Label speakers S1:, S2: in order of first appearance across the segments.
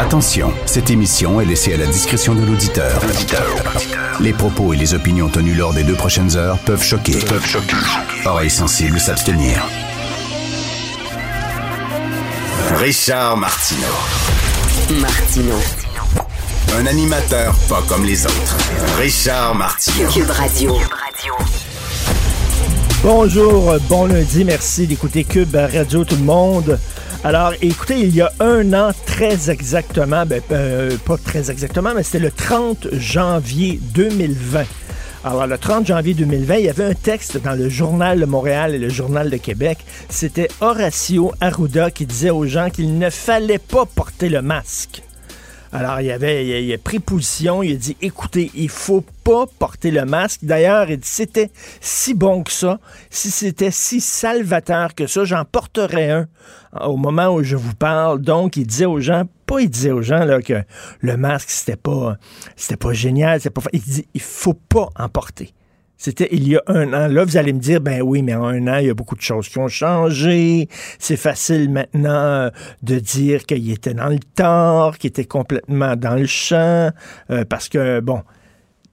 S1: Attention, cette émission est laissée à la discrétion de l'auditeur. Les propos et les opinions tenues lors des deux prochaines heures peuvent choquer. Peuvent choquer. Oreilles sensibles s'abstenir. Richard Martineau.
S2: Martino.
S1: Un animateur pas comme les autres. Richard Martineau.
S2: Cube Radio.
S3: Bonjour, bon lundi, merci d'écouter Cube Radio tout le monde. Alors, écoutez, il y a un an, très exactement, ben, euh, pas très exactement, mais c'était le 30 janvier 2020. Alors, le 30 janvier 2020, il y avait un texte dans le Journal de Montréal et le Journal de Québec. C'était Horacio Arruda qui disait aux gens qu'il ne fallait pas porter le masque. Alors, il avait il il a pris position, il a dit écoutez, il faut pas porter le masque. D'ailleurs, il dit c'était si bon que ça, si c'était si salvateur que ça, j'en porterais un au moment où je vous parle. Donc, il disait aux gens, pas il disait aux gens là, que le masque, c'était pas pas génial, c'était pas. Il dit il faut pas en porter. C'était il y a un an. Là, vous allez me dire, ben oui, mais en un an, il y a beaucoup de choses qui ont changé. C'est facile maintenant euh, de dire qu'il était dans le tort, qu'il était complètement dans le champ, euh, parce que, bon,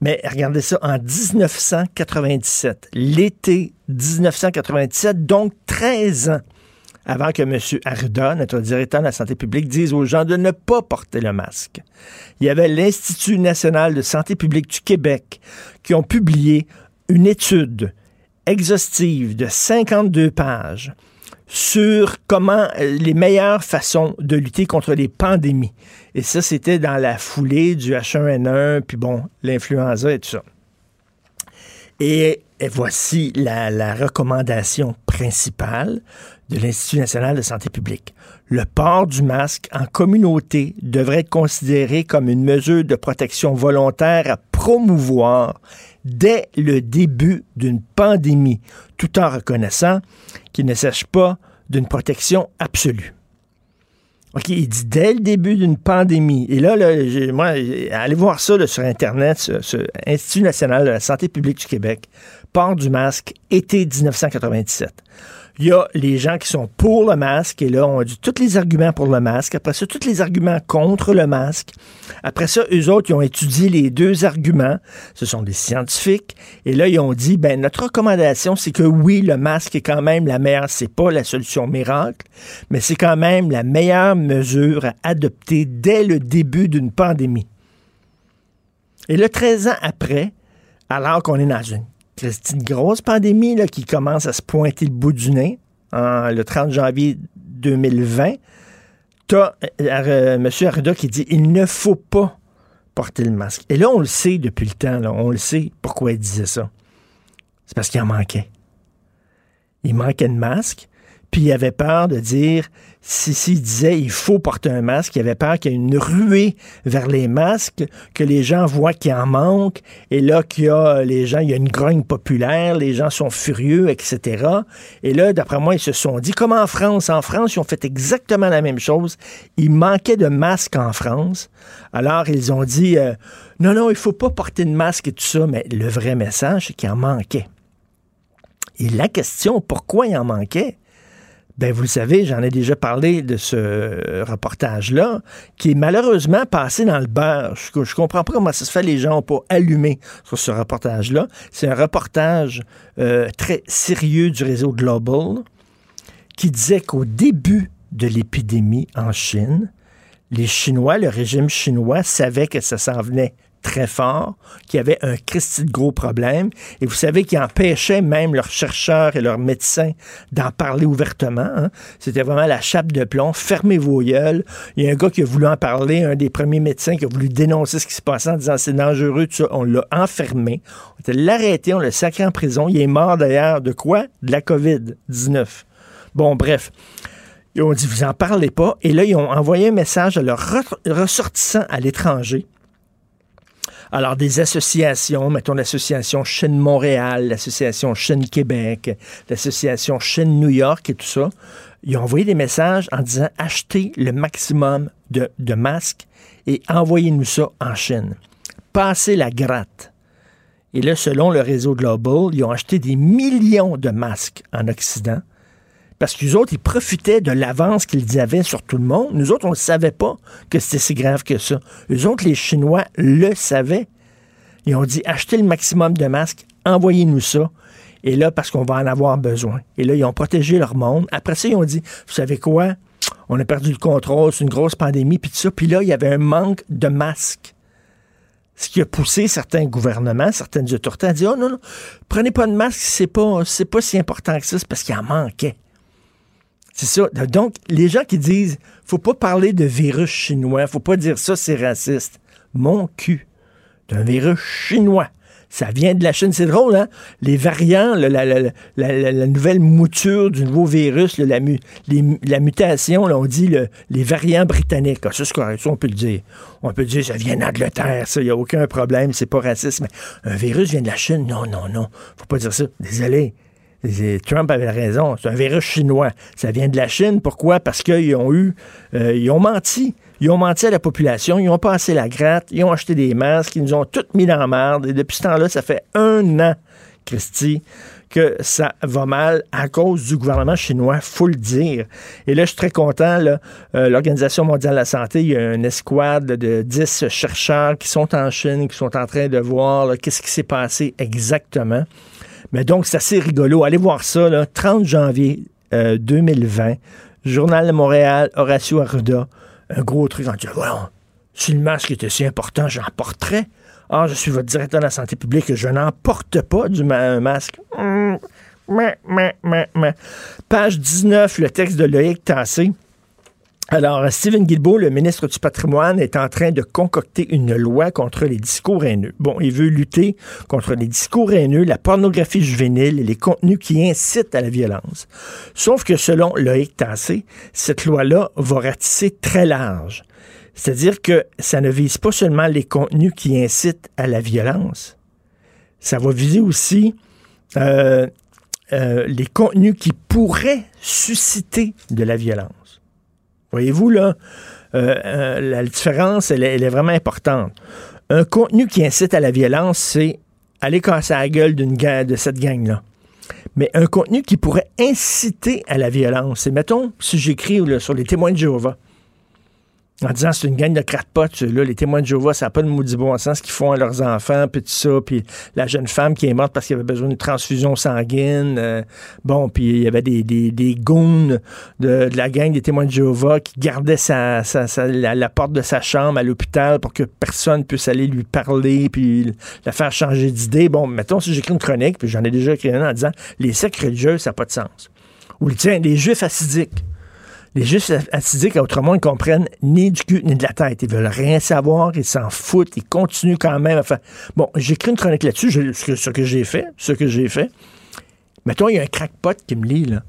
S3: mais regardez ça, en 1997, l'été 1997, donc 13 ans avant que M. Arruda, notre directeur de la santé publique, dise aux gens de ne pas porter le masque. Il y avait l'Institut national de santé publique du Québec qui ont publié une étude exhaustive de 52 pages sur comment euh, les meilleures façons de lutter contre les pandémies. Et ça, c'était dans la foulée du H1N1, puis bon, l'influenza et tout ça. Et, voici la recommandation principale de l'Institut national de santé publique. Le port du masque en communauté devrait être considéré comme une mesure de protection volontaire à promouvoir dès le début d'une pandémie, tout en reconnaissant qu'il ne s'agit pas d'une protection absolue. OK, il dit dès le début d'une pandémie. Et là, moi, allez voir ça sur Internet, ce, ce Institut national de la santé publique du Québec, port du masque, été 1997. Il y a les gens qui sont pour le masque, et là, on dit tous les arguments pour le masque. Après ça, tous les arguments contre le masque. Après ça, eux autres, ils ont étudié les deux arguments. Ce sont des scientifiques. Et là, ils ont dit, ben, notre recommandation, c'est que oui, le masque est quand même la meilleure. C'est pas la solution miracle, mais c'est quand même la meilleure mesure à adopter dès le début d'une pandémie. Et là, 13 ans après, alors qu'on est dans une, c'est une grosse pandémie là, qui commence à se pointer le bout du nez, en- le 30 janvier 2020, tu as M. Arruda qui dit il ne faut pas porter le masque. Et là, on le sait depuis le temps, là, on le sait pourquoi il disait ça. C'est parce qu'il en manquait. Il manquait de masque, puis il avait peur de dire, si s'il disait il faut porter un masque, il avait peur qu'il y ait une ruée vers les masques, que les gens voient qu'il en manque, et là qu'il y a les gens, il y a une grogne populaire, les gens sont furieux, etc. Et là, d'après moi, ils se sont dit, comme en France, en France, ils ont fait exactement la même chose. Il manquait de masques en France. Alors, ils ont dit, euh, non, non, il faut pas porter de masque et tout ça, mais le vrai message, c'est qu'il en manquait. Et la question, pourquoi il en manquait? Ben, vous le savez, j'en ai déjà parlé de ce reportage-là, qui est malheureusement passé dans le beurre. Je, je comprends pas comment ça se fait, les gens n'ont pas allumé sur ce reportage-là. C'est un reportage euh, très sérieux du réseau Global qui disait qu'au début de l'épidémie en Chine, les Chinois, le régime chinois, savait que ça s'en venait très fort, qu'il y avait un Christi de gros problème. Et vous savez qu'ils empêchaient même leurs chercheurs et leurs médecins d'en parler ouvertement. hein. C'était vraiment la chape de plomb. Fermez vos gueules. Il y a un gars qui a voulu en parler, un des premiers médecins qui a voulu dénoncer ce qui se passait en disant c'est dangereux, tout ça. On l'a enfermé. On l'a arrêté, on l'a sacré en prison. Il est mort d'ailleurs de quoi? De la COVID-19. Bon, bref. Ils ont dit, vous en parlez pas. Et là, ils ont envoyé un message à leurs ressortissants à l'étranger. Alors, des associations, mettons l'association Chaîne Montréal, l'association Chaîne Québec, l'association Chaîne New York et tout ça, ils ont envoyé des messages en disant achetez le maximum de, de masques et envoyez-nous ça en Chine. Passez la gratte. Et là, selon le réseau Global, ils ont acheté des millions de masques en Occident parce qu'eux autres, ils profitaient de l'avance qu'ils avaient sur tout le monde. Nous autres, on ne savait pas que c'était si grave que ça. Eux autres, les Chinois, le savaient. Ils ont dit, achetez le maximum de masques, envoyez-nous ça. Et là, parce qu'on va en avoir besoin. Et là, ils ont protégé leur monde. Après ça, ils ont dit, vous savez quoi? On a perdu le contrôle, c'est une grosse pandémie, puis tout ça. Puis là, il y avait un manque de masques. Ce qui a poussé certains gouvernements, certaines autorités à dire, oh non, non, prenez pas de masque, c'est pas, c'est pas si important que ça, c'est parce qu'il en manquait. C'est ça. Donc, les gens qui disent faut pas parler de virus chinois, faut pas dire ça, c'est raciste. Mon cul d'un virus chinois. Ça vient de la Chine. C'est drôle, hein? Les variants, la, nouvelle mouture du nouveau virus, la, mutation, on dit les variants britanniques. Ah, ça, c'est correct. On peut le dire. On peut dire ça vient d'Angleterre, ça, il n'y a aucun problème, c'est pas raciste. Mais un virus vient de la Chine. Non, non, non. Faut pas dire ça. Désolé. Trump avait raison. C'est un virus chinois. Ça vient de la Chine. Pourquoi? Parce qu'ils ont eu, euh, ils ont menti. Ils ont menti à la population, ils ont passé la gratte, ils ont acheté des masques, ils nous ont toutes mis dans la merde. Et depuis ce temps-là, ça fait un an, Christy, que ça va mal à cause du gouvernement chinois, faut le dire. Et là, je suis très content. Euh, L'Organisation mondiale de la santé, il y a une escouade de 10 chercheurs qui sont en Chine, qui sont en train de voir qu'est-ce qui s'est passé exactement. Mais donc, c'est assez rigolo. Allez voir ça, là, 30 janvier 2020, euh, Journal de Montréal, Horacio Arruda, un gros truc en disant, voilà, si le masque était si important, j'en porterais. Ah, je suis votre directeur de la santé publique, je n'en porte pas du masque. Hum, Page 19, le texte de Loïc Tassé. Alors, Stephen Guilbeault, le ministre du patrimoine, est en train de concocter une loi contre les discours haineux. Bon, il veut lutter contre les discours haineux, la pornographie juvénile et les contenus qui incitent à la violence. Sauf que selon Loïc Tassé, cette loi-là va ratisser très large. C'est-à-dire que ça ne vise pas seulement les contenus qui incitent à la violence, ça va viser aussi euh, euh, les contenus qui pourraient susciter de la violence. Voyez-vous, là, euh, euh, la différence, elle, est vraiment importante. Un contenu qui incite à la violence, c'est aller casser la gueule de cette gang-là. Mais un contenu qui pourrait inciter à la violence, c'est, mettons, si j'écris sur les témoins de Jéhovah, en disant c'est une gang de crackpots, là, les témoins de Jéhovah, ça n'a pas de maudit bon sens qu'ils font à leurs enfants, puis tout ça, puis la jeune femme qui est morte parce qu'elle avait besoin d'une transfusion sanguine, euh, bon, puis il y avait des, des, des goons de, la gang des témoins de Jéhovah qui gardaient sa, la, porte de sa chambre à l'hôpital pour que personne puisse aller lui parler, puis la faire changer d'idée. Bon, mettons si j'écris une chronique, puis j'en ai déjà écrit une en disant les sectes religieux, ça n'a pas de sens. Ou tiens, les juifs acidiques. Les juifs acidiques, autrement, ils comprennent ni du cul ni de la tête. Ils veulent rien savoir, ils s'en foutent, ils continuent quand même à faire. Bon, j'écris une chronique là-dessus, ce que j'ai fait, ce que j'ai fait. Mettons, il y a un crackpot qui me lit, là,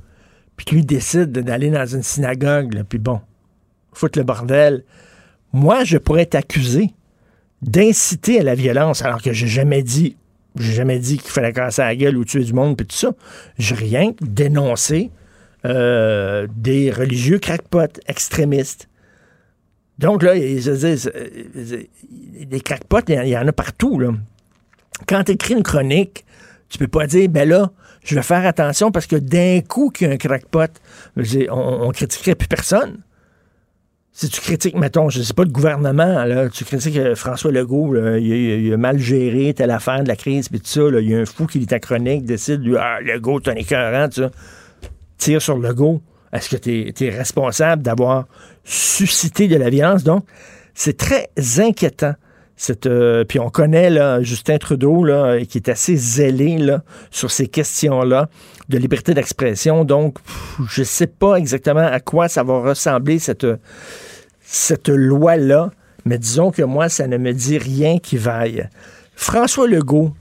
S3: puis qui lui décide d'aller dans une synagogue, puis bon, foutre le bordel. Moi, je pourrais être accusé d'inciter à la violence, alors que j'ai jamais dit, j'ai jamais dit qu'il fallait casser la gueule ou tuer du monde, puis tout ça. J'ai rien dénoncé euh, des religieux crackpots extrémistes. Donc là, des crackpots, il y, en a partout. Là. Quand tu écris une chronique, tu peux pas dire, ben là, je vais faire attention parce que d'un coup qu'il y a un crackpot, on, critiquerait plus personne. Si tu critiques, mettons, je sais pas, le gouvernement, là, tu critiques euh, François Legault, il, a, mal géré telle affaire de la crise, puis tout ça, il y a un fou qui lit ta chronique, décide, ah, Legault, t'es un écœurant, tire sur le go. Est-ce que tu es, responsable d'avoir suscité de la violence? Donc, c'est très inquiétant. Euh, puis on connaît Justin Trudeau là, qui est assez zélé sur ces questions-là de liberté d'expression. Donc, je ne sais pas exactement à quoi ça va ressembler cette, cette loi-là, mais disons que moi, ça ne me dit rien qui vaille. François Legault,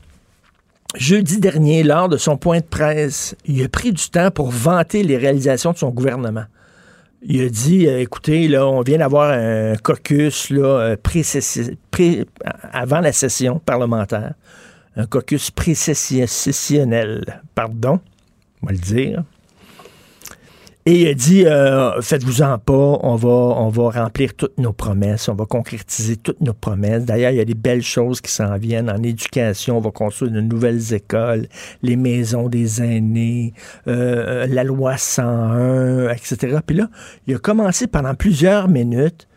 S3: Jeudi dernier, lors de son point de presse, il a pris du temps pour vanter les réalisations de son gouvernement. Il a dit, euh, écoutez, on vient d'avoir un caucus là, euh, avant la session parlementaire, un caucus précessionnel, pardon, on va le dire. Et il a dit, euh, faites-vous-en pas, on va, on va remplir toutes nos promesses, on va concrétiser toutes nos promesses. D'ailleurs, il y a des belles choses qui s'en viennent en éducation. On va construire de nouvelles écoles, les maisons des aînés, euh, la loi 101, etc. Puis là, il a commencé pendant plusieurs minutes.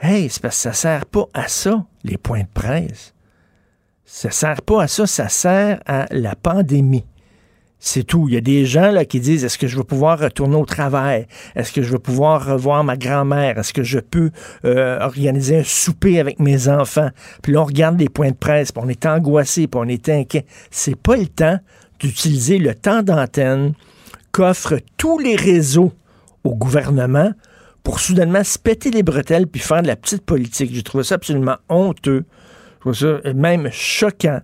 S3: Hey, c'est parce que ça sert pas à ça, les points de presse. Ça sert pas à ça, ça sert à la pandémie. C'est tout. Il y a des gens là, qui disent est-ce que je vais pouvoir retourner au travail? Est-ce que je vais pouvoir revoir ma grand-mère? Est-ce que je peux euh, organiser un souper avec mes enfants? Puis là, on regarde les points de presse, puis on est angoissé, puis on est inquiet. C'est pas le temps d'utiliser le temps d'antenne qu'offrent tous les réseaux au gouvernement pour soudainement se péter les bretelles puis faire de la petite politique. J'ai trouvé ça absolument honteux. Je trouve ça même choquant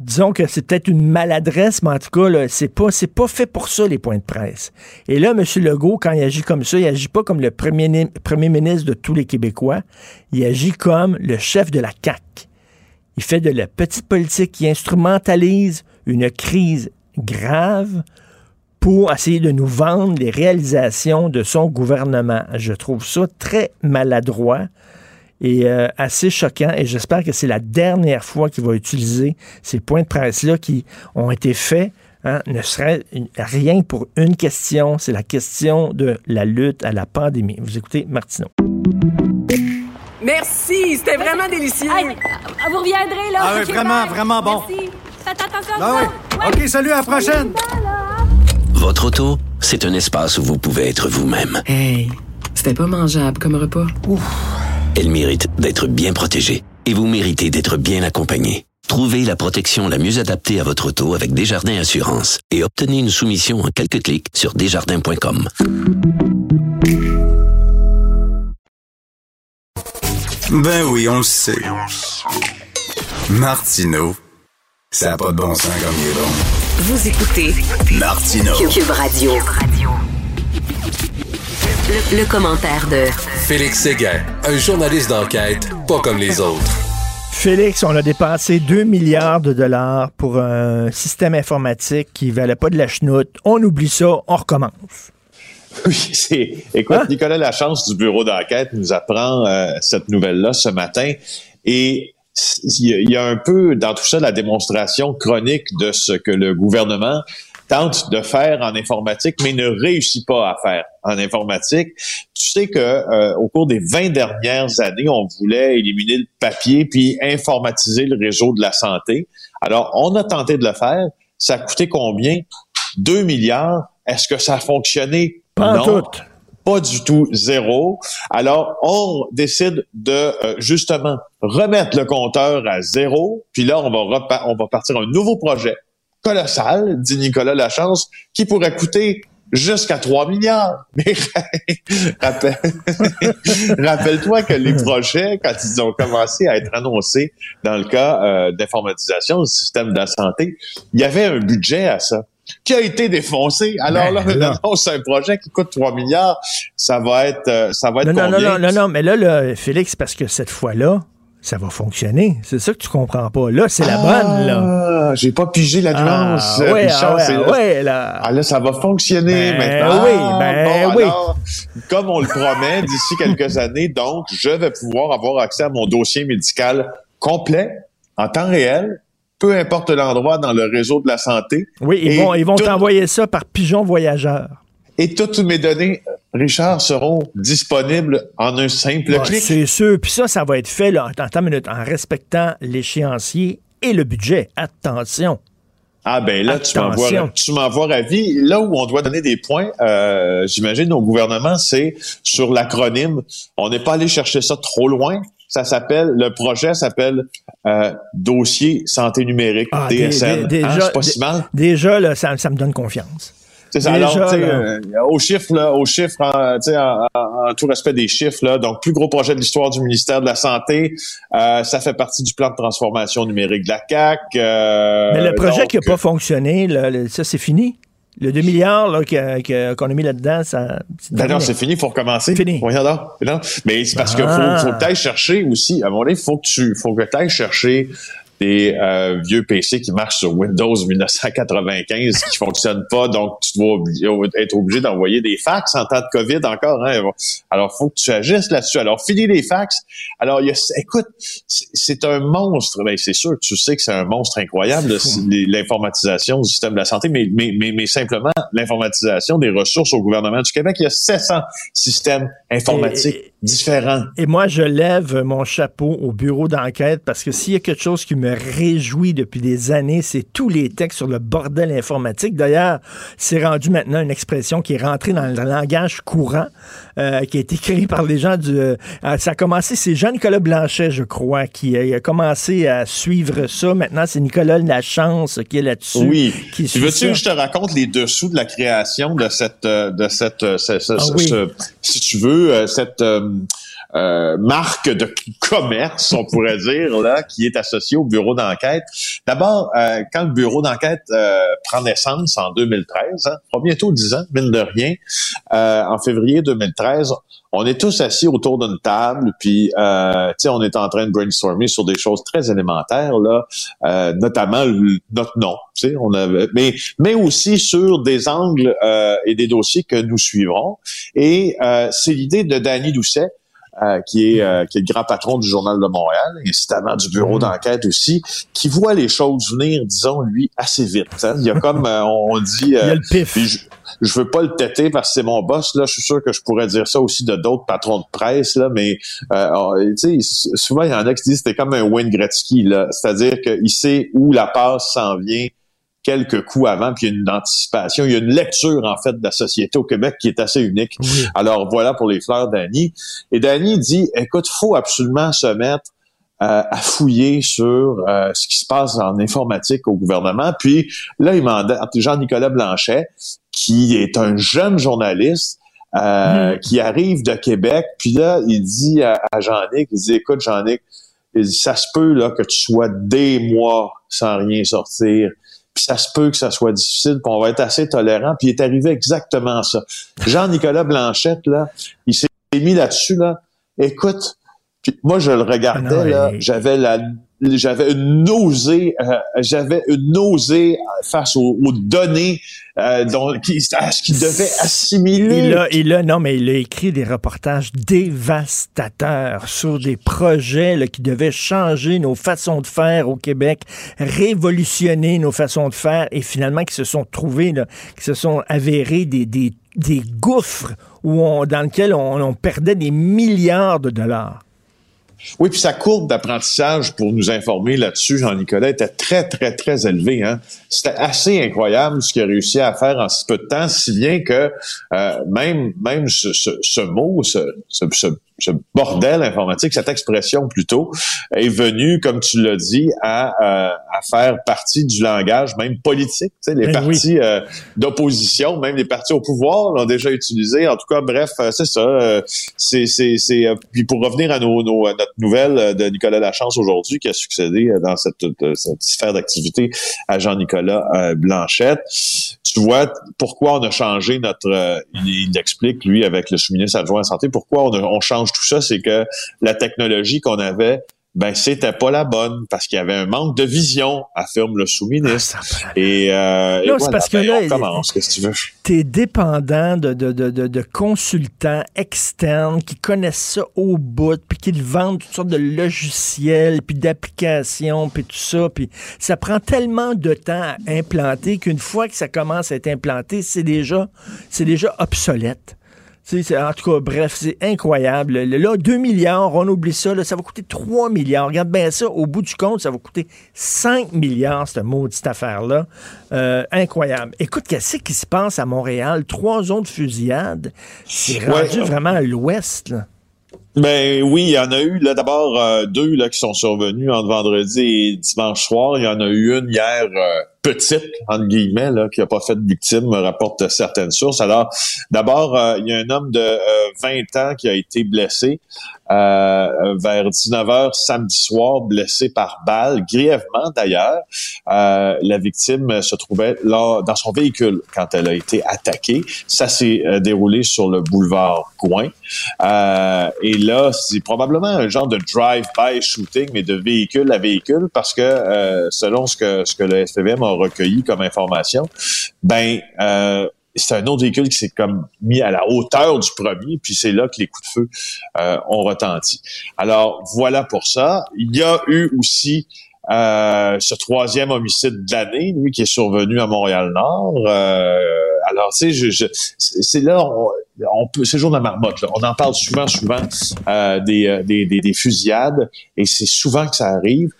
S3: disons que c'est peut-être une maladresse, mais en tout cas, c'est pas, c'est pas fait pour ça, les points de presse. Et là, M. Legault, quand il agit comme ça, il agit pas comme le premier, premier ministre de tous les Québécois. Il agit comme le chef de la CAQ. Il fait de la petite politique qui instrumentalise une crise grave pour essayer de nous vendre les réalisations de son gouvernement. Je trouve ça très maladroit et euh, assez choquant. Et j'espère que c'est la dernière fois qu'il va utiliser ces points de presse-là qui ont été faits. Hein, ne serait rien pour une question, c'est la question de la lutte à la pandémie. Vous écoutez Martineau.
S4: Merci, c'était vraiment délicieux.
S5: vous reviendrez, là.
S6: Ah oui, vraiment, vraiment bon.
S5: Merci. Faites attention
S6: ah oui. OK, salut, à la prochaine.
S7: Votre auto, c'est un espace où vous pouvez être vous-même.
S4: Hey, c'était pas mangeable comme repas. Ouf.
S7: Elle mérite d'être bien protégée et vous méritez d'être bien accompagné. Trouvez la protection la mieux adaptée à votre auto avec Desjardins Assurance et obtenez une soumission en quelques clics sur desjardins.com.
S8: Ben oui, on le sait. Martineau, ça n'a pas de bon sens comme il est bon.
S2: Vous écoutez
S8: Martineau.
S2: Cube Radio. Le, commentaire de
S9: Félix Séguin, un journaliste d'enquête pas comme les autres.
S3: Félix, on a dépensé 2 milliards de dollars pour un système informatique qui valait pas de la chenoute. On oublie ça, on recommence.
S10: Oui, c'est. Écoute, hein? Nicolas Lachance du bureau d'enquête nous apprend euh, cette nouvelle-là ce matin. Et il y a un peu dans tout ça la démonstration chronique de ce que le gouvernement tente de faire en informatique, mais ne réussit pas à faire en informatique. Tu sais que euh, au cours des 20 dernières années, on voulait éliminer le papier puis informatiser le réseau de la santé. Alors, on a tenté de le faire. Ça a coûté combien? 2 milliards. Est-ce que ça a fonctionné?
S3: Pas
S10: non. Pas du tout zéro. Alors, on décide de euh, justement remettre le compteur à zéro. Puis là, on va, on va partir un nouveau projet colossal, dit Nicolas Lachance, qui pourrait coûter jusqu'à 3 milliards. Mais rappelle-toi que les projets, quand ils ont commencé à être annoncés dans le cas euh, d'informatisation du système de la santé, il y avait un budget à ça qui a été défoncé. Alors ben, là, on annonce un projet qui coûte 3 milliards. Ça va être, euh, ça va être
S3: non,
S10: combien?
S3: Non, non, non, non, mais là, là Félix, parce que cette fois-là, ça va fonctionner. C'est ça que tu comprends pas. Là, c'est la bonne, là.
S10: Ah, j'ai pas pigé la nuance.
S3: Ah, ouais, ah, ouais, là.
S10: Ah, là, ça va fonctionner
S3: ben,
S10: maintenant.
S3: Oui, ben oui.
S10: comme on le promet, d'ici quelques années, donc, je vais pouvoir avoir accès à mon dossier médical complet, en temps réel, peu importe l'endroit dans le réseau de la santé.
S3: Oui, ils vont, ils vont t'envoyer ça par pigeon voyageur.
S10: Et toutes mes données Richard, seront disponibles en un simple clic.
S3: C'est sûr. Puis ça, ça va être fait là, en, en respectant l'échéancier et le budget. Attention.
S10: Ah ben là, tu m'envoies ravi. Là où on doit donner des points, euh, j'imagine au gouvernement, c'est sur l'acronyme. On n'est pas allé chercher ça trop loin. Ça s'appelle, le projet s'appelle euh, Dossier Santé Numérique, ah, DSN.
S3: déjà,
S10: ah, pas si mal?
S3: déjà là, ça, ça me donne confiance.
S10: C'est ça. Alors, euh, au chiffre, là, au chiffre, en, en, en, tout respect des chiffres, là, donc plus gros projet de l'histoire du ministère de la Santé, euh, ça fait partie du plan de transformation numérique de la CAC. Euh,
S3: Mais le projet qui n'a pas fonctionné, là, ça c'est fini? Le 2 milliards qu'on a mis là-dedans, ça. c'est
S10: Ben c'est fini, il faut recommencer.
S3: Fini.
S10: Non. Mais c'est parce qu'il
S3: Ah.
S10: faut, faut que tu ailles chercher aussi, à moment donné, il faut que tu faut que ailles chercher des euh, vieux PC qui marchent sur Windows 1995 qui fonctionnent pas, donc tu dois obli- être obligé d'envoyer des fax en temps de COVID encore. Hein. Alors, faut que tu agisses là-dessus. Alors, finis les fax. Alors, y a, écoute, c'est un monstre. Ben, c'est sûr que tu sais que c'est un monstre incroyable, l'informatisation du système de la santé, mais, mais, mais, mais simplement l'informatisation des ressources au gouvernement du Québec. Il y a 700 systèmes informatiques différents.
S3: Et moi, je lève mon chapeau au bureau d'enquête parce que s'il y a quelque chose qui me réjouit depuis des années, c'est tous les textes sur le bordel informatique. D'ailleurs, c'est rendu maintenant une expression qui est rentrée dans le langage courant, euh, qui a été créée par les gens du... euh, ça a commencé, c'est Jean-Nicolas Blanchet, je crois, qui a, a commencé à suivre ça. Maintenant, c'est Nicolas Lachance qui est là-dessus.
S10: Oui.
S3: Qui
S10: veux-tu que je te raconte les dessous de la création de cette, euh, de cette, euh, ce- ce-
S3: Ah
S10: ce-
S3: oui.
S10: ce- si tu veux, euh, cette euh, marque de commerce, on pourrait dire là, qui est associée au bureau d'enquête. D'abord, euh, quand le bureau d'enquête euh, prend naissance en 2013, hein, pas bientôt 10 ans, mine de rien, euh, en février 2013, on est tous assis autour d'une table, puis euh, tu sais, on est en train de brainstormer sur des choses très élémentaires là, euh, notamment le- notre nom. Tu sais, on avait, mais mais aussi sur des angles euh, et des dossiers que nous suivrons. Et euh, c'est l'idée de Danny Doucet. Euh, qui est euh, qui est le grand patron du journal de Montréal, incidemment du bureau d'enquête aussi, qui voit les choses venir, disons lui, assez vite. hein. Il y a comme euh, on dit,
S3: Il y a
S10: euh,
S3: le pif.
S10: je, je veux pas le têter parce que c'est mon boss là. Je suis sûr que je pourrais dire ça aussi de d'autres patrons de presse là, mais euh, tu sais, souvent il y en a qui disent que c'était comme un Wayne Gretzky là, c'est-à-dire qu'il sait où la passe s'en vient quelques coups avant, puis il y a une anticipation, il y a une lecture en fait de la société au Québec qui est assez unique. Alors voilà pour les fleurs d'Annie. Et Danny dit, écoute, faut absolument se mettre euh, à fouiller sur euh, ce qui se passe en informatique au gouvernement. Puis là, il mandate Jean-Nicolas Blanchet, qui est un jeune journaliste, euh, qui arrive de Québec. Puis là, il dit à, à Jean-Nic, il dit, écoute, Jean-Nic, il dit, ça se peut là que tu sois des mois sans rien sortir. Puis ça se peut que ça soit difficile, puis on va être assez tolérant. Puis il est arrivé exactement ça. Jean-Nicolas Blanchette, là, il s'est mis là-dessus, là. Écoute, puis moi, je le regardais,
S3: Ah non,
S10: là, j'avais la j'avais une nausée, euh, j'avais une nausée face aux, aux données euh, dont, qui, à ce qu'il devait assimiler.
S3: Il a, il a- non, mais il a écrit des reportages dévastateurs sur des projets là, qui devaient changer nos façons de faire au Québec, révolutionner nos façons de faire, et finalement qui se sont trouvés, là, qui se sont avérés des, des, des gouffres où on, dans lesquels on, on perdait des milliards de dollars.
S10: Oui, puis sa courbe d'apprentissage pour nous informer là-dessus, Jean-Nicolas, était très, très, très élevée. Hein? C'était assez incroyable ce qu'il a réussi à faire en si peu de temps, si bien que euh, même, même ce, ce, ce mot, ce, ce, ce, bordel informatique, cette expression plutôt, est venu, comme tu l'as dit, à, euh, à faire partie du langage même politique. Tu sais, les
S3: Ben
S10: partis euh, d'opposition, même les partis au pouvoir l'ont déjà utilisé. En tout cas, bref, euh, c'est ça. euh, c'est, c'est, c'est, euh, puis pour revenir à, nos, nos- à notre nouvelle euh, de Nicolas Lachance aujourd'hui, qui a succédé dans cette, cette sphère d'activité à Jean-Nicolas Blanchette, tu vois pourquoi on a changé notre... euh, il, explique, lui, avec le sous-ministre adjoint à la Santé, pourquoi on, on change tout ça, c'est que la technologie qu'on avait ben c'était pas la bonne parce qu'il y avait un manque de vision, affirme le sous-ministre. et, euh, et
S3: Là, c'est parce que
S10: ben,
S3: là,
S10: on commence, qu'est-ce que tu veux?
S3: tu es dépendant de, de, de, de, de consultants externes qui connaissent ça au bout, puis qui te vendent toutes sortes de logiciels, puis d'applications, puis tout ça. Puis ça prend tellement de temps à implanter qu'une fois que ça commence à être implanté, c'est déjà, c'est déjà obsolète. C'est- en tout cas, bref, c'est incroyable. Le- Là, 2 milliards, on oublie ça, là, ça va coûter 3 milliards. Regarde bien ça, au bout du compte, ça va coûter 5 milliards, cette maudite affaire-là. Euh, incroyable. Écoute, qu'est-ce qui se passe à Montréal? Trois zones de fusillade. C'est
S10: Ouais.
S3: rendu vraiment à l'ouest, là.
S10: Ben oui, il y en a eu là d'abord euh, deux là qui sont survenus entre vendredi et dimanche soir. Il y en a eu une hier euh, petite, entre guillemets, là, qui n'a pas fait de victime, me rapportent certaines sources. Alors, d'abord, euh, il y a un homme de 20 ans qui a été blessé euh, vers 19h samedi soir, blessé par balle, grièvement d'ailleurs. Euh, la victime se trouvait là dans son véhicule quand elle a été attaquée. Ça s'est euh, déroulé sur le boulevard Gouin. et là, c'est probablement un genre de drive-by shooting, mais de véhicule à véhicule, parce que selon ce que ce que le SPVM a recueilli comme information, ben c'est un autre véhicule qui s'est comme mis à la hauteur du premier, puis c'est là que les coups de feu euh, ont retenti. Alors voilà pour ça. Il y a eu aussi euh, ce troisième homicide de l'année, lui qui est survenu à Montréal-Nord. Euh, alors tu sais, je, c'est là on, peut, c'est jour de la marmotte. Là. On en parle souvent, souvent des, des, des fusillades, et c'est souvent que ça arrive.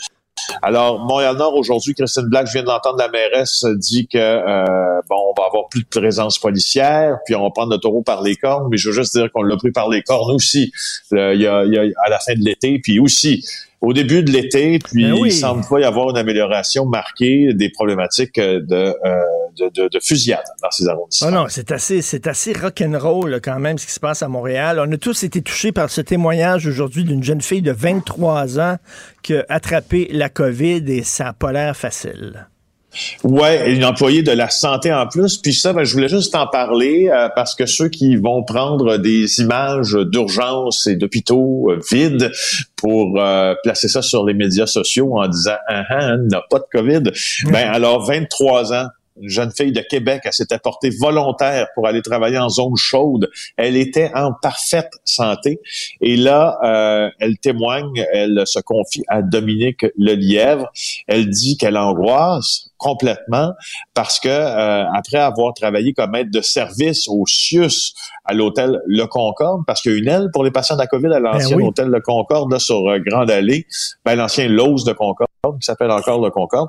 S10: Alors, Montréal-Nord, aujourd'hui, Christine Black, je viens de l'entendre, la mairesse dit que, euh, bon, on va avoir plus de présence policière, puis on va prendre le taureau par les cornes, mais je veux juste dire qu'on l'a pris par les cornes aussi, il y a, à la fin de l'été, puis aussi au début de l'été, puis ben il semble pas y avoir une amélioration marquée des problématiques de, euh, de, de, fusillade dans ces arrondissements.
S3: Oh non, c'est assez, c'est assez rock'n'roll quand même ce qui se passe à Montréal. On a tous été touchés par ce témoignage aujourd'hui d'une jeune fille de 23 ans qui a attrapé la COVID et ça n'a pas l'air facile.
S10: Ouais, une employée de la santé en plus. Puis ça, ben, je voulais juste en parler euh, parce que ceux qui vont prendre des images d'urgence et d'hôpitaux euh, vides pour euh, placer ça sur les médias sociaux en disant ah, ah, n'a pas de COVID, ben alors 23 ans une jeune fille de Québec, elle s'était portée volontaire pour aller travailler en zone chaude. Elle était en parfaite santé. Et là, euh, elle témoigne, elle se confie à Dominique Lelièvre. Elle dit qu'elle angoisse complètement parce que euh, après avoir travaillé comme aide de service au CIUS à l'hôtel Le Concorde, parce qu'il y a une aile pour les patients de la COVID à ben l'ancien hôtel Le Concorde là, sur euh, Grande Allée, ben, l'ancien Lose de Concorde, qui s'appelle encore Le Concorde.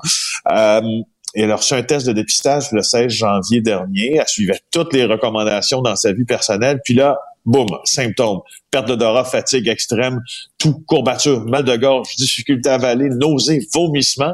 S10: Et elle a reçu un test de dépistage le 16 janvier dernier. Elle suivait toutes les recommandations dans sa vie personnelle. Puis là, boum, symptômes. Perte d'odorat, fatigue extrême, tout, courbature, mal de gorge, difficulté à avaler, nausée, vomissement.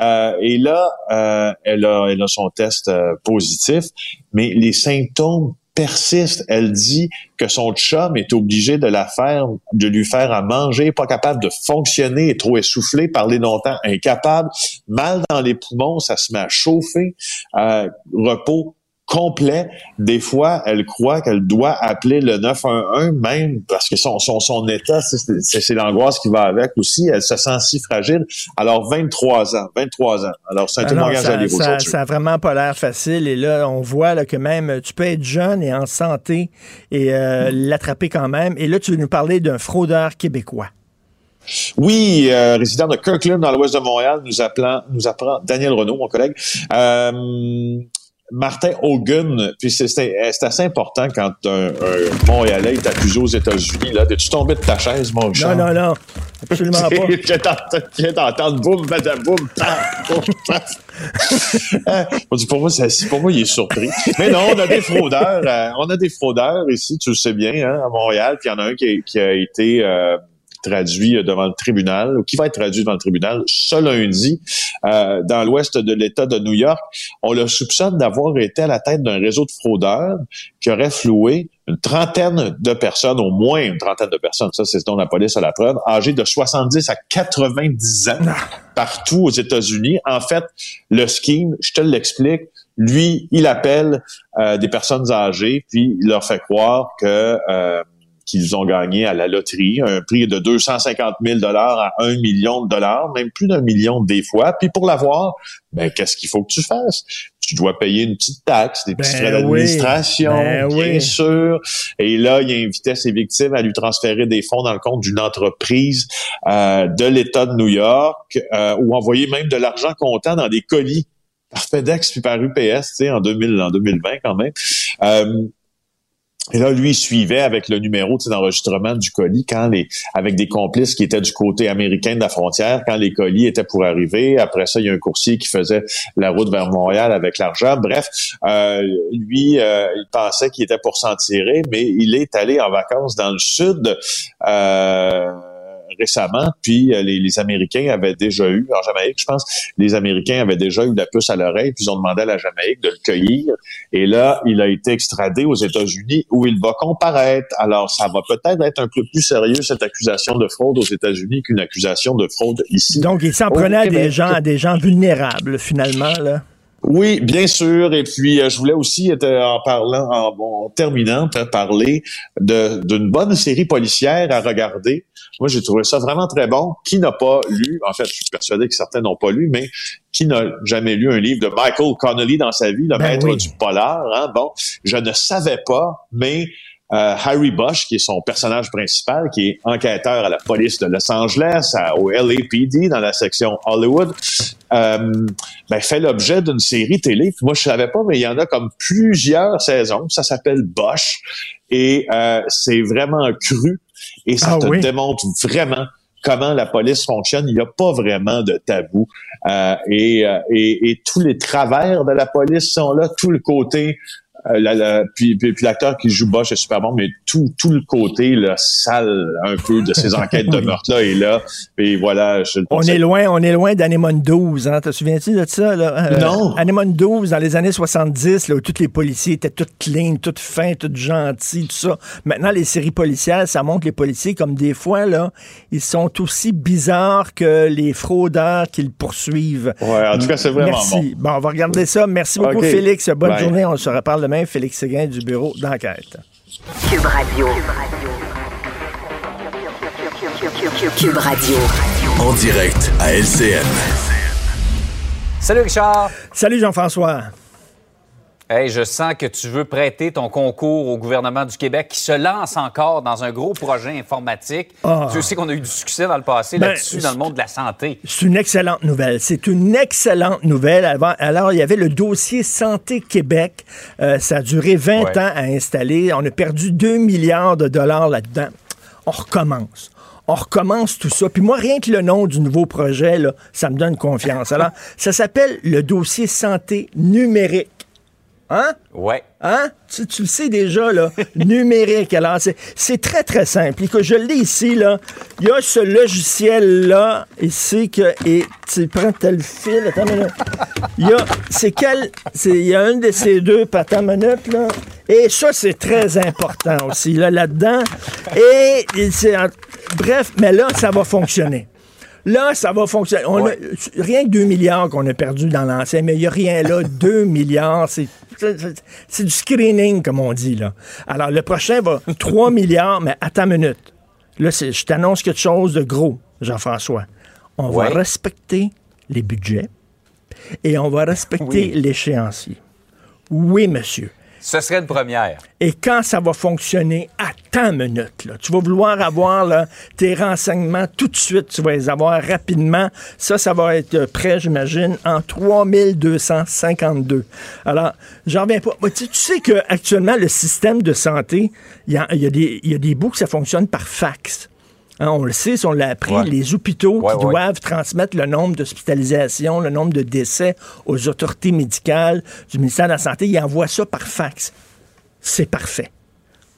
S10: Euh, et là, euh, elle, a, elle a son test euh, positif, mais les symptômes persiste. Elle dit que son chum est obligé de la faire, de lui faire à manger, pas capable de fonctionner, trop essoufflé, parler longtemps, incapable, mal dans les poumons, ça se met à chauffer, euh, repos complet. Des fois, elle croit qu'elle doit appeler le 911 même parce que son, son, son état, c'est l'angoisse qui va avec aussi. Elle se sent si fragile. Alors, 23 ans, 23 ans. Alors, c'est un ah témoignage à lire
S3: ça, ça a vraiment pas l'air facile. Et là, on voit là, que même tu peux être jeune et en santé et euh, l'attraper quand même. Et là, tu veux nous parler d'un fraudeur québécois.
S10: Oui, euh, résident de Kirkland dans l'ouest de Montréal, nous, appelant, nous apprend Daniel Renault, mon collègue. Euh, Martin Hogan, puis c'est assez important quand un, Montréalais est accusé aux États-Unis. Là, es-tu tombé de ta chaise, mon
S3: cher? Non, non, non. Absolument pas.
S10: Je viens d'entendre boum, boum, pour moi, pour moi, il est surpris. Mais non, on a des fraudeurs. Euh, on a des fraudeurs ici, tu le sais bien, hein, à Montréal. Puis il y en a un qui, qui a été euh, traduit devant le tribunal, ou qui va être traduit devant le tribunal ce lundi euh, dans l'ouest de l'État de New York. On le soupçonne d'avoir été à la tête d'un réseau de fraudeurs qui aurait floué une trentaine de personnes, au moins une trentaine de personnes, ça c'est ce dont la police a la preuve, âgées de 70 à 90 ans partout aux États-Unis. En fait, le scheme, je te l'explique, lui, il appelle euh, des personnes âgées, puis il leur fait croire que euh, qu'ils ont gagné à la loterie, un prix de 250 000 dollars à 1 million de dollars, même plus d'un million des fois. Puis pour l'avoir, ben qu'est-ce qu'il faut que tu fasses? Tu dois payer une petite taxe, des petits ben frais d'administration, ben bien sûr. Et là, il invitait ses victimes à lui transférer des fonds dans le compte d'une entreprise euh, de l'État de New York, euh, ou envoyer même de l'argent comptant dans des colis par FedEx puis par UPS, tu sais, en 2000, en 2020 quand même. Euh, et là, lui, il suivait avec le numéro d'enregistrement du colis quand les, avec des complices qui étaient du côté américain de la frontière, quand les colis étaient pour arriver. Après ça, il y a un coursier qui faisait la route vers Montréal avec l'argent. Bref, euh, lui, euh, il pensait qu'il était pour s'en tirer, mais il est allé en vacances dans le sud. Euh, récemment, puis euh, les, les Américains avaient déjà eu, en Jamaïque, je pense, les Américains avaient déjà eu la puce à l'oreille, puis ils ont demandé à la Jamaïque de le cueillir. Et là, il a été extradé aux États-Unis où il va comparaître. Alors, ça va peut-être être un peu plus sérieux, cette accusation de fraude aux États-Unis qu'une accusation de fraude ici.
S3: Donc, il s'en prenait à des gens, à des gens vulnérables, finalement, là.
S10: Oui, bien sûr. Et puis, euh, je voulais aussi, euh, en parlant, en, en terminant, te parler d'une bonne série policière à regarder. Moi, j'ai trouvé ça vraiment très bon. Qui n'a pas lu, en fait, je suis persuadé que certains n'ont pas lu, mais qui n'a jamais lu un livre de Michael Connolly dans sa vie, le
S3: Ben
S10: maître
S3: oui.
S10: du polar? Hein? Bon, je ne savais pas, mais euh, Harry Bosch, qui est son personnage principal, qui est enquêteur à la police de Los Angeles, à- au LAPD, dans la section Hollywood, euh, ben, fait l'objet d'une série télé. Puis moi, je savais pas, mais il y en a comme plusieurs saisons. Ça s'appelle Bosch. Et euh, c'est vraiment cru. Et ça
S3: Ah
S10: te
S3: oui?
S10: démontre vraiment comment la police fonctionne. Il n'y a pas vraiment de tabou. Euh, et, euh, et, et tous les travers de la police sont là, tout le côté. Euh, la- la- puis puis, puis l'acteur qui joue Bosch est super bon, mais tout, tout le côté là, sale un peu de ces enquêtes de meurtre-là est là. Et voilà, je le
S3: On est loin, on est loin d'Anemone 12, hein. Te souviens-tu de ça, là? Euh,
S10: Non.
S3: Anemone 12, dans les années 70, là, où tous les policiers étaient tous clean, tous fins, tous gentils, tout ça. Maintenant, les séries policières, ça montre les policiers comme des fois, là, ils sont aussi bizarres que les fraudeurs qu'ils poursuivent.
S10: Ouais, en tout cas, c'est vraiment
S3: Merci. Bon, on va regarder ça. Merci beaucoup. Félix. Bonne
S10: Bye.
S3: journée. On se reparle demain. Félix Séguin du bureau d'enquête.
S2: Cube Radio. Cube Radio.
S8: En direct à LCN.
S11: Salut Richard.
S3: Salut Jean-François.
S11: Hey, je sens que tu veux prêter ton concours au gouvernement du Québec qui se lance encore dans un gros projet informatique.
S3: Ah.
S11: Tu sais qu'on a eu du succès dans le passé
S3: Ben,
S11: là-dessus, dans le monde de la santé.
S3: C'est une excellente nouvelle. C'est une excellente nouvelle. Avant- alors, il y avait le dossier Santé Québec. Euh, ça a duré 20
S11: Ouais.
S3: ans à installer. On a perdu 2 milliards de dollars là-dedans. On recommence. On recommence tout ça. Puis moi, rien que le nom du nouveau projet, là, ça me donne confiance. Alors, ça s'appelle le dossier santé numérique. Hein?
S11: Ouais.
S3: Hein? Tu, tu le sais déjà, là. numérique. Alors, c'est, c'est très, très simple. Que je l'ai ici, là. Il y a ce logiciel-là, ici, que, et tu prends tel fil. Attends une minute. Il y a, c'est quel, il y a un de ces deux, attends une minute, là. Et ça, c'est très important aussi, là, là-dedans. Et, et bref, mais là, ça va fonctionner. Là, ça va fonctionner. On a- rien que 2 milliards qu'on a perdu dans l'ancien, mais il n'y a rien là. 2 milliards, c'est, c'est, du screening, comme on dit. Là. Alors, le prochain va 3 milliards, mais attends une minute. Là, je t'annonce quelque chose de gros, Jean-François. On
S11: Ouais.
S3: va respecter les budgets et on va respecter l'échéancier. Oui, monsieur.
S11: Ce serait une première.
S3: Et quand ça va fonctionner, attends une minute. Là. Tu vas vouloir avoir là, tes renseignements tout de suite. Tu vas les avoir rapidement. Ça, ça va être prêt, j'imagine, en 3252. Alors, j'en reviens pas. Tu, sais qu'actuellement, le système de santé, il y y a des bouts que ça fonctionne par fax. Hein, on le sait, si on l'a appris,
S11: Ouais.
S3: les hôpitaux
S11: Ouais,
S3: qui
S11: ouais.
S3: doivent transmettre le nombre d'hospitalisations, le nombre de décès aux autorités médicales du ministère de la Santé, ils envoient ça par fax. C'est parfait.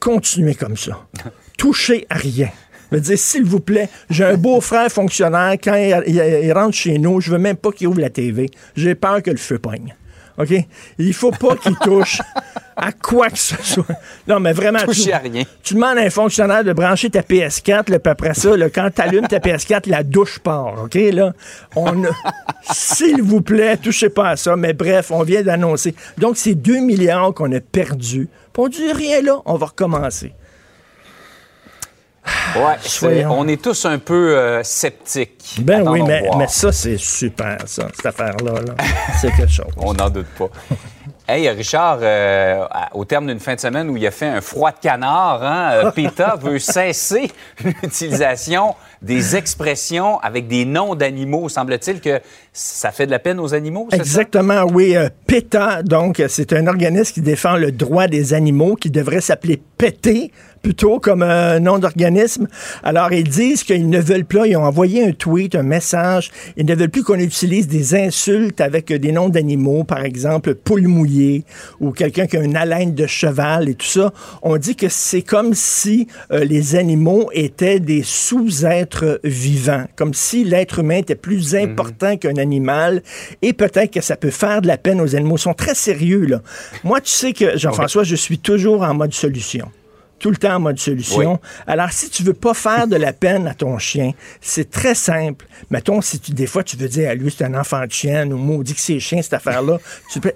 S3: Continuez comme ça. Touchez à rien. Je veux dire, s'il vous plaît, j'ai un beau-frère fonctionnaire, quand il, il- il rentre chez nous, je veux même pas qu'il ouvre la TV. J'ai peur que le feu pogne. OK? Il faut pas qu'il touche à quoi que ce soit. Non, mais vraiment. Tu-
S11: à rien.
S3: tu demandes à un fonctionnaire de brancher ta PS4, là, puis après ça, là, quand tu allumes ta PS4, la douche part, OK? Là, on a- S'il vous plaît, touchez pas à ça. Mais bref, on vient d'annoncer. Donc, c'est 2 milliards qu'on a perdus. Puis on dit rien là, on va recommencer.
S11: Ouais,
S3: Soyons.
S11: on est tous un peu euh, sceptiques.
S3: Ben oui, mais ça, c'est super, ça, cette affaire-là. là. C'est quelque chose.
S11: On n'en doute pas. Hey, Richard, euh, au terme d'une fin de semaine où il a fait un froid de canard, hein, euh, PETA veut cesser l'utilisation des expressions avec des noms d'animaux. Semble-t-il que ça fait de la peine aux animaux, ça?
S3: Exactement, oui. euh, PETA, donc, c'est un organisme qui défend le droit des animaux qui devrait s'appeler pété plutôt comme un nom d'organisme. Alors, ils disent qu'ils ne veulent plus, ils ont envoyé un tweet, un message, ils ne veulent plus qu'on utilise des insultes avec des noms d'animaux, par exemple, poule mouillée ou quelqu'un qui a une haleine de cheval et tout ça. On dit que c'est comme si euh, les animaux étaient des sous-êtres vivants, comme si l'être humain était plus
S11: Mhm.
S3: important qu'un animal et peut-être que ça peut faire de la peine aux animaux. Ils sont très sérieux, là. Moi, tu sais que, Jean-François, je suis toujours en mode solution. Tout le temps en mode solution. Alors, si tu veux pas faire de la peine à ton chien, c'est très simple. Mettons, si tu, des fois, tu veux dire à lui, c'est un enfant de chien ou maudit que c'est chien, cette affaire-là, tu peux...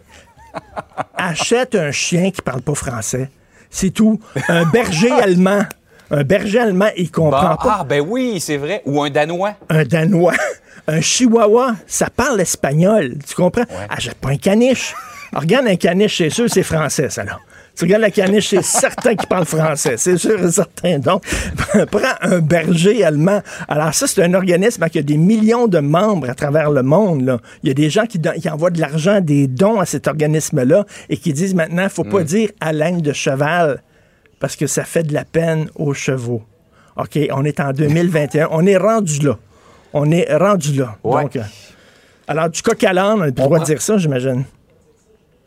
S3: Achète un chien qui parle pas français. C'est tout. Un berger allemand. Un berger allemand, il comprend
S11: Bon,
S3: pas.
S11: ah, ben oui, c'est vrai. Ou un Danois.
S3: Un Danois. Un Chihuahua, ça parle espagnol. Tu comprends? Achète pas un caniche. Alors, regarde un caniche, c'est sûr, c'est français, ça, là. Tu regardes la caniche, c'est certain qu'il parle français. C'est sûr et certain. Donc, prends un berger allemand. Alors, ça, c'est un organisme qui a des millions de membres à travers le monde. Là. Il y a des gens qui, don- qui envoient de l'argent, des dons à cet organisme-là et qui disent maintenant, il faut pas
S11: Mm.
S3: dire haleine de cheval parce que ça fait de la peine aux chevaux. OK, on est en 2021. On est rendu là. On est rendu là.
S11: Ouais.
S3: Donc, euh, alors, du coq à l'âne, on a le droit de dire ça, j'imagine.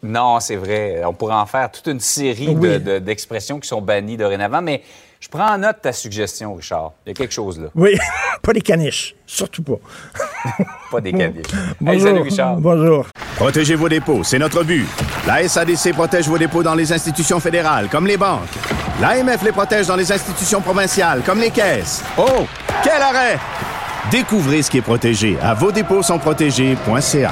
S11: Non, c'est vrai. On pourrait en faire toute une série
S3: Oui.
S11: de- de- d'expressions qui sont bannies dorénavant, mais je prends en note ta suggestion, Richard. Il y a quelque chose là.
S3: Oui, pas des caniches. Surtout pas.
S11: Pas des caniches. Hey,
S3: Bonjour.
S11: salut, Richard.
S3: Bonjour.
S1: Protégez vos dépôts, c'est notre but. La SADC protège vos dépôts dans les institutions fédérales, comme les banques. L'AMF les protège dans les institutions provinciales, comme les caisses. Oh, quel arrêt! Découvrez ce qui est protégé à vos dépôts sont protégés.ca.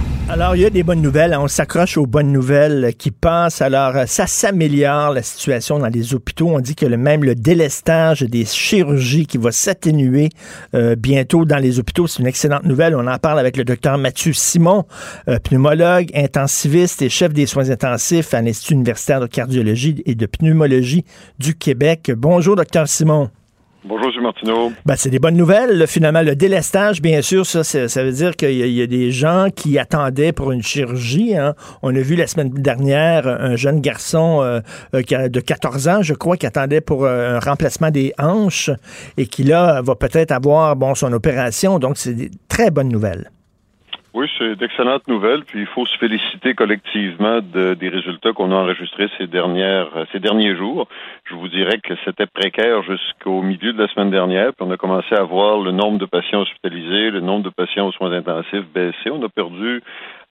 S3: Alors, il y a des bonnes nouvelles. hein. On s'accroche aux bonnes nouvelles qui passent. Alors, euh, ça s'améliore, la situation dans les hôpitaux. On dit que même le délestage des chirurgies qui va s'atténuer euh, bientôt dans les hôpitaux. C'est une excellente nouvelle. On en parle avec le docteur Mathieu Simon, euh, pneumologue, intensiviste et chef des soins intensifs à l'Institut universitaire de cardiologie et de pneumologie du Québec. Bonjour, docteur Simon.
S12: Bonjour, M. Martineau.
S3: Ben, c'est des bonnes nouvelles. Finalement, le délestage, bien sûr, ça, ça veut dire qu'il y, a- des gens qui attendaient pour une chirurgie. hein. On a vu la semaine dernière un jeune garçon euh, euh, de 14 ans, je crois, qui attendait pour euh, un remplacement des hanches et qui, là, va peut-être avoir bon, son opération. Donc, c'est des très bonnes nouvelles.
S12: Oui, c'est d'excellentes nouvelles, puis il faut se féliciter collectivement de- des résultats qu'on a enregistrés ces dernières, ces derniers jours. Je vous dirais que c'était précaire jusqu'au milieu de la semaine dernière, puis on a commencé à voir le nombre de patients hospitalisés, le nombre de patients aux soins intensifs baisser. On a perdu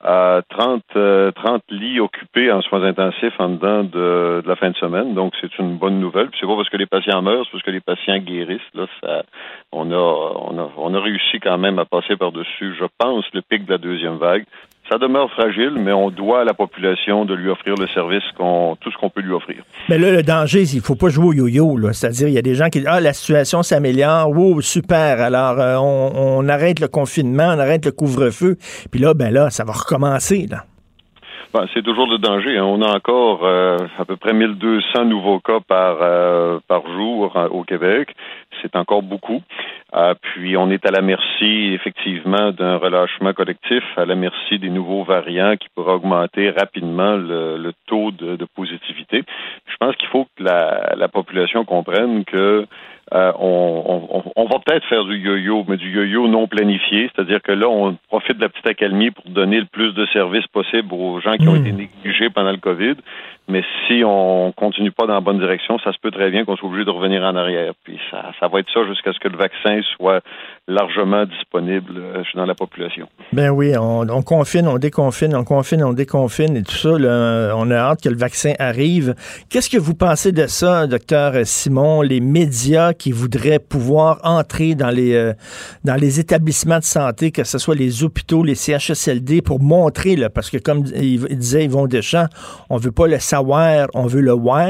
S12: à 30, euh, 30 lits occupés en soins intensifs en dedans de, de la fin de semaine. Donc, c'est une bonne nouvelle. Puis c'est pas parce que les patients meurent, c'est parce que les patients guérissent. Là, ça, on a, on a, on a réussi quand même à passer par-dessus, je pense, le pic de la deuxième vague. Ça demeure fragile, mais on doit à la population de lui offrir le service qu'on, tout ce qu'on peut lui offrir.
S3: Mais là, le danger, c'est qu'il faut pas jouer au yo-yo. là. C'est-à-dire, il y a des gens qui disent Ah, la situation s'améliore. Wow, super. Alors, euh, on, on arrête le confinement, on arrête le couvre-feu. Puis là, ben là, ça va recommencer. Là.
S12: Ben, c'est toujours le danger. hein. On a encore euh, à peu près 1200 nouveaux cas par, euh, par jour euh, au Québec. C'est encore beaucoup. Euh, puis on est à la merci effectivement d'un relâchement collectif, à la merci des nouveaux variants qui pourraient augmenter rapidement le, le taux de, de positivité. Je pense qu'il faut que la, la population comprenne que euh, on, on, on va peut-être faire du yo-yo, mais du yo-yo non planifié, c'est-à-dire que là, on profite de la petite accalmie pour donner le plus de services possible aux gens qui ont été négligés pendant le COVID. Mais si on continue pas dans la bonne direction, ça se peut très bien qu'on soit obligé de revenir en arrière. Puis ça, ça va être ça jusqu'à ce que le vaccin soit largement disponible euh, dans la population.
S3: Ben oui, on, on confine, on déconfine, on confine, on déconfine et tout ça. on a hâte que le vaccin arrive. Qu'est-ce que vous pensez de ça, docteur Simon, les médias qui voudraient pouvoir entrer dans les, euh, dans les établissements de santé, que ce soit les hôpitaux, les CHSLD, pour montrer, là, parce que comme il, il disait Yvon Deschamps, on veut pas le savoir, on veut le voir.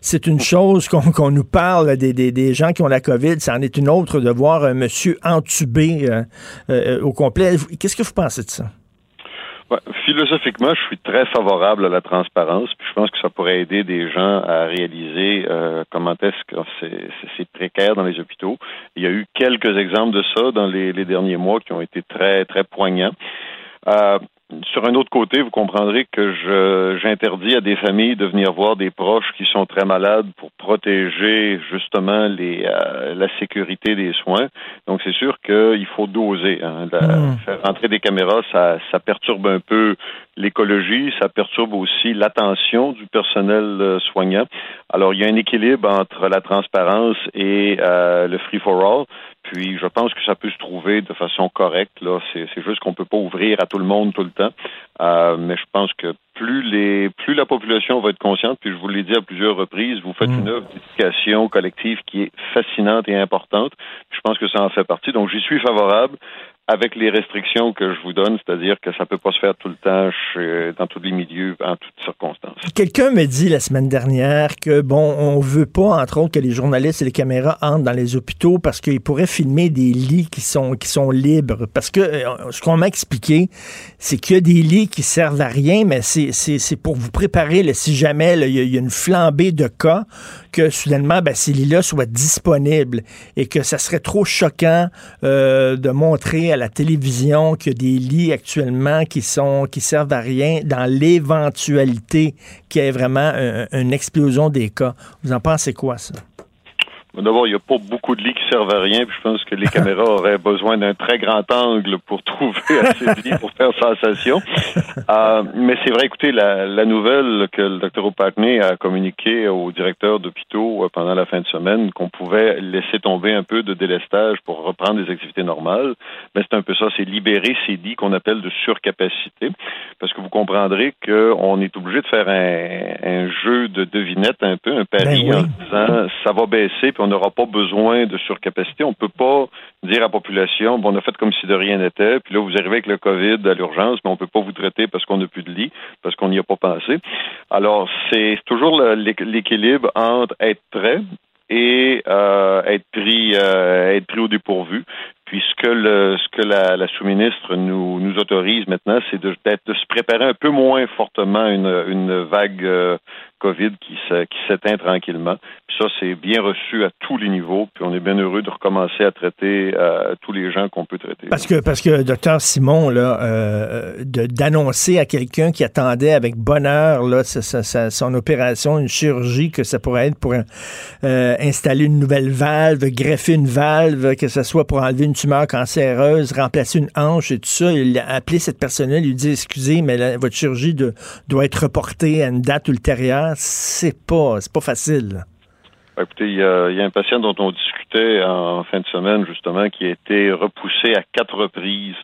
S3: C'est une chose qu'on nous parle des, gens qui ont la COVID, c'en est une autre de voir un monsieur entubé euh, euh, au complet. Qu'est-ce que vous pensez de ça?
S12: philosophiquement, je suis très favorable à la transparence, je pense que ça pourrait aider des gens à réaliser euh, comment est-ce que c'est précaire dans les hôpitaux. Il y a eu quelques exemples de ça dans les, derniers mois qui ont été très, très poignants. Euh, sur un autre côté, vous comprendrez que je, j'interdis à des familles de venir voir des proches qui sont très malades pour protéger justement les, euh, la sécurité des soins. Donc, c'est sûr qu'il faut doser. Hein. Hmm. Faire rentrer des caméras, ça, ça perturbe un peu l'écologie, ça perturbe aussi l'attention du personnel euh, soignant. Alors, il y a un équilibre entre la transparence et euh, le free for all. Puis, je pense que ça peut se trouver de façon correcte. Là, c'est, juste qu'on peut pas ouvrir à tout le monde tout le temps. Euh, mais je pense que plus les, plus la population va être consciente, puis je vous l'ai dit à plusieurs reprises, vous faites mm. une œuvre d'éducation collective qui est fascinante et importante. Je pense que ça en fait partie. Donc, j'y suis favorable avec les restrictions que je vous donne, c'est-à-dire que ça peut pas se faire tout le temps dans tous les milieux, en toutes circonstances.
S3: Quelqu'un me dit la semaine dernière que, bon, on veut pas, entre autres, que les journalistes et les caméras entrent dans les hôpitaux parce qu'ils pourraient filmer des lits qui sont, qui sont libres. Parce que euh, ce qu'on m'a expliqué, c'est qu'il y a des lits qui servent à rien, mais c'est pour vous préparer, si jamais il y, a une flambée de cas, que soudainement, ben, ces lits-là soient disponibles et que ça serait trop choquant euh, de montrer à la télévision qu'il y a des lits actuellement qui sont qui servent à rien dans l'éventualité qu'il y ait vraiment une explosion des cas. Vous en pensez quoi, ça?
S12: D'abord, il n'y a pas beaucoup de lits qui servent à rien, puis je pense que les caméras auraient besoin d'un très grand angle pour trouver assez de lits pour faire sensation. Euh, mais c'est vrai, écoutez, la, la, nouvelle que le docteur O'Patney a communiqué au directeur d'hôpitaux euh, pendant la fin de semaine, qu'on pouvait laisser tomber un peu de délestage pour reprendre des activités normales, mais c'est un peu ça, c'est libérer ces lits qu'on appelle de surcapacité, parce que vous comprendrez qu'on est obligé de faire un, un, jeu de devinette un peu, un pari ben en disant ça va baisser, on n'aura pas besoin de surcapacité. On ne peut pas dire à la population, bon, on a fait comme si de rien n'était, puis là, vous arrivez avec le COVID à l'urgence, mais on ne peut pas vous traiter parce qu'on n'a plus de lit, parce qu'on n'y a pas pensé. Alors, c'est toujours l'équilibre entre être prêt et euh, être pris euh, être pris au dépourvu. Puis ce que la, sous-ministre nous autorise maintenant, c'est de, de se préparer un peu moins fortement une une vague euh, COVID qui s'éteint tranquillement. Puis ça, c'est bien reçu à tous les niveaux. Puis on est bien heureux de recommencer à traiter euh, tous les gens qu'on peut traiter.
S3: Parce que, parce que docteur Simon, là, euh, d'annoncer à quelqu'un qui attendait avec bonheur là, son opération, une chirurgie, que ça pourrait être pour euh, installer une nouvelle valve, greffer une valve, que ce soit pour enlever une tumeur cancéreuse, remplacer une hanche et tout ça, il a appelé cette personne-là, lui dit excusez, mais votre chirurgie doit être reportée à une date ultérieure c'est pas, c'est pas facile.
S12: Écoutez, il y, a, un patient dont on discutait en fin de semaine, justement, qui a été repoussé à quatre reprises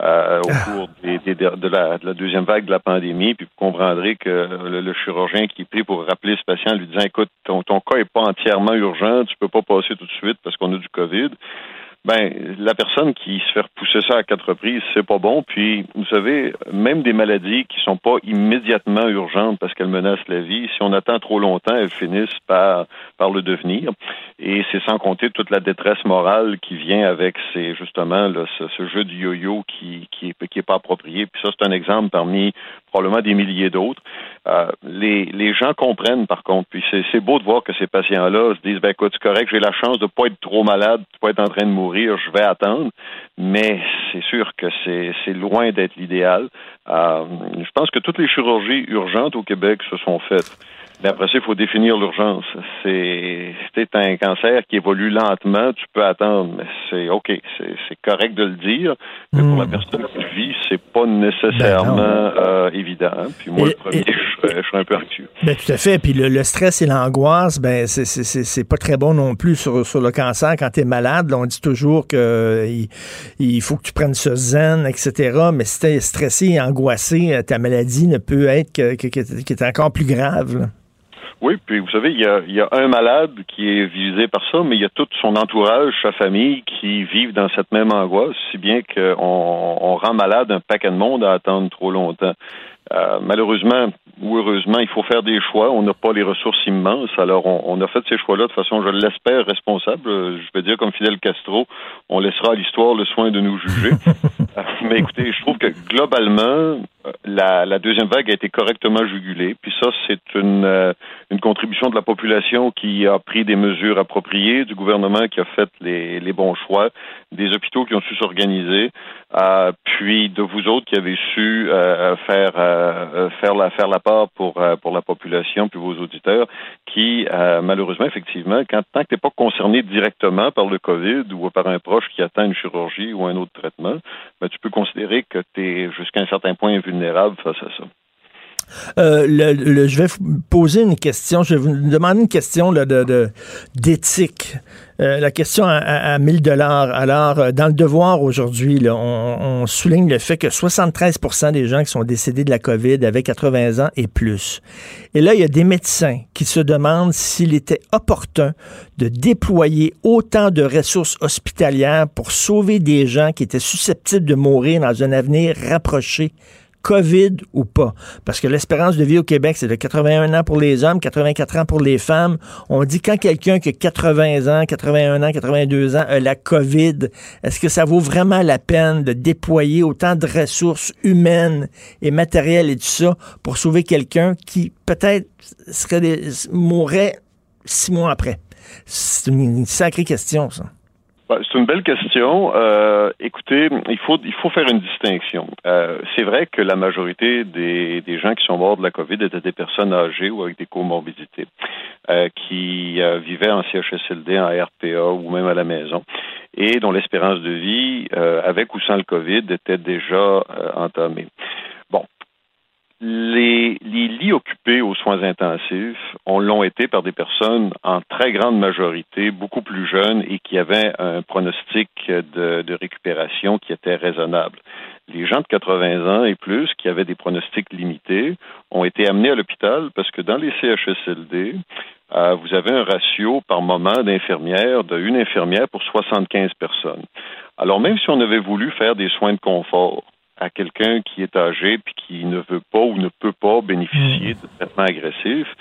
S12: euh, au ah. cours de, la, deuxième vague de la pandémie. Puis vous comprendrez que le, chirurgien qui est pris pour rappeler ce patient lui disant Écoute, ton, ton cas n'est pas entièrement urgent, tu peux pas passer tout de suite parce qu'on a du COVID ben la personne qui se fait repousser ça à quatre reprises, c'est pas bon. Puis, vous savez, même des maladies qui sont pas immédiatement urgentes parce qu'elles menacent la vie, si on attend trop longtemps, elles finissent par par le devenir. Et c'est sans compter toute la détresse morale qui vient avec ces justement là, ce, jeu du yo-yo qui qui est, qui est pas approprié. Puis ça, c'est un exemple parmi probablement des milliers d'autres. Euh, les, les gens comprennent par contre. Puis c'est beau de voir que ces patients-là se disent ben écoute, c'est correct, j'ai la chance de pas être trop malade, de pas être en train de mourir je vais attendre, mais c'est sûr que c'est loin d'être l'idéal. Euh, je pense que toutes les chirurgies urgentes au Québec se sont faites. Mais après ça, il faut définir l'urgence. C'est un cancer qui évolue lentement, tu peux attendre, mais c'est OK, c'est correct de le dire. Mais pour la hmm. personne qui vit, c'est pas nécessairement ben euh, évident. Puis moi, le premier, je, suis un peu anxieux.
S3: Ben, tout à fait. Puis le, stress et l'angoisse, ben c'est pas très bon non plus sur, sur le cancer. Quand tu es malade, on dit toujours que il, faut que tu prennes ce zen, etc. Mais si tu es stressé et angoissé, ta maladie ne peut être que, que, que, est encore plus grave.
S12: Oui, puis vous savez, il y, a, un malade qui est visé par ça, mais il y a tout son entourage, sa famille qui vivent dans cette même angoisse, si bien qu'on on rend malade un paquet de monde à attendre trop longtemps. Euh, malheureusement ou heureusement, il faut faire des choix. On n'a pas les ressources immenses. Alors, on, a fait ces choix-là de façon, je l'espère, responsable. Je vais dire comme Fidel Castro, on laissera à l'histoire le soin de nous juger. Mais écoutez, je trouve que globalement, la, la, deuxième vague a été correctement jugulée. Puis ça, c'est une, euh, une contribution de la population qui a pris des mesures appropriées, du gouvernement qui a fait les, les bons choix, des hôpitaux qui ont su s'organiser, euh, puis de vous autres qui avez su euh, faire euh, faire la faire la part pour pour la population, puis vos auditeurs, qui malheureusement effectivement, quand tant que t'es pas concerné directement par le Covid ou par un proche qui attend une chirurgie ou un autre traitement, ben, tu peux considérer que tu es jusqu'à un certain point vulnérable face à ça.
S3: Euh, je vais vous poser une question, je vais vous demander une question d'éthique. Euh, la question à, à, 1000 dollars. Alors, euh, dans le devoir aujourd'hui, on, souligne le fait que 73% des gens qui sont décédés de la COVID avaient 80 ans et plus. Et là, il y a des médecins qui se demandent s'il était opportun de déployer autant de ressources hospitalières pour sauver des gens qui étaient susceptibles de mourir dans un avenir rapproché COVID ou pas. Parce que l'espérance de vie au Québec, c'est de 81 ans pour les hommes, 84 ans pour les femmes. On dit quand quelqu'un qui a 80 ans, 81 ans, 82 ans a la COVID, est-ce que ça vaut vraiment la peine de déployer autant de ressources humaines et matérielles et tout ça pour sauver quelqu'un qui peut-être serait mourrait six mois après? C'est une sacrée question, ça.
S12: Bah, c'est une belle question. Euh, écoutez, il faut il faut faire une distinction. Euh, c'est vrai que la majorité des, des gens qui sont morts de la COVID étaient des personnes âgées ou avec des comorbidités euh, qui vivaient en CHSLD, en RPA ou même à la maison et dont l'espérance de vie, avec ou sans le COVID, était déjà entamée. Les, lits occupés aux soins intensifs, on l'ont été par des personnes en très grande majorité, beaucoup plus jeunes et qui avaient un pronostic de, de récupération qui était raisonnable. Les gens de 80 ans et plus, qui avaient des pronostics limités, ont été amenés à l'hôpital parce que dans les CHSLD, euh, vous avez un ratio par moment d'infirmières, de une infirmière pour 75 personnes. Alors même si on avait voulu faire des soins de confort, à quelqu'un qui est âgé puis qui ne veut pas ou ne peut pas bénéficier de traitements agressifs,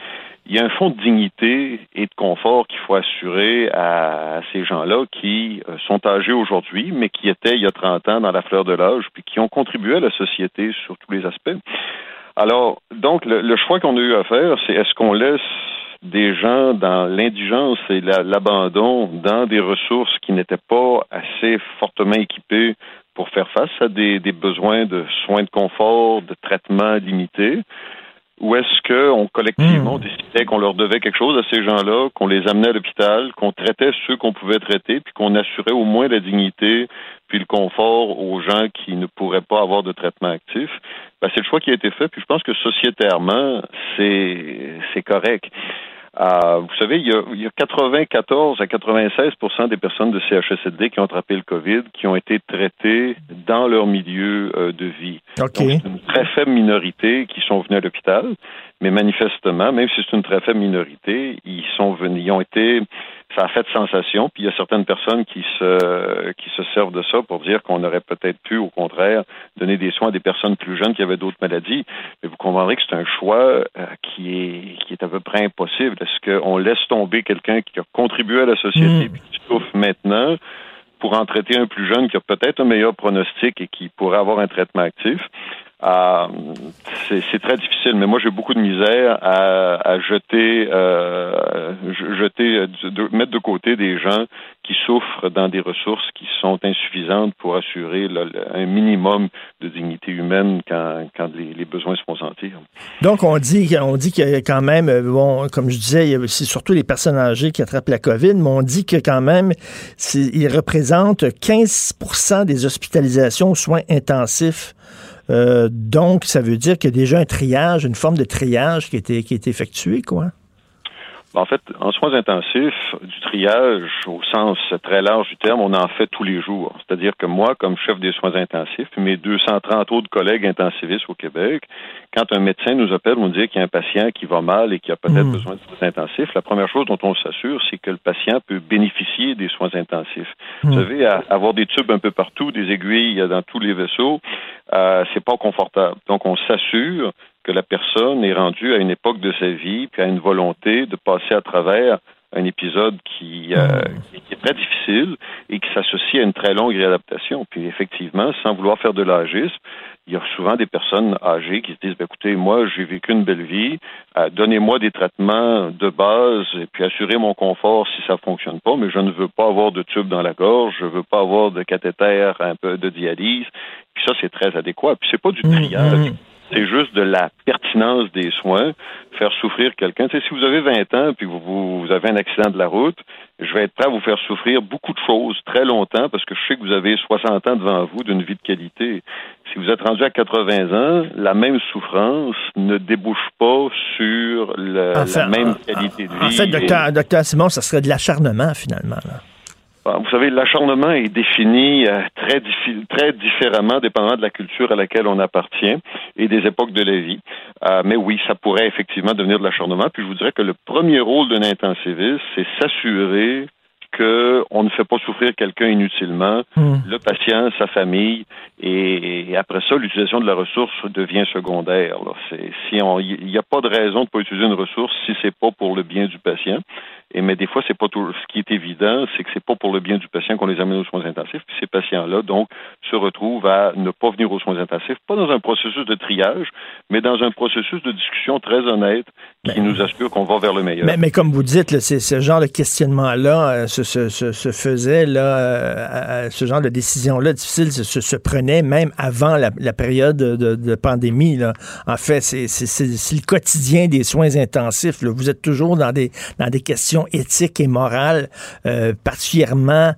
S12: il y a un fond de dignité et de confort qu'il faut assurer à, ces gens-là qui euh, sont âgés aujourd'hui, mais qui étaient il y a 30 ans dans la fleur de l'âge, puis qui ont contribué à la société sur tous les aspects. Alors, donc, le, choix qu'on a eu à faire, c'est est-ce qu'on laisse des gens dans l'indigence et l'abandon dans des ressources qui n'étaient pas assez fortement équipées pour faire face à des, besoins de soins de confort, de traitement limité? Ou est-ce qu'on collectivement hmm. décidait qu'on leur devait quelque chose à ces gens-là, qu'on les amenait à l'hôpital, qu'on traitait ceux qu'on pouvait traiter, puis qu'on assurait au moins la dignité puis le confort aux gens qui ne pourraient pas avoir de traitement actif? Ben, c'est le choix qui a été fait, puis je pense que sociétairement, c'est correct. Euh, vous savez, il y, a, il y, a, 94 à 96% des personnes de CHSLD qui ont attrapé le COVID, qui ont été traitées dans leur milieu euh, de vie. Donc, c'est une très faible minorité qui sont venus à l'hôpital, mais manifestement, même si c'est une très faible minorité, ils sont venus, ils ont été ça a fait sensation. Puis il y a certaines personnes qui se qui se servent de ça pour dire qu'on aurait peut-être pu, au contraire, donner des soins à des personnes plus jeunes qui avaient d'autres maladies. Mais vous comprendrez que c'est un choix euh, qui est qui est à peu près impossible. Est-ce qu'on laisse tomber quelqu'un qui a contribué à la société mm. qui souffre maintenant pour en traiter un plus jeune qui a peut-être un meilleur pronostic et qui pourrait avoir un traitement actif? Euh, c'est très difficile, mais moi j'ai beaucoup de misère à, jeter, euh, jeter, mettre de côté des gens qui souffrent dans des ressources qui sont insuffisantes pour assurer un minimum de dignité humaine quand, les, besoins se font sentir.
S3: Donc on dit, on dit a quand même, bon, comme je disais, c'est surtout les personnes âgées qui attrapent la COVID, mais on dit que quand même, ils représentent 15% des hospitalisations aux soins intensifs euh, donc, ça veut dire qu'il y a déjà un triage, une forme de triage qui a été, qui effectué, quoi.
S12: En fait, en soins intensifs, du triage au sens très large du terme, on en fait tous les jours. C'est-à-dire que moi, comme chef des soins intensifs, puis mes 230 autres collègues intensivistes au Québec, quand un médecin nous appelle, on dit qu'il y a un patient qui va mal et qui a peut-être hmm. besoin de soins intensifs, la première chose dont on s'assure, c'est que le patient peut bénéficier des soins intensifs. Vous hmm. savez, avoir des tubes un peu partout, des aiguilles dans tous les vaisseaux, euh, c'est pas confortable. Donc, on s'assure que la personne est rendue à une époque de sa vie, puis à une volonté de passer à travers un épisode qui, euh, qui est très difficile et qui s'associe à une très longue réadaptation. Puis effectivement, sans vouloir faire de l'agisme, il y a souvent des personnes âgées qui se disent, ben, écoutez, moi, j'ai vécu une belle vie, euh, donnez-moi des traitements de base et puis assurez mon confort si ça fonctionne pas, mais je ne veux pas avoir de tube dans la gorge, je veux pas avoir de cathéter, un peu de dialyse. Puis ça, c'est très adéquat. Puis c'est pas du triage. C'est juste de la pertinence des soins, faire souffrir quelqu'un. Tu sais, si vous avez 20 ans puis vous, vous avez un accident de la route, je vais être prêt à vous faire souffrir beaucoup de choses très longtemps parce que je sais que vous avez 60 ans devant vous d'une vie de qualité. Si vous êtes rendu à 80 ans, la même souffrance ne débouche pas sur le, la même qualité de vie.
S3: En fait, docteur, docteur Simon, ça serait de l'acharnement finalement. Là.
S12: Vous savez, l'acharnement est défini euh, très, très différemment dépendant de la culture à laquelle on appartient et des époques de la vie. Euh, mais oui, ça pourrait effectivement devenir de l'acharnement. Puis je vous dirais que le premier rôle d'un intensiviste, c'est s'assurer qu'on ne fait pas souffrir quelqu'un inutilement,
S3: Hmm.
S12: le patient, sa famille, et, et après ça, l'utilisation de la ressource devient secondaire. Si il n'y a pas de raison de ne pas utiliser une ressource si c'est pas pour le bien du patient. Et mais des fois, c'est pas tout. Ce qui est évident, c'est que c'est pas pour le bien du patient qu'on les amène aux soins intensifs. Puis ces patients-là, donc, se retrouvent à ne pas venir aux soins intensifs, pas dans un processus de triage, mais dans un processus de discussion très honnête qui nous assure qu'on va vers le meilleur.
S3: Mais, comme vous dites, ce genre de questionnement-là euh, se, faisait, là, euh, euh, ce genre de décision-là difficile se, prenait même avant la, période de, pandémie. En fait, c'est le quotidien des soins intensifs. Vous êtes toujours dans des, dans des questions éthiques et morales euh, particulièrement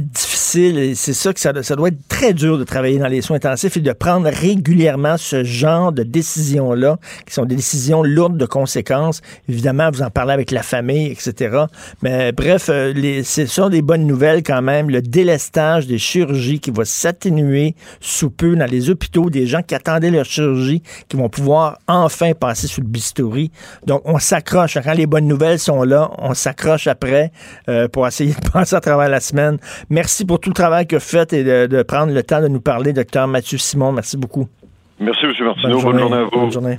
S3: difficiles. C'est ça que ça, ça doit être très dur de travailler dans les soins intensifs et de prendre régulièrement ce genre de décisions-là, qui sont des décisions lourdes de conséquences. Évidemment, vous en parlez avec la famille, etc. Mais bref, euh, les, ce sont des bonnes nouvelles quand même. Le délestage des chirurgies qui va s'atténuer sous peu dans les hôpitaux, des gens qui attendaient leur chirurgie, qui vont pouvoir enfin passer sous le bistouri. Donc, on s'accroche. Quand les bonnes nouvelles sont là, on s'accroche après euh, pour essayer de passer à travers la semaine. Merci pour tout le travail que vous faites et de, de prendre le temps de nous parler, docteur Mathieu Simon. Merci beaucoup.
S12: Merci, M. Martineau. Bonne journée, à vous.
S3: Bonne journée.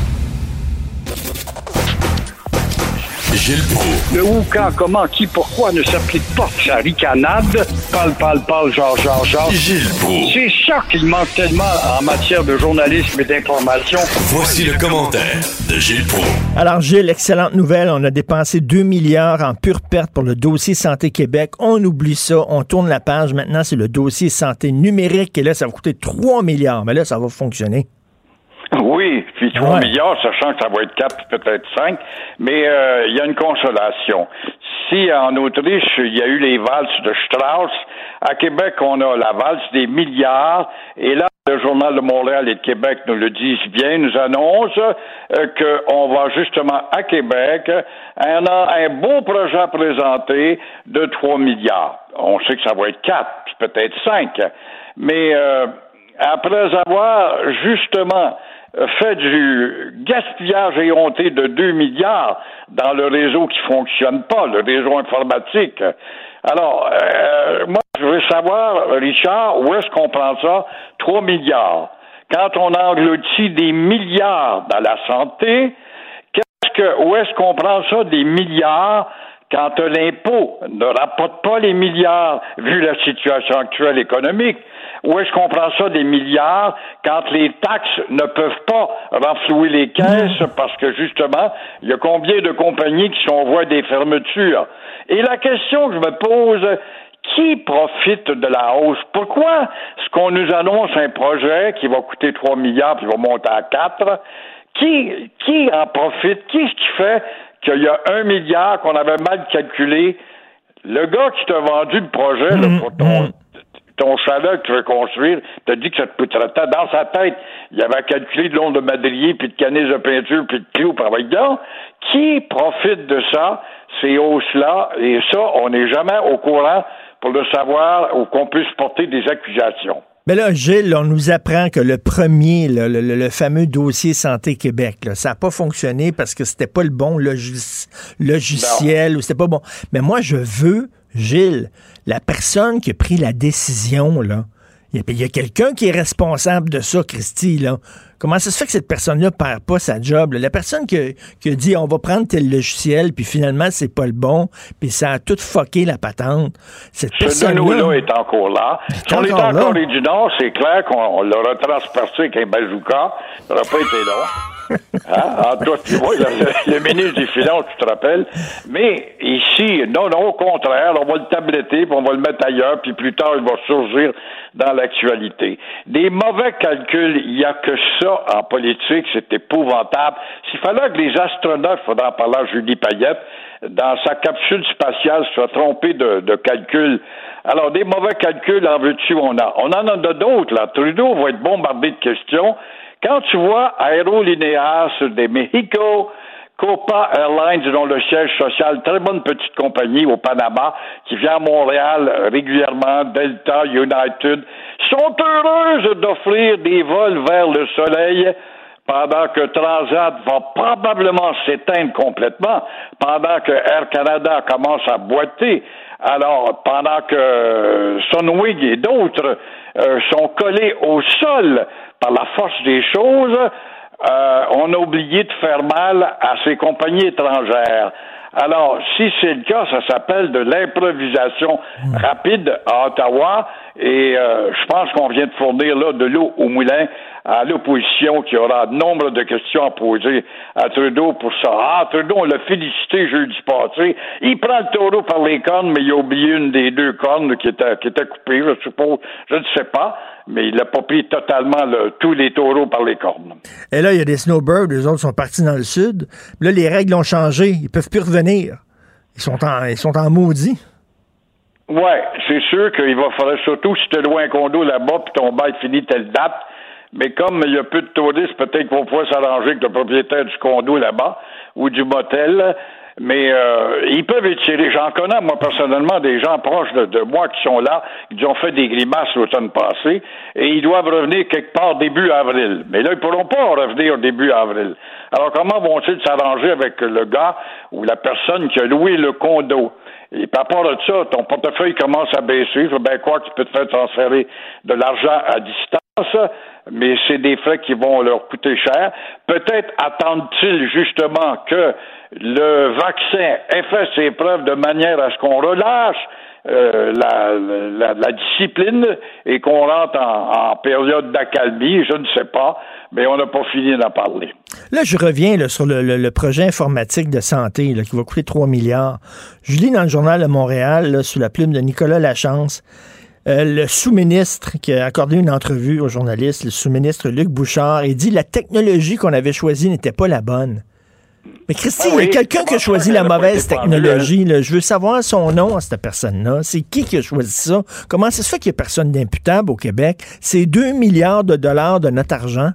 S8: Gilles Proulx.
S13: Le où, quand, comment, qui, pourquoi ne s'applique pas sa ricanade? Parle, parle, parle, genre, genre, genre.
S8: Gilles Proulx.
S13: C'est ça qu'il manque tellement en matière de journalisme et d'information.
S8: Voici le commentaire de Gilles Proulx.
S3: Alors, Gilles, excellente nouvelle. On a dépensé 2 milliards en pure perte pour le dossier Santé Québec. On oublie ça. On tourne la page. Maintenant, c'est le dossier santé numérique. Et là, ça va coûter 3 milliards. Mais là, ça va fonctionner.
S13: Oui, puis 3
S3: Ouais.
S13: milliards, sachant que ça va être 4, peut-être 5, mais euh, il y a une consolation. Si en Autriche, il y a eu les valses de Strauss, à Québec, on a la valse des milliards, et là, le Journal de Montréal et de Québec nous le disent bien, nous annonce euh, qu'on va justement à Québec, on a un beau projet à présenter de 3 milliards. On sait que ça va être 4, puis peut-être 5, mais euh, après avoir justement fait du gaspillage éhonté de 2 milliards dans le réseau qui fonctionne pas, le réseau informatique. Alors, euh, moi, je veux savoir, Richard, où est-ce qu'on prend ça? 3 milliards. Quand on engloutit des milliards dans la santé, qu'est-ce que, où est-ce qu'on prend ça des milliards quand l'impôt ne rapporte pas les milliards vu la situation actuelle économique? Où est-ce qu'on prend ça des milliards quand les taxes ne peuvent pas renflouer les caisses parce que justement, il y a combien de compagnies qui sont en voie des fermetures? Et la question que je me pose, qui profite de la hausse? Pourquoi est-ce qu'on nous annonce un projet qui va coûter 3 milliards puis va monter à 4? Qui, qui en profite? Qui ce qui fait qu'il y a un milliard qu'on avait mal calculé? Le gars qui t'a vendu le projet là, pour ton, ton chalet que tu veux construire, t'a dit que ça te coûterait tant. Dans sa tête, il avait calculé de l'onde de madrier, puis de canis de peinture, puis de clous par exemple. Qui profite de ça, ces hausses-là? Et ça, on n'est jamais au courant pour le savoir ou qu'on puisse porter des accusations.
S3: Mais là, Gilles, on nous apprend que le premier, le, le- le fameux dossier Santé Québec, là, ça n'a pas fonctionné parce que c'était pas le bon logis- logiciel ou c'était pas bon. Mais moi, je veux Gilles, la personne qui a pris la décision, là, il y a, quelqu'un qui est responsable de ça, Christy, là. Comment ça se fait que cette personne-là perd pas sa job? là? La personne qui a, qui a dit on va prendre tel logiciel, puis finalement c'est pas le bon, puis ça a tout fucké la patente. Cette
S13: Ce
S3: personne-là.
S13: Est encore là. Si on était
S3: encore
S13: en
S3: là.
S13: Corée du Nord, c'est clair qu'on on l'aurait transpercé avec un bazooka. Ça n'aurait pas été long. Hein? En toi, tu vois, le, le ministre des Finances, tu te rappelles. Mais ici, non, non, au contraire, on va le tabletter, puis on va le mettre ailleurs, puis plus tard, il va surgir dans l'actualité. Des mauvais calculs, il n'y a que ça en politique, c'est épouvantable. S'il fallait que les astronautes, il faudra en parler à Julie Payette, dans sa capsule spatiale, soit trompé de, de calcul. Alors, des mauvais calculs, en veux-tu, on a. On en a d'autres, là. Trudeau va être bombardé de questions. Quand tu vois Aérolinéas des Mexico, Copa Airlines, dont le siège social, très bonne petite compagnie au Panama, qui vient à Montréal régulièrement, Delta, United, sont heureuses d'offrir des vols vers le soleil pendant que Transat va probablement s'éteindre complètement, pendant que Air Canada commence à boiter, alors pendant que Sunwing et d'autres euh, sont collés au sol par la force des choses, euh, on a oublié de faire mal à ces compagnies étrangères. Alors, si c'est le cas, ça s'appelle de l'improvisation rapide à Ottawa et euh, je pense qu'on vient de fournir là de l'eau au moulin à l'opposition qui aura nombre de questions à poser à Trudeau pour ça. Ah, Trudeau, on l'a félicité jeudi passé. Il prend le taureau par les cornes, mais il a oublié une des deux cornes qui était, qui était coupée, je suppose. Je ne sais pas, mais il n'a pas pris totalement le- tous les taureaux par les cornes.
S3: Et là, il y a des snowbirds, les autres sont partis dans le sud. Là, les règles ont changé. Ils peuvent plus revenir. Ils sont en, ils sont en maudit.
S13: Ouais, c'est sûr qu'il va falloir, surtout si tu loué un condo là-bas puis ton bail finit telle date. Mais comme il y a peu de touristes, peut-être qu'on pourrait s'arranger avec le propriétaire du condo là-bas ou du motel. Mais euh, ils peuvent étirer. J'en connais, moi, personnellement, des gens proches de, de moi qui sont là, qui ont fait des grimaces l'automne passé, et ils doivent revenir quelque part début avril. Mais là, ils pourront pas revenir début avril. Alors, comment vont-ils s'arranger avec le gars ou la personne qui a loué le condo? Et par rapport à ça, ton portefeuille commence à baisser. Je veux bien croire que tu peux te faire transférer de l'argent à distance, mais c'est des frais qui vont leur coûter cher. Peut-être attendent-ils justement que le vaccin ait fait ses preuves de manière à ce qu'on relâche euh, la, la, la discipline et qu'on rentre en, en période d'accalmie, je ne sais pas, mais on n'a pas fini d'en parler.
S3: Là, je reviens là, sur le, le- le projet informatique de santé là, qui va coûter 3 milliards. Je lis dans le journal de Montréal, là, sous la plume de Nicolas Lachance, euh, le sous-ministre qui a accordé une entrevue aux journalistes, le sous-ministre Luc Bouchard, et dit la technologie qu'on avait choisie n'était pas la bonne. Mais Christy,
S13: Ah oui,
S3: il y a quelqu'un qui a choisi la mauvaise technologie. là. Je veux savoir son nom à cette personne-là. C'est qui qui a choisi ça? Comment ça se fait qu'il n'y a personne d'imputable au Québec? C'est 2 milliards de dollars de notre argent.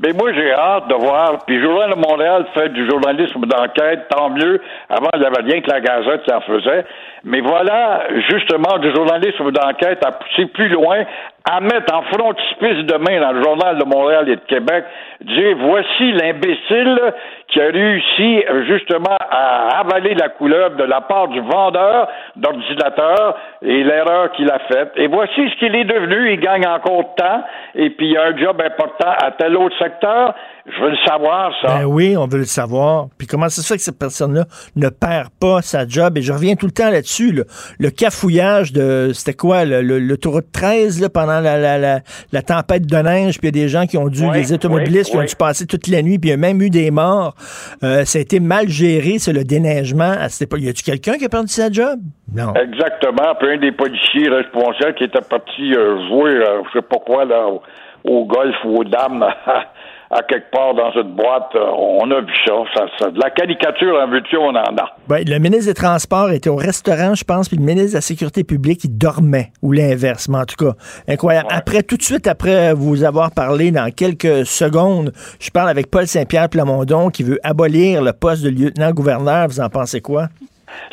S13: Mais moi, j'ai hâte de voir. Puis, Journal de Montréal fait du journalisme d'enquête, tant mieux. Avant, il n'y avait rien que la Gazette qui en faisait. Mais voilà, justement, du journalisme d'enquête à pousser plus loin, à mettre en frontispice demain dans le Journal de Montréal et de Québec, dire voici l'imbécile qui a réussi euh, justement à avaler la couleur de la part du vendeur d'ordinateur et l'erreur qu'il a faite. Et voici ce qu'il est devenu. Il gagne encore de temps et puis il a un job important à tel autre secteur. Je veux le savoir, ça.
S3: Ben oui, on veut le savoir. Puis comment ça se fait que cette personne-là ne perd pas sa job? Et je reviens tout le temps là-dessus. là. Le cafouillage de, c'était quoi, le, le, l'autoroute 13, là, pendant la, la, la, la tempête de neige, puis il y a des gens qui ont dû,
S13: Oui,
S3: des automobilistes
S13: oui,
S3: qui ont dû passer toute la nuit, puis il y a même eu des morts. Euh, ça a été mal géré, c'est le déneigement. À cette époque. Y a-tu quelqu'un qui a perdu sa job? Non.
S13: Exactement. Puis un des policiers responsables qui était parti euh, jouer, euh, je sais pas quoi, là, au, au golf ou aux dames, à quelque part dans cette boîte, euh, on a vu ça. ça, ça de la caricature en veux-tu, on en a.
S3: Ben, le ministre des Transports était au restaurant, je pense, puis le ministre de la Sécurité publique, il dormait, ou l'inverse, mais en tout cas, incroyable. Après, tout de suite après vous avoir parlé, dans quelques secondes, je parle avec Paul Saint-Pierre Plamondon, qui veut abolir le poste de lieutenant-gouverneur. Vous en pensez quoi?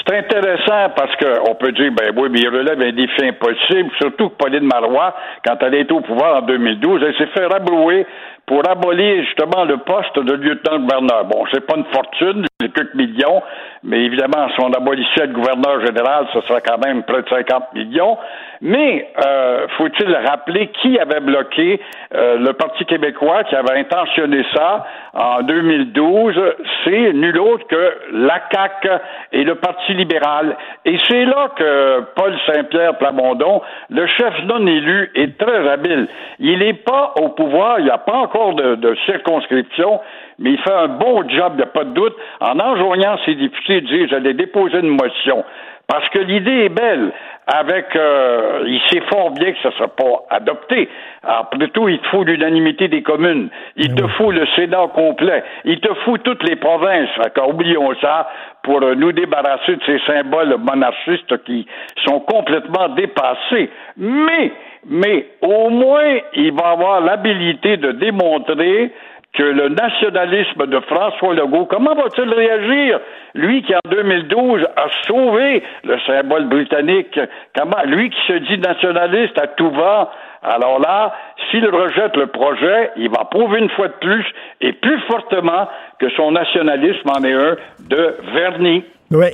S13: C'est intéressant parce qu'on peut dire, ben oui, mais il relève un défi impossible, surtout que Pauline Marois, quand elle est au pouvoir en 2012, elle s'est fait rabrouer pour abolir justement le poste de lieutenant-gouverneur. Bon, c'est pas une fortune, c'est quelques millions, mais évidemment, si on abolissait le gouverneur général, ce serait quand même près de 50 millions. Mais euh, faut-il rappeler qui avait bloqué euh, le Parti québécois, qui avait intentionné ça en 2012 C'est nul autre que la CAQ et le Parti libéral. Et c'est là que Paul Saint-Pierre Plamondon, le chef non élu, est très habile. Il n'est pas au pouvoir, il n'y a pas encore de, de circonscription, mais il fait un bon job, il n'y a pas de doute, en enjoignant ses députés de dire j'allais déposer une motion. Parce que l'idée est belle. Avec, euh, il sait fort bien que ça ne sera pas adopté. Après tout, il te faut l'unanimité des communes. Il te faut le Sénat complet. Il te faut toutes les provinces. Fait oublions ça pour euh, nous débarrasser de ces symboles monarchistes qui sont complètement dépassés. Mais, mais, au moins, il va avoir l'habilité de démontrer que le nationalisme de François Legault, comment va-t-il réagir? Lui qui, en 2012, a sauvé le symbole britannique, comment, lui qui se dit nationaliste à tout va, alors là, s'il rejette le projet, il va prouver une fois de plus et plus fortement que son nationalisme en est un de vernis.
S3: Oui,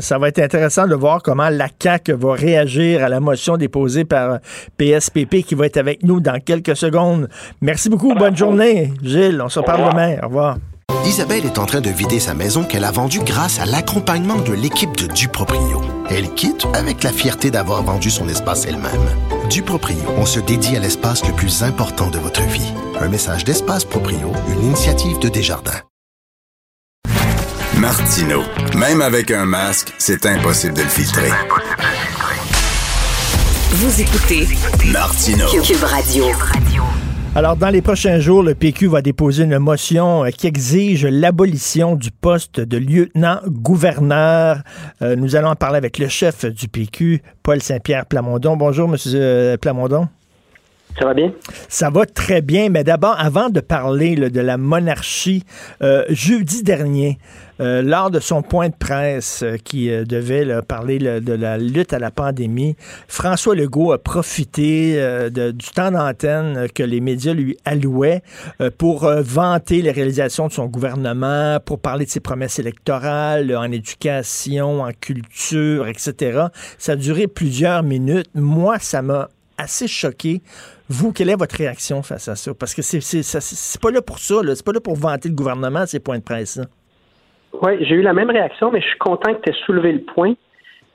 S3: ça va être intéressant de voir comment la CAQ va réagir à la motion déposée par PSPP qui va être avec nous dans quelques secondes. Merci beaucoup. Bonne journée, Gilles. On se parle demain. Au revoir.
S14: Isabelle est en train de vider sa maison qu'elle a vendue grâce à l'accompagnement de l'équipe de Duproprio. Elle quitte avec la fierté d'avoir vendu son espace elle-même. Duproprio, on se dédie à l'espace le plus important de votre vie. Un message d'Espace Proprio, une initiative de Desjardins.
S15: Martino. Même avec un masque, c'est impossible de le filtrer.
S2: Vous écoutez
S15: Martino.
S2: Cube Radio.
S3: Alors, dans les prochains jours, le PQ va déposer une motion euh, qui exige l'abolition du poste de lieutenant-gouverneur. Euh, nous allons en parler avec le chef du PQ, Paul Saint-Pierre Plamondon. Bonjour, Monsieur euh, Plamondon.
S16: Ça va bien?
S3: Ça va très bien, mais d'abord, avant de parler de la monarchie, jeudi dernier, euh, lors de son point de presse euh, qui euh, devait parler de la lutte à la pandémie, François Legault a profité du temps d'antenne que les médias lui allouaient pour vanter les réalisations de son gouvernement, pour parler de ses promesses électorales en éducation, en culture, etc. Ça a duré plusieurs minutes. Moi, ça m'a assez choqué. Vous, quelle est votre réaction face à ça? Parce que c'est pas là pour ça, c'est pas là pour vanter le gouvernement, ces points de presse. -là.
S16: Oui, j'ai eu la même réaction, mais je suis content que tu aies soulevé le point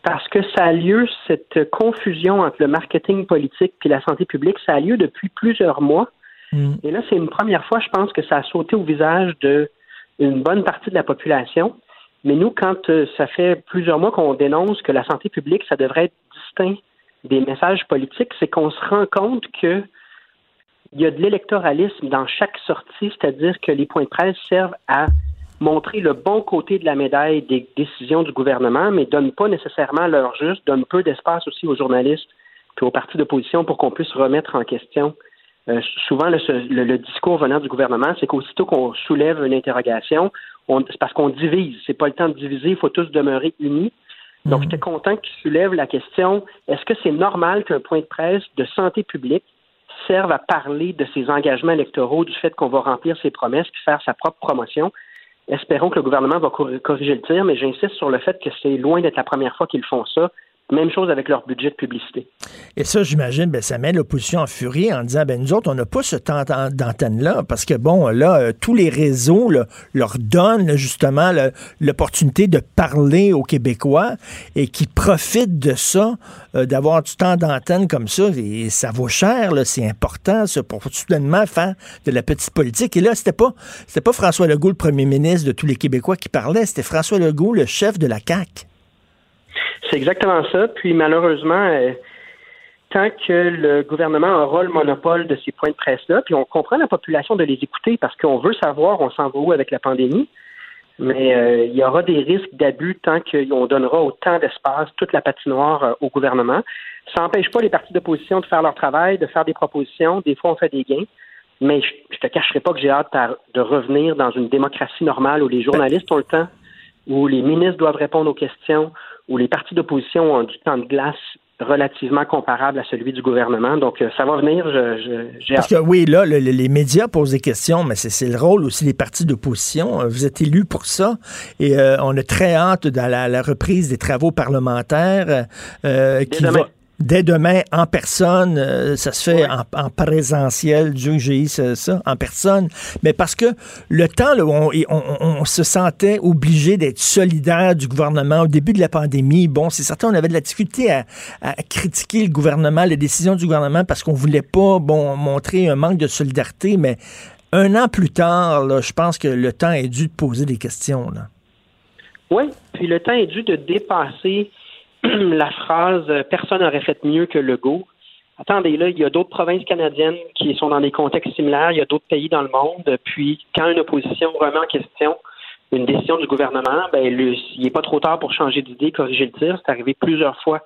S16: parce que ça a lieu, cette confusion entre le marketing politique et la santé publique, ça a lieu depuis plusieurs mois. Mm. Et là, c'est une première fois, je pense, que ça a sauté au visage d'une bonne partie de la population. Mais nous, quand euh, ça fait plusieurs mois qu'on dénonce que la santé publique, ça devrait être distinct des messages politiques, c'est qu'on se rend compte que il y a de l'électoralisme dans chaque sortie, c'est-à-dire que les points de presse servent à montrer le bon côté de la médaille des décisions du gouvernement, mais donne pas nécessairement l'heure juste, donne peu d'espace aussi aux journalistes et aux partis d'opposition pour qu'on puisse remettre en question. Euh, souvent, le, discours venant du gouvernement, c'est qu'aussitôt qu'on soulève une interrogation, c'est parce qu'on divise. C'est pas le temps de diviser, il faut tous demeurer unis. Donc, mhm. j'étais content que tu soulèves la question est-ce que c'est normal qu'un point de presse de santé publique serve à parler de ses engagements électoraux, du fait qu'on va remplir ses promesses puis faire sa propre promotion? Espérons que le gouvernement va corriger le tir, mais j'insiste sur le fait que c'est loin d'être la première fois qu'ils font ça. Même chose avec leur budget de publicité.
S3: Et ça, j'imagine, ben, ça met l'opposition en furie en disant, ben, nous autres, on n'a pas ce temps d'antenne-là, parce que, bon, là, euh, tous les réseaux leur donnent justement l'opportunité de parler aux Québécois et qui profitent de ça, euh, d'avoir du temps d'antenne comme ça. Et ça vaut cher, c'est important, ça, pour soudainement faire de la petite politique. Et là, c'était pas, pas François Legault, le premier ministre de tous les Québécois, qui parlait, c'était François Legault, le chef de la CAQ.
S16: C'est exactement ça. Puis malheureusement, euh, tant que le gouvernement aura le monopole de ces points de presse-là, puis on comprend la population de les écouter parce qu'on veut savoir on s'en va où avec la pandémie, mais euh, il y aura des risques d'abus tant qu'on donnera autant d'espace, toute la patinoire euh, au gouvernement. Ça n'empêche pas les partis d'opposition de faire leur travail, de faire des propositions. Des fois, on fait des gains. Mais je, je te cacherai pas que j'ai hâte de revenir dans une démocratie normale où les journalistes ont le temps, où les ministres doivent répondre aux questions, où les partis d'opposition ont du temps de glace relativement comparable à celui du gouvernement. Donc, euh, ça va venir. Je,
S3: Parce que oui, là, les médias posent des questions, mais c'est le rôle aussi des partis d'opposition. Vous êtes élus pour ça et on a très hâte dans la, reprise des travaux parlementaires qui va dès demain en personne. Euh, ça se fait en, présentiel. Dieu que j'ai ça, en personne. Mais parce que le temps là, on, se sentait obligé d'être solidaire du gouvernement au début de la pandémie, bon, c'est certain, on avait de la difficulté à, critiquer le gouvernement, les décisions du gouvernement parce qu'on voulait pas, bon, montrer un manque de solidarité. Mais un an plus tard, là, je pense que le temps est dû de poser des questions. Là.
S16: Oui, puis le temps est dû de dépasser la phrase euh, personne n'aurait fait mieux que Legault. Attendez, là, il y a d'autres provinces canadiennes qui sont dans des contextes similaires, il y a d'autres pays dans le monde. Puis, quand une opposition remet en question une décision du gouvernement, ben, il n'est pas trop tard pour changer d'idée, corriger le tir. C'est arrivé plusieurs fois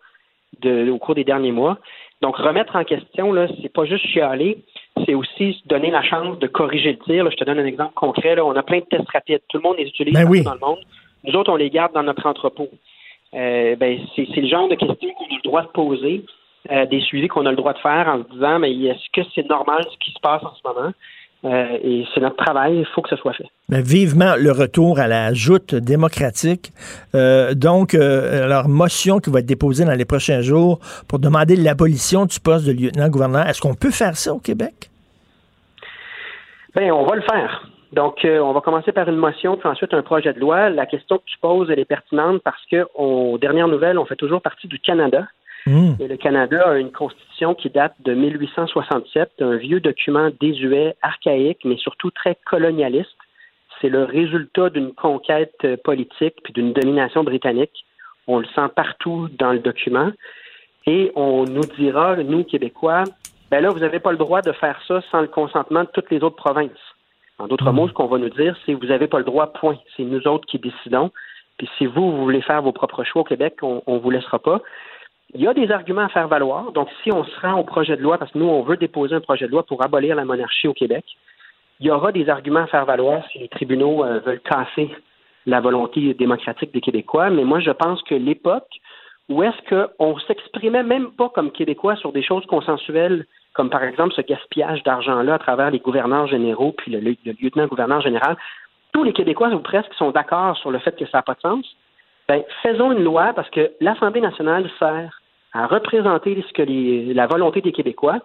S16: au cours des derniers mois. Donc, remettre en question, là, c'est pas juste chialer, c'est aussi donner la chance de corriger le tir. je te donne un exemple concret. On a plein de tests rapides. Tout le monde les utilise
S3: ben
S16: dans le monde. Nous autres, on les garde dans notre entrepôt. Euh, ben, c'est le genre de questions qu'on a le droit de poser, euh, des suivis qu'on a le droit de faire en se disant, mais est-ce que c'est normal ce qui se passe en ce moment? Euh, et c'est notre travail, il faut que ce soit fait.
S3: Mais vivement le retour à la joute démocratique. donc, alors, motion qui va être déposée dans les prochains jours pour demander l'abolition du poste de lieutenant-gouverneur. Est-ce qu'on peut faire ça au Québec?
S16: Bien, on va le faire. Donc, euh, on va commencer par une motion, puis ensuite un projet de loi. La question que tu poses, elle est pertinente parce que, aux dernières nouvelles, on fait toujours partie du Canada. Hmm. Et le Canada a une constitution qui date de 1867, un vieux document désuet, archaïque, mais surtout très colonialiste. C'est le résultat d'une conquête euh, politique puis d'une domination britannique. On le sent partout dans le document. Et on nous dira, nous, Québécois, ben là, vous n'avez pas le droit de faire ça sans le consentement de toutes les autres provinces. En d'autres mots, ce qu'on va nous dire, c'est vous n'avez pas le droit, point. C'est nous autres qui décidons. Puis si vous, vous voulez faire vos propres choix au Québec, on ne vous laissera pas. Il y a des arguments à faire valoir. Donc, si on se rend au projet de loi, parce que nous, on veut déposer un projet de loi pour abolir la monarchie au Québec, il y aura des arguments à faire valoir si les tribunaux euh, veulent casser la volonté démocratique des Québécois. Mais moi, je pense que l'époque où est-ce qu'on s'exprimait même pas comme Québécois sur des choses consensuelles comme par exemple ce gaspillage d'argent-là à travers les gouverneurs généraux puis le, lieutenant-gouverneur général, tous les Québécois ou presque sont d'accord sur le fait que ça n'a pas de sens. Ben, faisons une loi parce que l'Assemblée nationale sert à représenter ce que la volonté des Québécois.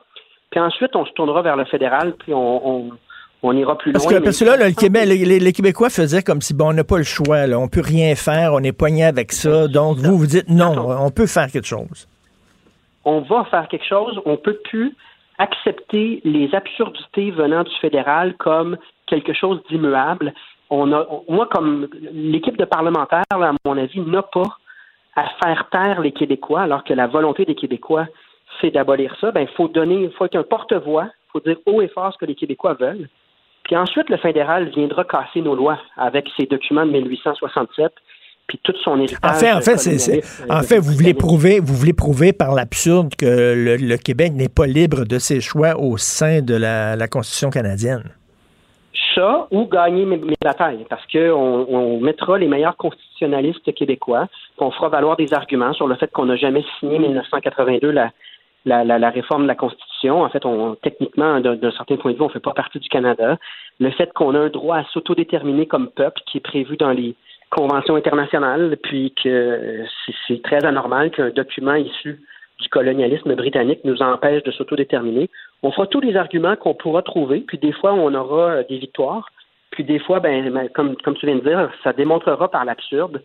S16: Puis ensuite, on se tournera vers le fédéral, puis on, ira plus
S3: loin.
S16: Parce
S3: que, là, le Québec, les, Québécois faisaient comme si, bon, on n'a pas le choix, là, on peut rien faire, on est poigné avec ça. Donc, vous, vous dites non, on peut faire quelque chose.
S16: On va faire quelque chose, on peut plus accepter les absurdités venant du fédéral comme quelque chose d'immuable. On a, moi, comme l'équipe de parlementaires, à mon avis, n'a pas à faire taire les Québécois, alors que la volonté des Québécois, c'est d'abolir ça. Ben, il faut donner, il faut être un porte-voix, il faut dire haut et fort ce que les Québécois veulent. Puis ensuite, le fédéral viendra casser nos lois avec ses documents de 1867 puis toute son héritage.
S3: En fait, en fait, en fait vous voulez prouver, vous voulez prouver par l'absurde que le, Québec n'est pas libre de ses choix au sein de la, Constitution canadienne.
S16: Ça ou gagner mes, batailles, parce qu'on on mettra les meilleurs constitutionnalistes québécois, qu'on fera valoir des arguments sur le fait qu'on n'a jamais signé 1982 la, la, la, réforme de la Constitution. En fait, on, techniquement, d'un certain point de vue, on ne fait pas partie du Canada. Le fait qu'on a un droit à s'autodéterminer comme peuple qui est prévu dans les convention internationale, puis que c'est très anormal qu'un document issu du colonialisme britannique nous empêche de s'autodéterminer. On fera tous les arguments qu'on pourra trouver, puis des fois on aura euh, des victoires, puis des fois, ben, ben, comme, comme tu viens de dire, ça démontrera par l'absurde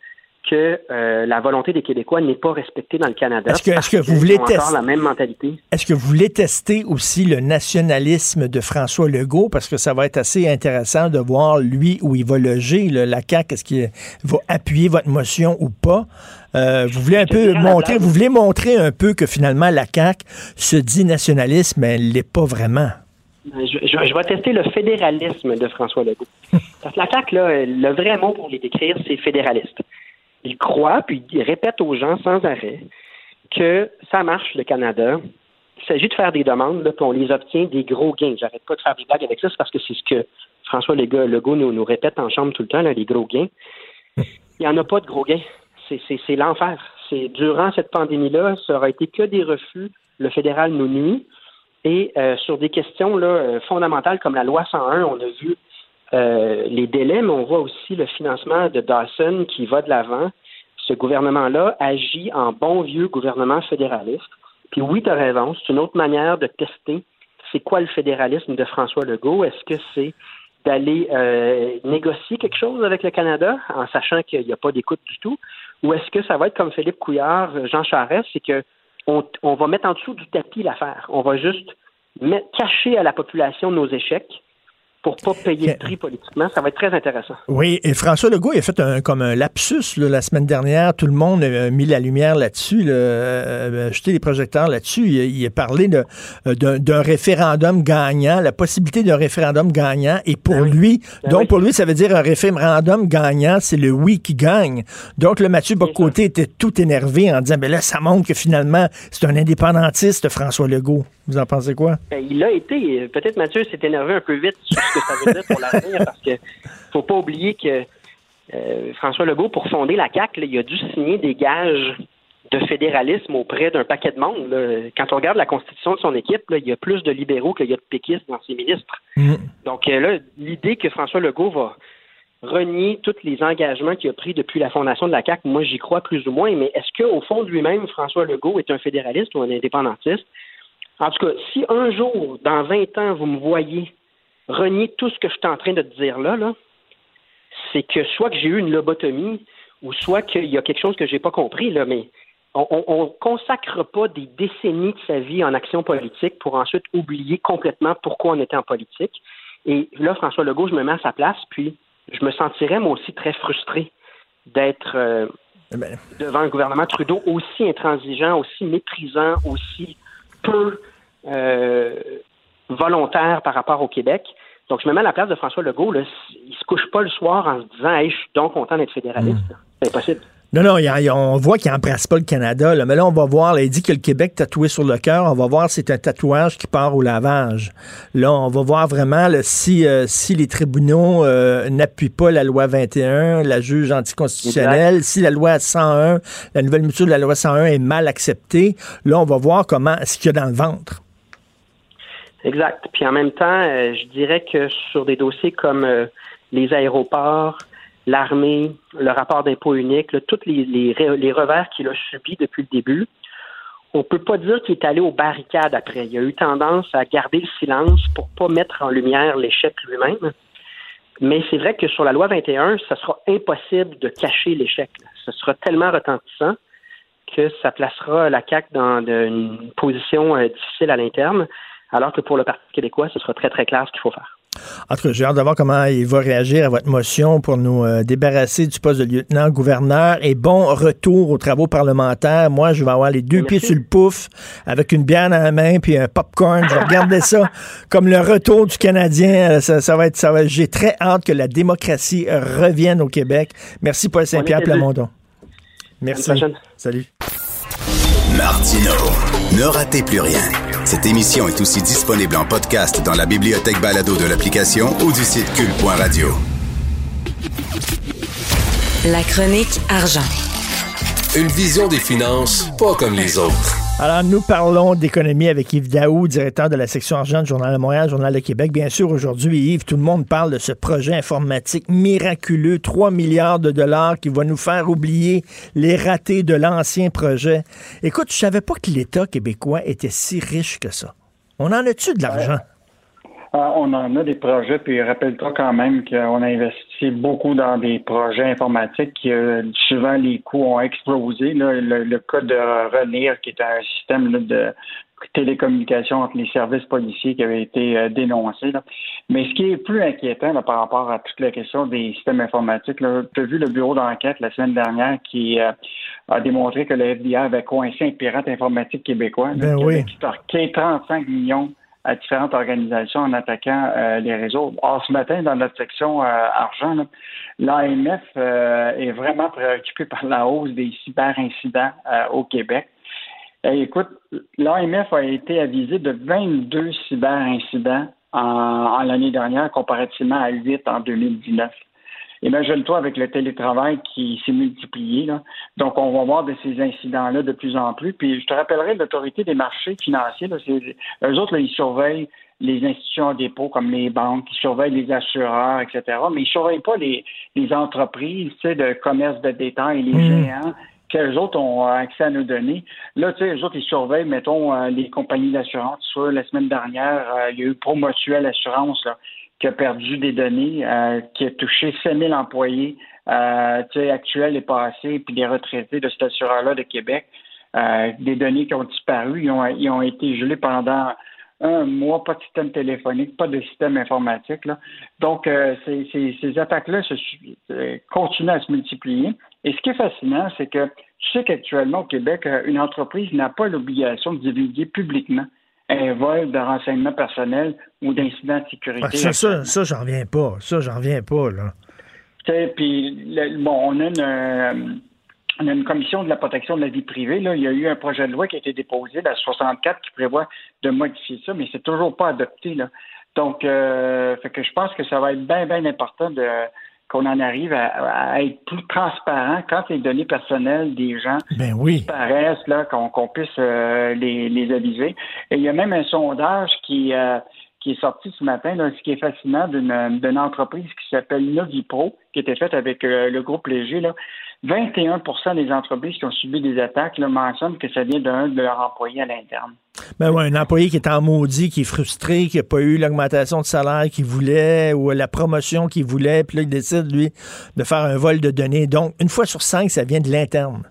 S16: que euh, la volonté des Québécois n'est pas respectée dans le Canada.
S3: Est-ce que, vous voulez tester
S16: la même mentalité
S3: Est-ce que vous voulez tester aussi le nationalisme de François Legault? Parce que ça va être assez intéressant de voir lui où il va loger la CAQ est-ce qu'il va appuyer votre motion ou pas? Euh, vous voulez un peu montrer, vous voulez montrer un peu que finalement la CAQ se dit nationaliste, mais elle l'est pas vraiment.
S16: Ben, je, je, vais tester le fédéralisme de François Legault. Parce que la CAQ, là, le vrai mot pour les décrire, c'est fédéraliste il croit, puis il répète aux gens sans arrêt que ça marche, le Canada. Il s'agit de faire des demandes, puis on les obtient des gros gains. J'arrête pas de faire des blagues avec ça, c'est parce que c'est ce que François Legault nous, répète en chambre tout le temps, là, les gros gains. Il n'y en a pas de gros gains. C'est l'enfer. c'est durant cette pandémie-là, ça aura été que des refus. Le fédéral nous nuit. Et euh, sur des questions là, euh, fondamentales comme la loi 101, on a vu euh, les délais, mais on voit aussi le financement de Dawson qui va de l'avant. Ce gouvernement-là agit en bon vieux gouvernement fédéraliste. Puis oui, tu as raison, c'est une autre manière de tester c'est quoi le fédéralisme de François Legault? Est-ce que c'est d'aller euh, négocier quelque chose avec le Canada en sachant qu'il n'y a pas d'écoute du tout, ou est-ce que ça va être comme Philippe Couillard, Jean Charest, c'est que on, va mettre en dessous du tapis l'affaire. On va juste cacher à la population nos échecs pour pas payer le prix politiquement. Ça va être très intéressant.
S3: Oui, et François Legault il a fait un, comme un lapsus la semaine dernière. Tout le monde a mis la lumière là-dessus, là, euh, jeté les projecteurs là-dessus. Il, a parlé euh, d'un référendum gagnant, la possibilité d'un référendum gagnant. Et pour ben lui, ben donc pour lui, ça veut dire un référendum gagnant, c'est le oui qui gagne. Donc le Mathieu Bocoté était tout énervé en disant, ben là, ça montre que finalement, c'est un indépendantiste, François Legault. Vous en pensez quoi?
S16: Ben, il a été. Peut-être Mathieu s'est énervé un peu vite que ça veut dire pour l'avenir parce que faut pas oublier que euh, François Legault, pour fonder la CAQ, il a dû signer des gages de fédéralisme auprès d'un paquet de monde. Quand on regarde la constitution de son équipe, il y a plus de libéraux qu'il y a de péquistes dans ses ministres. Mm. Donc euh, là, l'idée que François Legault va renier tous les engagements qu'il a pris depuis la fondation de la CAQ, moi j'y crois plus ou moins, mais est-ce qu'au fond de lui-même, François Legault est un fédéraliste ou un indépendantiste? En tout cas, si un jour, dans 20 ans, vous me voyez renier tout ce que je suis en train de te dire là, là c'est que soit que j'ai eu une lobotomie ou soit qu'il y a quelque chose que j'ai pas compris, là, mais on ne consacre pas des décennies de sa vie en action politique pour ensuite oublier complètement pourquoi on était en politique. Et là, François Legault, je me mets à sa place, puis je me sentirais moi aussi très frustré d'être euh, eh ben. devant un gouvernement Trudeau aussi intransigeant, aussi méprisant, aussi peu euh, volontaire par rapport au Québec. Donc, je me mets à la place de François Legault. Là, il se couche pas le soir en se disant hey, je suis donc content d'être fédéraliste. Hmm. C'est impossible.
S3: Non, non, on voit qu'il n'embrasse pas le Canada. Mais là, on va voir, il dit que le Québec tatoué sur le cœur, on va voir si c'est un tatouage qui part au lavage. Là, on va voir vraiment si, euh, si les tribunaux euh, n'appuient pas la loi 21, la juge anticonstitutionnelle, si la loi 101, la nouvelle mesure de la loi 101 est mal acceptée. Là, on va voir comment, ce qu'il y a dans le ventre.
S16: Exact. Puis en même temps, euh, je dirais que sur des dossiers comme les aéroports, l'armée, le rapport d'impôt unique, tous les, les, revers qu'il a subis depuis le début, on ne peut pas dire qu'il est allé aux barricades après. Il a eu tendance à garder le silence pour ne pas mettre en lumière l'échec lui-même. Mais c'est vrai que sur la loi 21, ce sera impossible de cacher l'échec. Ce sera tellement retentissant que ça placera la CAQ dans une position euh, difficile à l'interne, alors que pour le Parti québécois, ce sera très, très clair ce qu'il faut faire.
S3: En tout cas, j'ai hâte de voir comment il va réagir à votre motion pour nous euh, débarrasser du poste de lieutenant-gouverneur et bon retour aux travaux parlementaires. Moi, je vais avoir les deux pieds sur le pouf avec une bière dans la main puis un popcorn. Je vais regarder ça comme le retour du Canadien. Ça, va être, ça va, j'ai très hâte que la démocratie revienne au Québec. Merci Paul Saint-Pierre Plamondon. Merci. Salut.
S15: Martino, ne ratez plus rien. Cette émission est aussi disponible en podcast dans la bibliothèque balado de l'application ou du site cul.radio.
S2: La chronique argent.
S9: Une vision des finances pas comme les autres.
S3: Alors, nous parlons d'économie avec Yves Daou, directeur de la section argent du Journal de Montréal, Journal de Québec. Bien sûr, aujourd'hui, Yves, tout le monde parle de ce projet informatique miraculeux, 3 milliards de dollars qui va nous faire oublier les ratés de l'ancien projet. Écoute, je savais pas que l'État québécois était si riche que ça. On en a-tu de l'argent?
S17: Ah, on en a des projets, puis rappelle-toi quand même qu'on a investi beaucoup dans des projets informatiques qui, euh, souvent, les coûts ont explosé. le, cas de RENIR, qui est un système de télécommunication entre les services policiers qui avait été euh, dénoncé. Mais ce qui est plus inquiétant par rapport à toute la question des systèmes informatiques, tu as vu le bureau d'enquête la semaine dernière qui euh, a démontré que le FBI avait coincé un pirate informatique québécois
S3: ben
S17: qui avait 35 millions à différentes organisations en attaquant euh, les réseaux. Or, ce matin, dans notre section euh, argent, l'AMF euh, est vraiment préoccupé par la hausse des cyberincidents au Québec. écoute, l'AMF a été avisé de 22 cyberincidents en, en l'année dernière comparativement à 8 en 2019. Imagine-toi avec le télétravail qui s'est multiplié. Là. Donc, on va voir de ces incidents-là de plus en plus. Puis, je te rappellerai l'autorité des marchés financiers. Là, eux autres, là, ils surveillent les institutions de dépôt comme les banques, ils surveillent les assureurs, etc. Mais ils ne surveillent pas les, les entreprises tu sais, de commerce de détail, les
S3: Mmh.
S17: géants qu'eux autres ont accès à nos données. Là, tu sais, eux autres, ils surveillent, mettons, euh, les compagnies d'assurance. La semaine dernière, euh, il y a eu Promotuel Assurance, là, qui a perdu des données, euh, qui a touché 5 000 employés, euh, actuels et passés, puis des retraités de cet assureur-là de Québec. Euh, des données qui ont disparu, ils ont, ils ont été gelés pendant un mois, pas de système téléphonique, pas de système informatique. Là. Donc, euh, ces, ces, attaques-là euh, continuent à se multiplier. Et ce qui est fascinant, c'est que tu sais qu'actuellement au Québec, euh, une entreprise n'a pas l'obligation de divulguer publiquement un vol de renseignements personnels ou d'incidents de sécurité.
S3: Ah, ça, ça, ça j'en reviens pas. Ça, j'en reviens pas, là.
S17: Puis, bon, on a une, euh, on a une commission de la protection de la vie privée. Là. Il y a eu un projet de loi qui a été déposé, la 64, qui prévoit de modifier ça, mais c'est toujours pas adopté. Là. Donc, euh, fait que je pense que ça va être bien, bien important de qu'on en arrive à, à être plus transparent quand les données personnelles des gens
S3: Ben oui.
S17: disparaissent, là, qu'on puisse euh, les, les aviser. Et il y a même un sondage qui, euh, qui est sorti ce matin, là, ce qui est fascinant, d'une d'une entreprise qui s'appelle Novipro, qui était faite avec euh, le groupe Léger. Là. 21% des entreprises qui ont subi des attaques là, mentionnent que ça vient d'un de leurs employés à l'interne.
S3: Ben ouais, un employé qui est en maudit, qui est frustré, qui n'a pas eu l'augmentation de salaire qu'il voulait ou la promotion qu'il voulait, puis là, il décide, lui, de faire un vol de données. Donc, une fois sur cinq, ça vient de l'interne.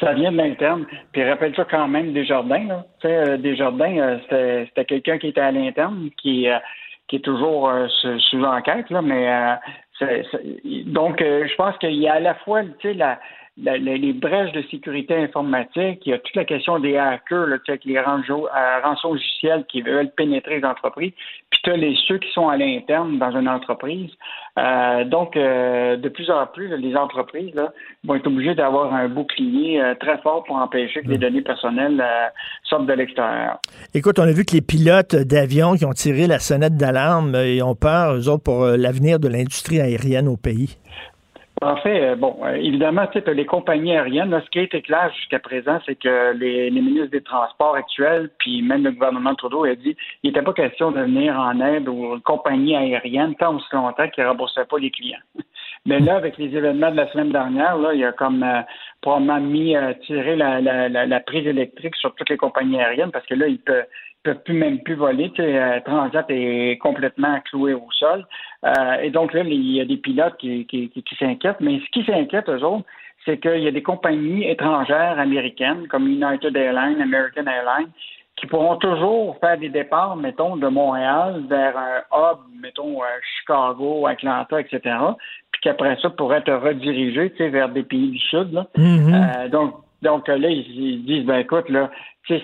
S17: Ça vient de l'interne. Puis rappelle-toi quand même Desjardins. Là. Tu sais, euh, Desjardins, euh, c'était c'était quelqu'un qui était à l'interne, qui, euh, qui est toujours sous, sous enquête, là, mais donc euh, je pense qu'il y a à la fois tu sais, la, la- la- les brèches de sécurité informatique, il y a toute la question des hackers, là, avec les rançons euh, rançons logiciels qui veulent pénétrer les entreprises, puis tu as les ceux qui sont à l'interne dans une entreprise. Euh, donc, euh, de plus en plus, là, les entreprises là, vont être obligées d'avoir un bouclier euh, très fort pour empêcher que les données personnelles sortent de l'extérieur.
S3: Écoute, on a vu que les pilotes d'avions qui ont tiré la sonnette d'alarme, ils ont peur, eux autres, pour l'avenir de l'industrie aérienne au pays.
S17: En fait, euh, bon, euh, évidemment, tu les compagnies aériennes, là, ce qui a été clair jusqu'à présent, c'est que les, les ministres des Transports actuels, puis même le gouvernement Trudeau a dit il n'était pas question de venir en aide aux compagnies aériennes tant aussi longtemps qu'ils ne remboursaient pas les clients. Mais là, avec les événements de la semaine dernière, là, il y a comme euh, probablement mis euh, tiré la, la, la, la prise électrique sur toutes les compagnies aériennes parce que là, ils peuvent peuvent plus même plus voler. Tu sais, euh, Transat est complètement cloué au sol. Euh, et donc là, il y a des pilotes qui, qui, qui, qui s'inquiètent. Mais ce qui s'inquiète, eux autres, c'est qu'il y a des compagnies étrangères américaines comme United Airlines, American Airlines, qui pourront toujours faire des départs, mettons, de Montréal vers un hub, mettons, euh, Chicago, Atlanta, etc., puis qu'après ça pourraient être redirigés, tu sais, vers des pays du Sud, là. Euh, donc, donc euh, là, ils, ils disent, ben écoute, là,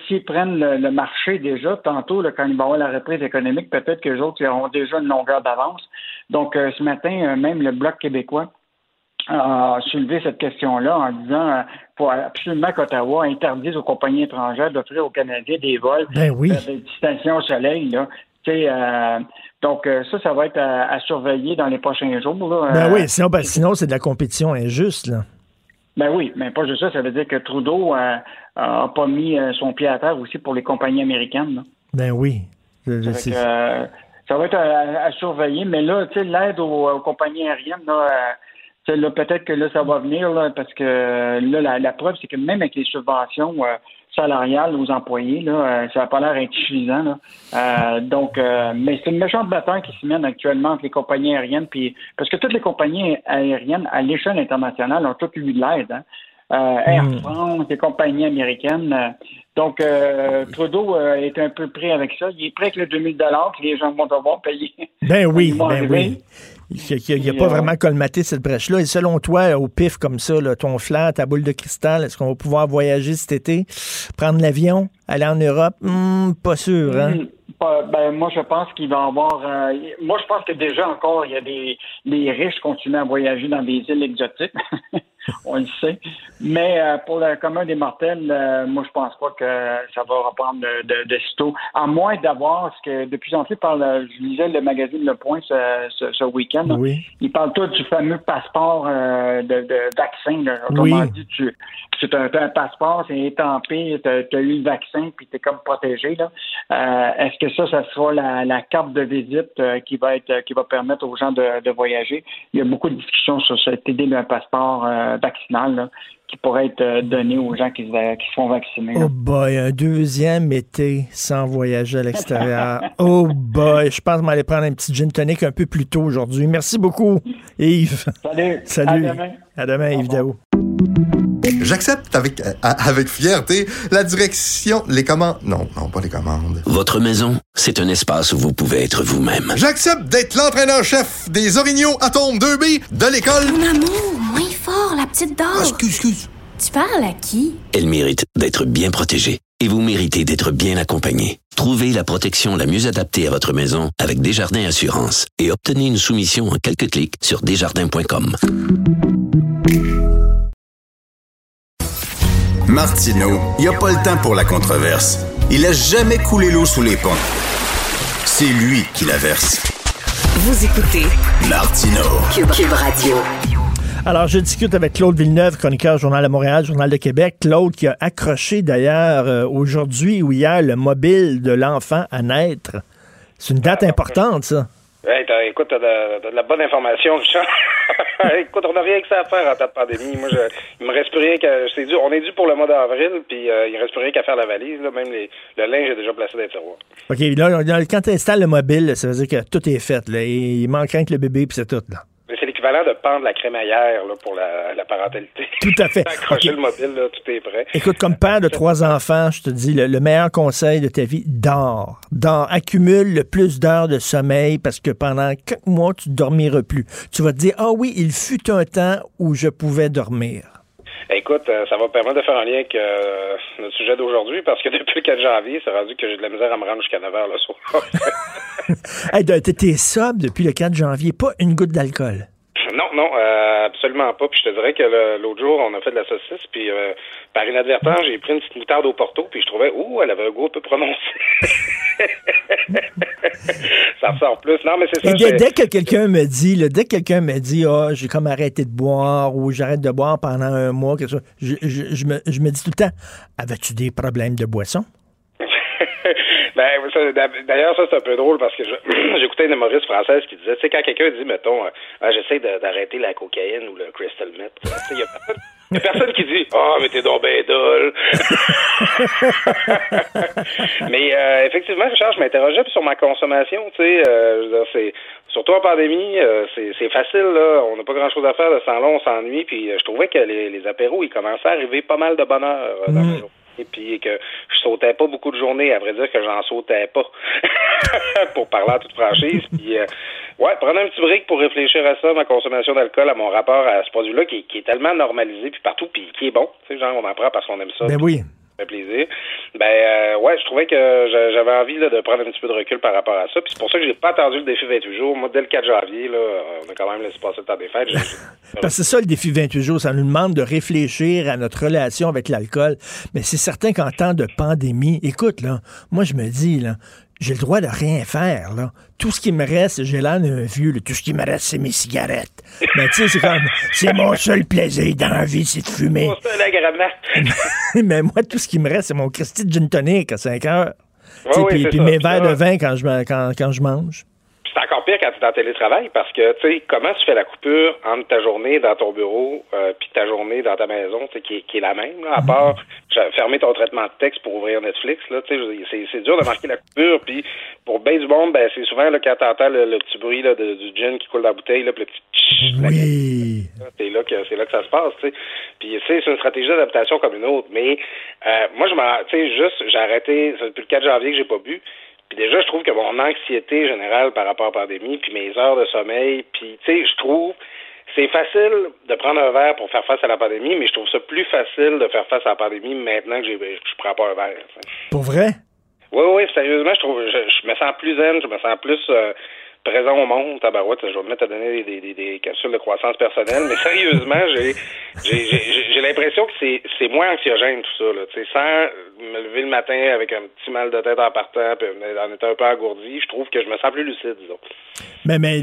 S17: s'ils prennent le, le marché déjà, tantôt, là, quand il va y avoir la reprise économique, peut-être que les autres ils auront déjà une longueur d'avance. Donc, euh, ce matin, euh, même le Bloc québécois a soulevé cette question-là en disant euh, faut absolument qu'Ottawa interdise aux compagnies étrangères d'offrir aux Canadiens des vols
S3: Ben oui.
S17: des stations au soleil. Là. Euh, donc, euh, ça, ça va être à, à surveiller dans les prochains jours. Là.
S3: Ben
S17: Euh,
S3: oui, sinon, ben, sinon c'est de la compétition injuste, là.
S17: Ben oui, mais pas juste ça. Ça veut dire que Trudeau euh, a pas mis euh, son pied à terre aussi pour les compagnies américaines. là.
S3: Ben oui. Je-
S17: que, euh, ça va être à, à surveiller, mais là, tu sais, l'aide aux, aux compagnies aériennes, là, euh, peut-être que là, ça va venir, là, parce que euh, là, la, la preuve, c'est que même avec les subventions salariales aux employés, là, euh, ça n'a pas l'air insuffisant. Là. Euh, donc, euh, mais c'est une méchante bataille qui se mène actuellement entre les compagnies aériennes, puis parce que toutes les compagnies aériennes à l'échelle internationale ont toutes eu de l'aide. Hein. Euh, Air France, les compagnies américaines. donc, euh, Trudeau euh, est un peu prêt avec ça. Il est prêt avec le 2000 que les gens vont devoir payer.
S3: Ben oui, ben
S17: arriver.
S3: Il n'a
S17: Puis,
S3: pas
S17: euh,
S3: vraiment colmaté cette brèche-là. Et selon toi, au pif comme ça, là, ton flair, ta boule de cristal, est-ce qu'on va pouvoir voyager cet été, prendre l'avion, aller en Europe? Hmm, pas sûr, hein?
S17: Hmm, ben, moi, je pense qu'il va y avoir. euh, moi, je pense que déjà encore, il y a des. Les riches continuent à voyager dans des îles exotiques. on le sait. Mais euh, pour le commun des mortels, euh, moi, je pense pas que ça va reprendre de, de, de sitôt. À moins d'avoir ce que de plus en plus je lisais le magazine Le Point ce, ce, ce week-end.
S3: Oui.
S17: Ils parlent tous du fameux passeport euh, de, de vaccin. là. Autrement
S3: Oui.
S17: dit, tu, tu as, un passeport, c'est étampé, tu as, eu le vaccin, puis tu es comme protégé. Est-ce que ça, ça sera la, la carte de visite qui va être qui va permettre aux gens de, de voyager? Il y a beaucoup de discussions sur cette idée d'un passeport vaccinal là, qui pourrait être euh, donné aux gens qui, se va- qui se font vacciner. là.
S3: Oh boy, un deuxième été sans voyager à l'extérieur. oh boy, je pense que je vais aller prendre un petit gin tonic un peu plus tôt aujourd'hui. Merci beaucoup, Yves.
S17: Salut.
S3: Salut.
S17: À demain.
S3: À demain, Yves Daou.
S18: J'accepte avec, euh, avec fierté la direction, les commandes. Non, non, pas les commandes.
S7: Votre maison, c'est un espace où vous pouvez être vous-même.
S18: J'accepte d'être l'entraîneur-chef des Orignaux Atomes 2B de l'école.
S19: Mon amour, moins fort, la petite dame.
S18: Ah, excuse, excuse.
S19: Tu parles à qui?
S7: Elle mérite d'être bien protégée. Et vous méritez d'être bien accompagné. Trouvez la protection la mieux adaptée à votre maison avec Desjardins Assurance et obtenez une soumission en quelques clics sur desjardins.com.
S15: Martineau, il n'y a pas le temps pour la controverse. Il a jamais coulé l'eau sous les ponts. C'est lui qui la verse.
S2: Vous écoutez
S15: Martineau.
S2: Cube, Cube Radio.
S3: Alors, je discute avec Claude Villeneuve, chroniqueur Journal de Montréal, Journal de Québec. Claude qui a accroché d'ailleurs euh, aujourd'hui ou hier le mobile de l'enfant à naître. C'est une date importante, ça.
S20: Hey, t'as- écoute, t'as de, de la bonne information, Richard. écoute, on n'a rien que ça à faire en temps de pandémie. Moi, je, il me reste plus rien qu'à. c'est dû- on est dû pour le mois d'avril, puis euh, il reste plus rien qu'à faire la valise. Là. Même les, le linge est déjà placé dans les tiroirs.
S3: OK, là, là, quand tu installes le mobile, ça veut dire que tout est fait. Là, il manque rien que le bébé, puis c'est tout. Là.
S20: L'équivalent de pendre la crémaillère là, pour la, la parentalité.
S3: Tout à fait.
S20: Accrocher
S3: OK.
S20: le mobile, là, tout est prêt.
S3: Écoute, comme père de trois enfants, je te dis, le, le meilleur conseil de ta vie, dors. Dors. Accumule le plus d'heures de sommeil parce que pendant quelques mois, tu ne dormiras plus. Tu vas te dire, ah oui, il fut un temps où je pouvais dormir.
S20: Écoute, euh, ça va me permettre de faire un lien avec euh, notre sujet d'aujourd'hui, parce que depuis le 4 janvier, c'est rendu que j'ai de la misère à me rendre jusqu'à 9 h le soir.
S3: Hey, t'étais sobre depuis le 4 janvier, pas une goutte d'alcool.
S20: Non, non, euh, absolument pas. Puis je te dirais que l'autre jour, on a fait de la saucisse, puis euh, par inadvertance, j'ai pris une petite moutarde au porto, puis je trouvais, ouh, elle avait un goût un peu prononcé. ça ressort plus. Non, mais c'est ça.
S3: Et dès, dès que quelqu'un me dit, là, dès que quelqu'un me dit, ah, j'ai comme arrêté de boire ou j'arrête de boire pendant un mois, quelque chose, je, je- je me, je me dis tout le temps, avais-tu des problèmes de boisson?
S20: Ben, d'ailleurs, ça, c'est un peu drôle parce que j'écoutais une humoriste française qui disait, tu sais, quand quelqu'un dit, mettons, euh, ah, j'essaie d'arrêter la cocaïne ou le crystal meth, tu sais, il y a personne, y a personne qui dit, ah, mais t'es donc ben dole. mais euh, effectivement, Richard, je m'interrogeais sur ma consommation, tu sais, euh, c'est surtout en pandémie, euh, c'est facile, là, on n'a pas grand-chose à faire de sans long, on s'ennuie, puis je trouvais que les, les apéros, ils commençaient à arriver pas mal de bonheur dans ma journée et puis que je sautais pas beaucoup de journées, à vrai dire que j'en sautais pas, pour parler en toute franchise. Puis, euh, ouais, prendre un petit break pour réfléchir à ça, ma consommation d'alcool, à mon rapport à ce produit-là qui, qui est tellement normalisé, puis partout, puis qui est bon. Tu sais, genre, on en prend parce qu'on aime ça.
S3: Ben oui.
S20: Fait plaisir. Ben, euh, ouais, je trouvais que j'a- j'avais envie là, de prendre un petit peu de recul par rapport à ça. Puis c'est pour ça que j'ai pas attendu le défi 28 jours. Moi, dès le 4 janvier, là, on a quand même laissé passer le temps des fêtes.
S3: Parce que c'est ça le défi 28 jours, ça nous demande de réfléchir à notre relation avec l'alcool. Mais c'est certain qu'en temps de pandémie, écoute, là, moi je me dis, là, j'ai le droit de rien faire, là. Tout ce qui me reste, j'ai l'air d'un vieux, là. tout ce qui me reste, c'est mes cigarettes. Mais tu sais, c'est comme, c'est mon seul plaisir dans la vie, c'est de fumer.
S20: Grenade.
S3: Mais moi, tout ce qui me reste, c'est mon Christy de gin tonic à 5 heures.
S20: Ouais, oui,
S3: puis mes verres de vin quand je, quand, quand je mange.
S20: C'est encore pire quand tu es en télétravail parce que, tu sais, comment tu fais la coupure entre ta journée dans ton bureau euh, puis ta journée dans ta maison, tu sais, qui, est- qui est la même, là, à part ja- fermer ton traitement de texte pour ouvrir Netflix, là, tu sais, c'est, c'est dur de marquer la coupure, puis pour bien du monde, ben, c'est souvent, là, quand t'entends le, le petit bruit, là, de- du gin qui coule dans la bouteille, là, puis le petit tch,
S3: Oui.
S20: c'est là que c'est là que ça se passe, tu sais. Puis c'est une stratégie d'adaptation comme une autre. Mais euh, moi, je m'en, tu sais, juste, j'ai arrêté. C'est depuis le 4 janvier que j'ai pas bu. Puis déjà, je trouve que mon anxiété générale par rapport à la pandémie, puis mes heures de sommeil, puis tu sais, je trouve c'est facile de prendre un verre pour faire face à la pandémie, mais je trouve ça plus facile de faire face à la pandémie maintenant que j'ai, je prends pas un verre.
S3: Pour vrai?
S20: Oui, oui, sérieusement, je trouve, je, je me sens plus zen, je me sens plus, euh, présent au monde, tabarouette, je vais me mettre à donner des, des, des capsules de croissance personnelle, mais sérieusement, j'ai j'ai j'ai- l'impression que c'est moins anxiogène tout ça, là, tu sans me lever le matin avec un petit mal de tête en partant, puis en étant un peu engourdi, je trouve que je me sens plus lucide, disons.
S3: Mais, mais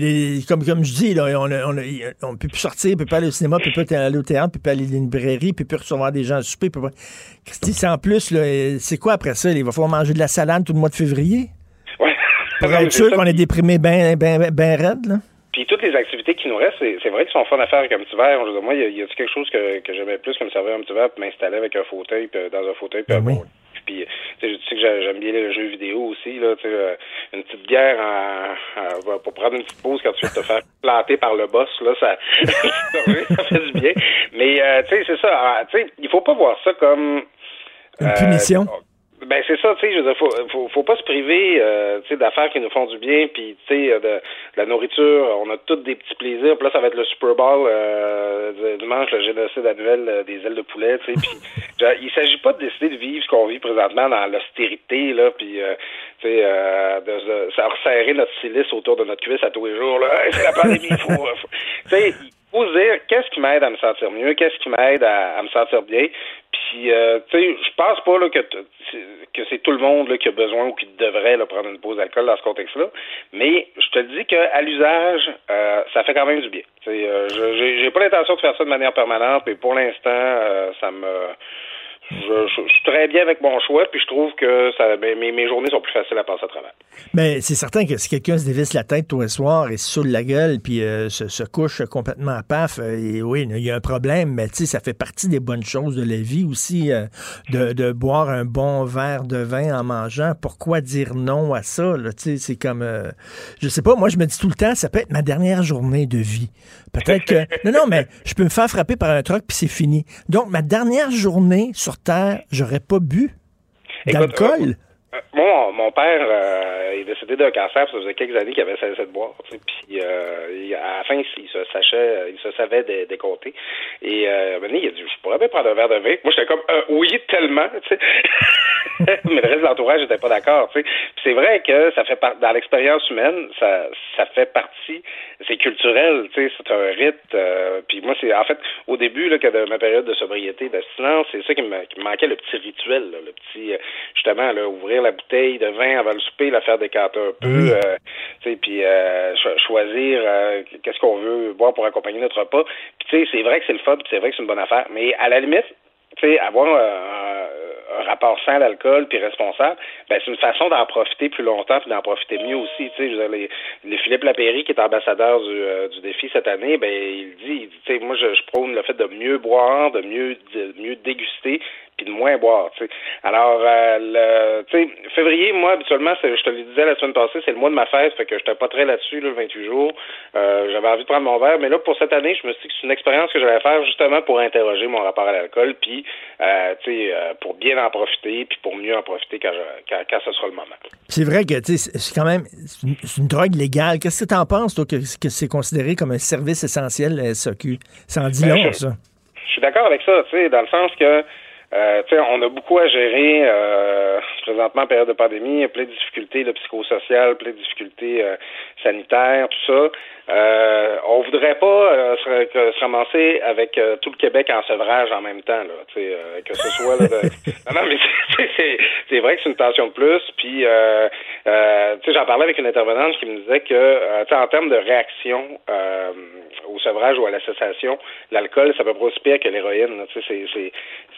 S3: comme, comme je dis, là, on ne on, on peut plus sortir, on peut pas aller au cinéma, on peut pas aller au théâtre, on peut pas aller à une librairie, on peut plus recevoir des gens à souper. peut pas- Christy, c'est en plus, c'est quoi après ça? Il va falloir manger de la salade tout le mois de février? Pour être sûr qu'on est déprimé bien ben, ben, ben raide, là?
S20: Puis toutes les activités qui nous restent, c'est vrai qu'ils sont fun à faire comme dire, moi, il y a, quelque chose que, que j'aimais plus que me servir un petit verre puis m'installer avec un fauteuil, puis, euh, dans un fauteuil, puis un bon- Puis, tu sais, tu sais que j'ai- j'aime bien les jeux vidéo aussi, là, tu sais, euh, une petite bière en- en- pour prendre une petite pause quand tu veux te faire planter par le boss, là, ça, ça fait du bien. Mais, euh, tu sais, c'est ça, ah, tu sais, il faut pas voir ça comme...
S3: Une
S20: euh,
S3: punition?
S20: Ben c'est ça, tu sais, je veux dire, faut, faut, faut pas se priver, euh, tu sais, d'affaires qui nous font du bien, puis tu sais, euh, de, de la nourriture, on a tous des petits plaisirs. Puis là, ça va être le Super Bowl euh, dimanche, le génocide annuel euh, des ailes de poulet, tu sais. Puis il s'agit pas de décider de vivre ce qu'on vit présentement dans l'austérité, là, puis euh, tu sais, euh, de, de, resserrer notre silice autour de notre cuisse à tous les jours, là. Hey, c'est la pandémie, faut, faut- tu sais, faut dire qu'est-ce qui m'aide à me sentir mieux, qu'est-ce qui m'aide à, à me sentir bien? Puis, euh, tu sais, je pense pas là, que, que c'est tout le monde là, qui a besoin ou qui devrait là, prendre une pause d'alcool dans ce contexte-là. Mais je te dis qu'à l'usage, euh, ça fait quand même du bien. Euh, j'ai pas l'intention de faire ça de manière permanente, mais pour l'instant, euh, ça me je, je- je suis très bien avec mon choix, puis je trouve que ça, ben, mes, mes journées sont plus faciles à passer à travers.
S3: Mais c'est certain que si quelqu'un se dévisse la tête tous les soirs et se saoule la gueule puis euh, se, se couche complètement à paf, euh, et oui, il y a un problème, mais tu sais, ça fait partie des bonnes choses de la vie aussi, euh, de, de boire un bon verre de vin en mangeant. Pourquoi dire non à ça? Là, tu sais, c'est comme, euh, je sais pas, moi je me dis tout le temps, ça peut être ma dernière journée de vie. Peut-être que, non, non, mais je peux me faire frapper par un truck puis c'est fini. Donc, ma dernière journée sur Terre, j'aurais pas bu d'alcool.
S20: Moi, mon père euh, est décédé d'un cancer, ça faisait quelques années qu'il avait cessé de boire. Puis euh, à la fin, il se il se savait dé- décompter. Et euh, il a dit Je pourrais bien prendre un verre de vin. Moi, j'étais comme euh, oui, tellement. Mais le reste de l'entourage n'était pas d'accord. c'est vrai que ça fait par- dans l'expérience humaine, ça, fait partie, c'est culturel, c'est un rite. euh, puis moi, c'est en fait au début que de ma période de sobriété, d'abstinence, c'est ça qui me, manquait, le petit rituel, le petit euh, justement là, ouvrir la bouteille de vin avant le souper, la faire décanter un peu, euh, puis euh, cho- choisir euh, qu'est-ce qu'on veut boire pour accompagner notre repas. Puis tu sais, c'est vrai que c'est le fun, c'est vrai que c'est une bonne affaire, mais à la limite, tu sais, avoir un, un rapport sain à l'alcool puis responsable, ben c'est une façon d'en profiter plus longtemps puis d'en profiter mieux aussi. Tu sais, les, les Philippe Lapéry qui est ambassadeur du, euh, du défi cette année, ben il dit, il dit, tu sais, moi je, je prône le fait de mieux boire, de mieux de mieux déguster puis de moins boire. Tu sais. Alors, euh, le, tu sais, février, moi habituellement, je te le disais la semaine passée, c'est le mois de ma fête, fait que j'étais pas très là-dessus là, le 28 jours. Euh, J'avais envie de prendre mon verre, mais là pour cette année, je me suis dit que c'est une expérience que j'allais faire justement pour interroger mon rapport à l'alcool, puis euh, tu sais, euh, pour bien en profiter, puis pour mieux en profiter quand, je, quand, quand ce sera le moment.
S3: C'est vrai que tu sais, c'est quand même une, une drogue légale. Qu'est-ce que tu en penses, toi, que, que c'est considéré comme un service essentiel, la SAQ? Ça en dit
S20: Ben,
S3: long,
S20: je-
S3: ça.
S20: Je suis d'accord avec ça, tu sais, dans le sens que euh, tu sais, on a beaucoup à gérer euh, présentement en période de pandémie, il y a plein de difficultés là, psychosociales, plein de difficultés euh, sanitaires, tout ça. Euh, on voudrait pas euh, se, que- se ramasser avec euh, tout le Québec en sevrage en même temps, là, tu sais, euh, que ce soit là, de- non, non, mais c'est- vrai que c'est une tension de plus. Puis, euh, euh, tu sais, j'en parlais avec une intervenante qui me disait que, euh, tu sais, en termes de réaction euh, au sevrage ou à la cessation, l'alcool, ça peut pas aussi pire que l'héroïne. là. Tu sais, c'est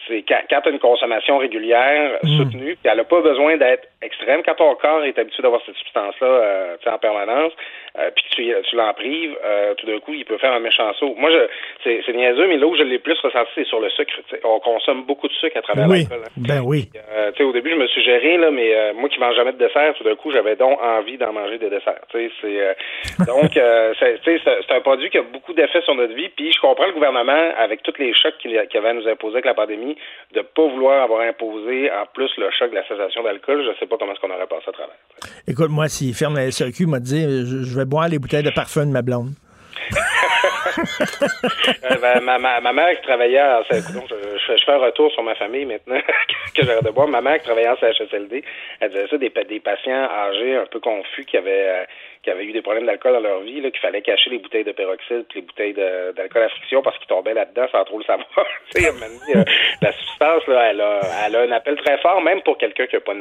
S20: c'est quand, quand tu as une consommation régulière soutenue, puis elle n'a pas besoin d'être extrême. Quand ton corps est habitué d'avoir cette substance-là euh, en permanence, euh, puis que tu, tu l'en prives, euh, tout d'un coup, il peut faire un méchant saut. Moi, je, c'est, c'est niaiseux, mais là où je l'ai plus ressenti, c'est sur le sucre. On consomme beaucoup de sucre à travers
S3: Oui,
S20: l'alcool. hein.
S3: ben oui.
S20: Euh, au début, je me suis géré, là, mais moi qui mange jamais de dessert, tout d'un coup, j'avais donc envie d'en manger des desserts. C'est, donc, c'est, c'est, un produit qui a beaucoup d'effets sur notre vie. Puis, je comprends le gouvernement, avec tous les chocs qu'il qu'il avait à nous imposer avec la pandémie, de pas vouloir avoir imposé, en plus, le choc de la cessation d'alcool. Je sais pas comment est-ce qu'on aurait passé à travers.
S3: Écoute, moi, s'il ferme la SAQ, m'a dit, je, je vais boire les bouteilles de parfum de ma blonde.
S20: Euh, ben, ma, ma, ma mère qui travaillait en je, je, fais un retour sur ma famille maintenant que j'arrête de boire. Ma mère qui travaillait en CHSLD, elle disait ça des, des patients âgés un peu confus qui avaient euh, qui avaient eu des problèmes d'alcool dans leur vie, qu'il fallait cacher les bouteilles de peroxyde puis les bouteilles d'alcool à friction parce qu'ils tombaient là-dedans sans trop le savoir. Euh, la substance, là, elle a, elle a un appel très fort, même pour quelqu'un qui n'a pas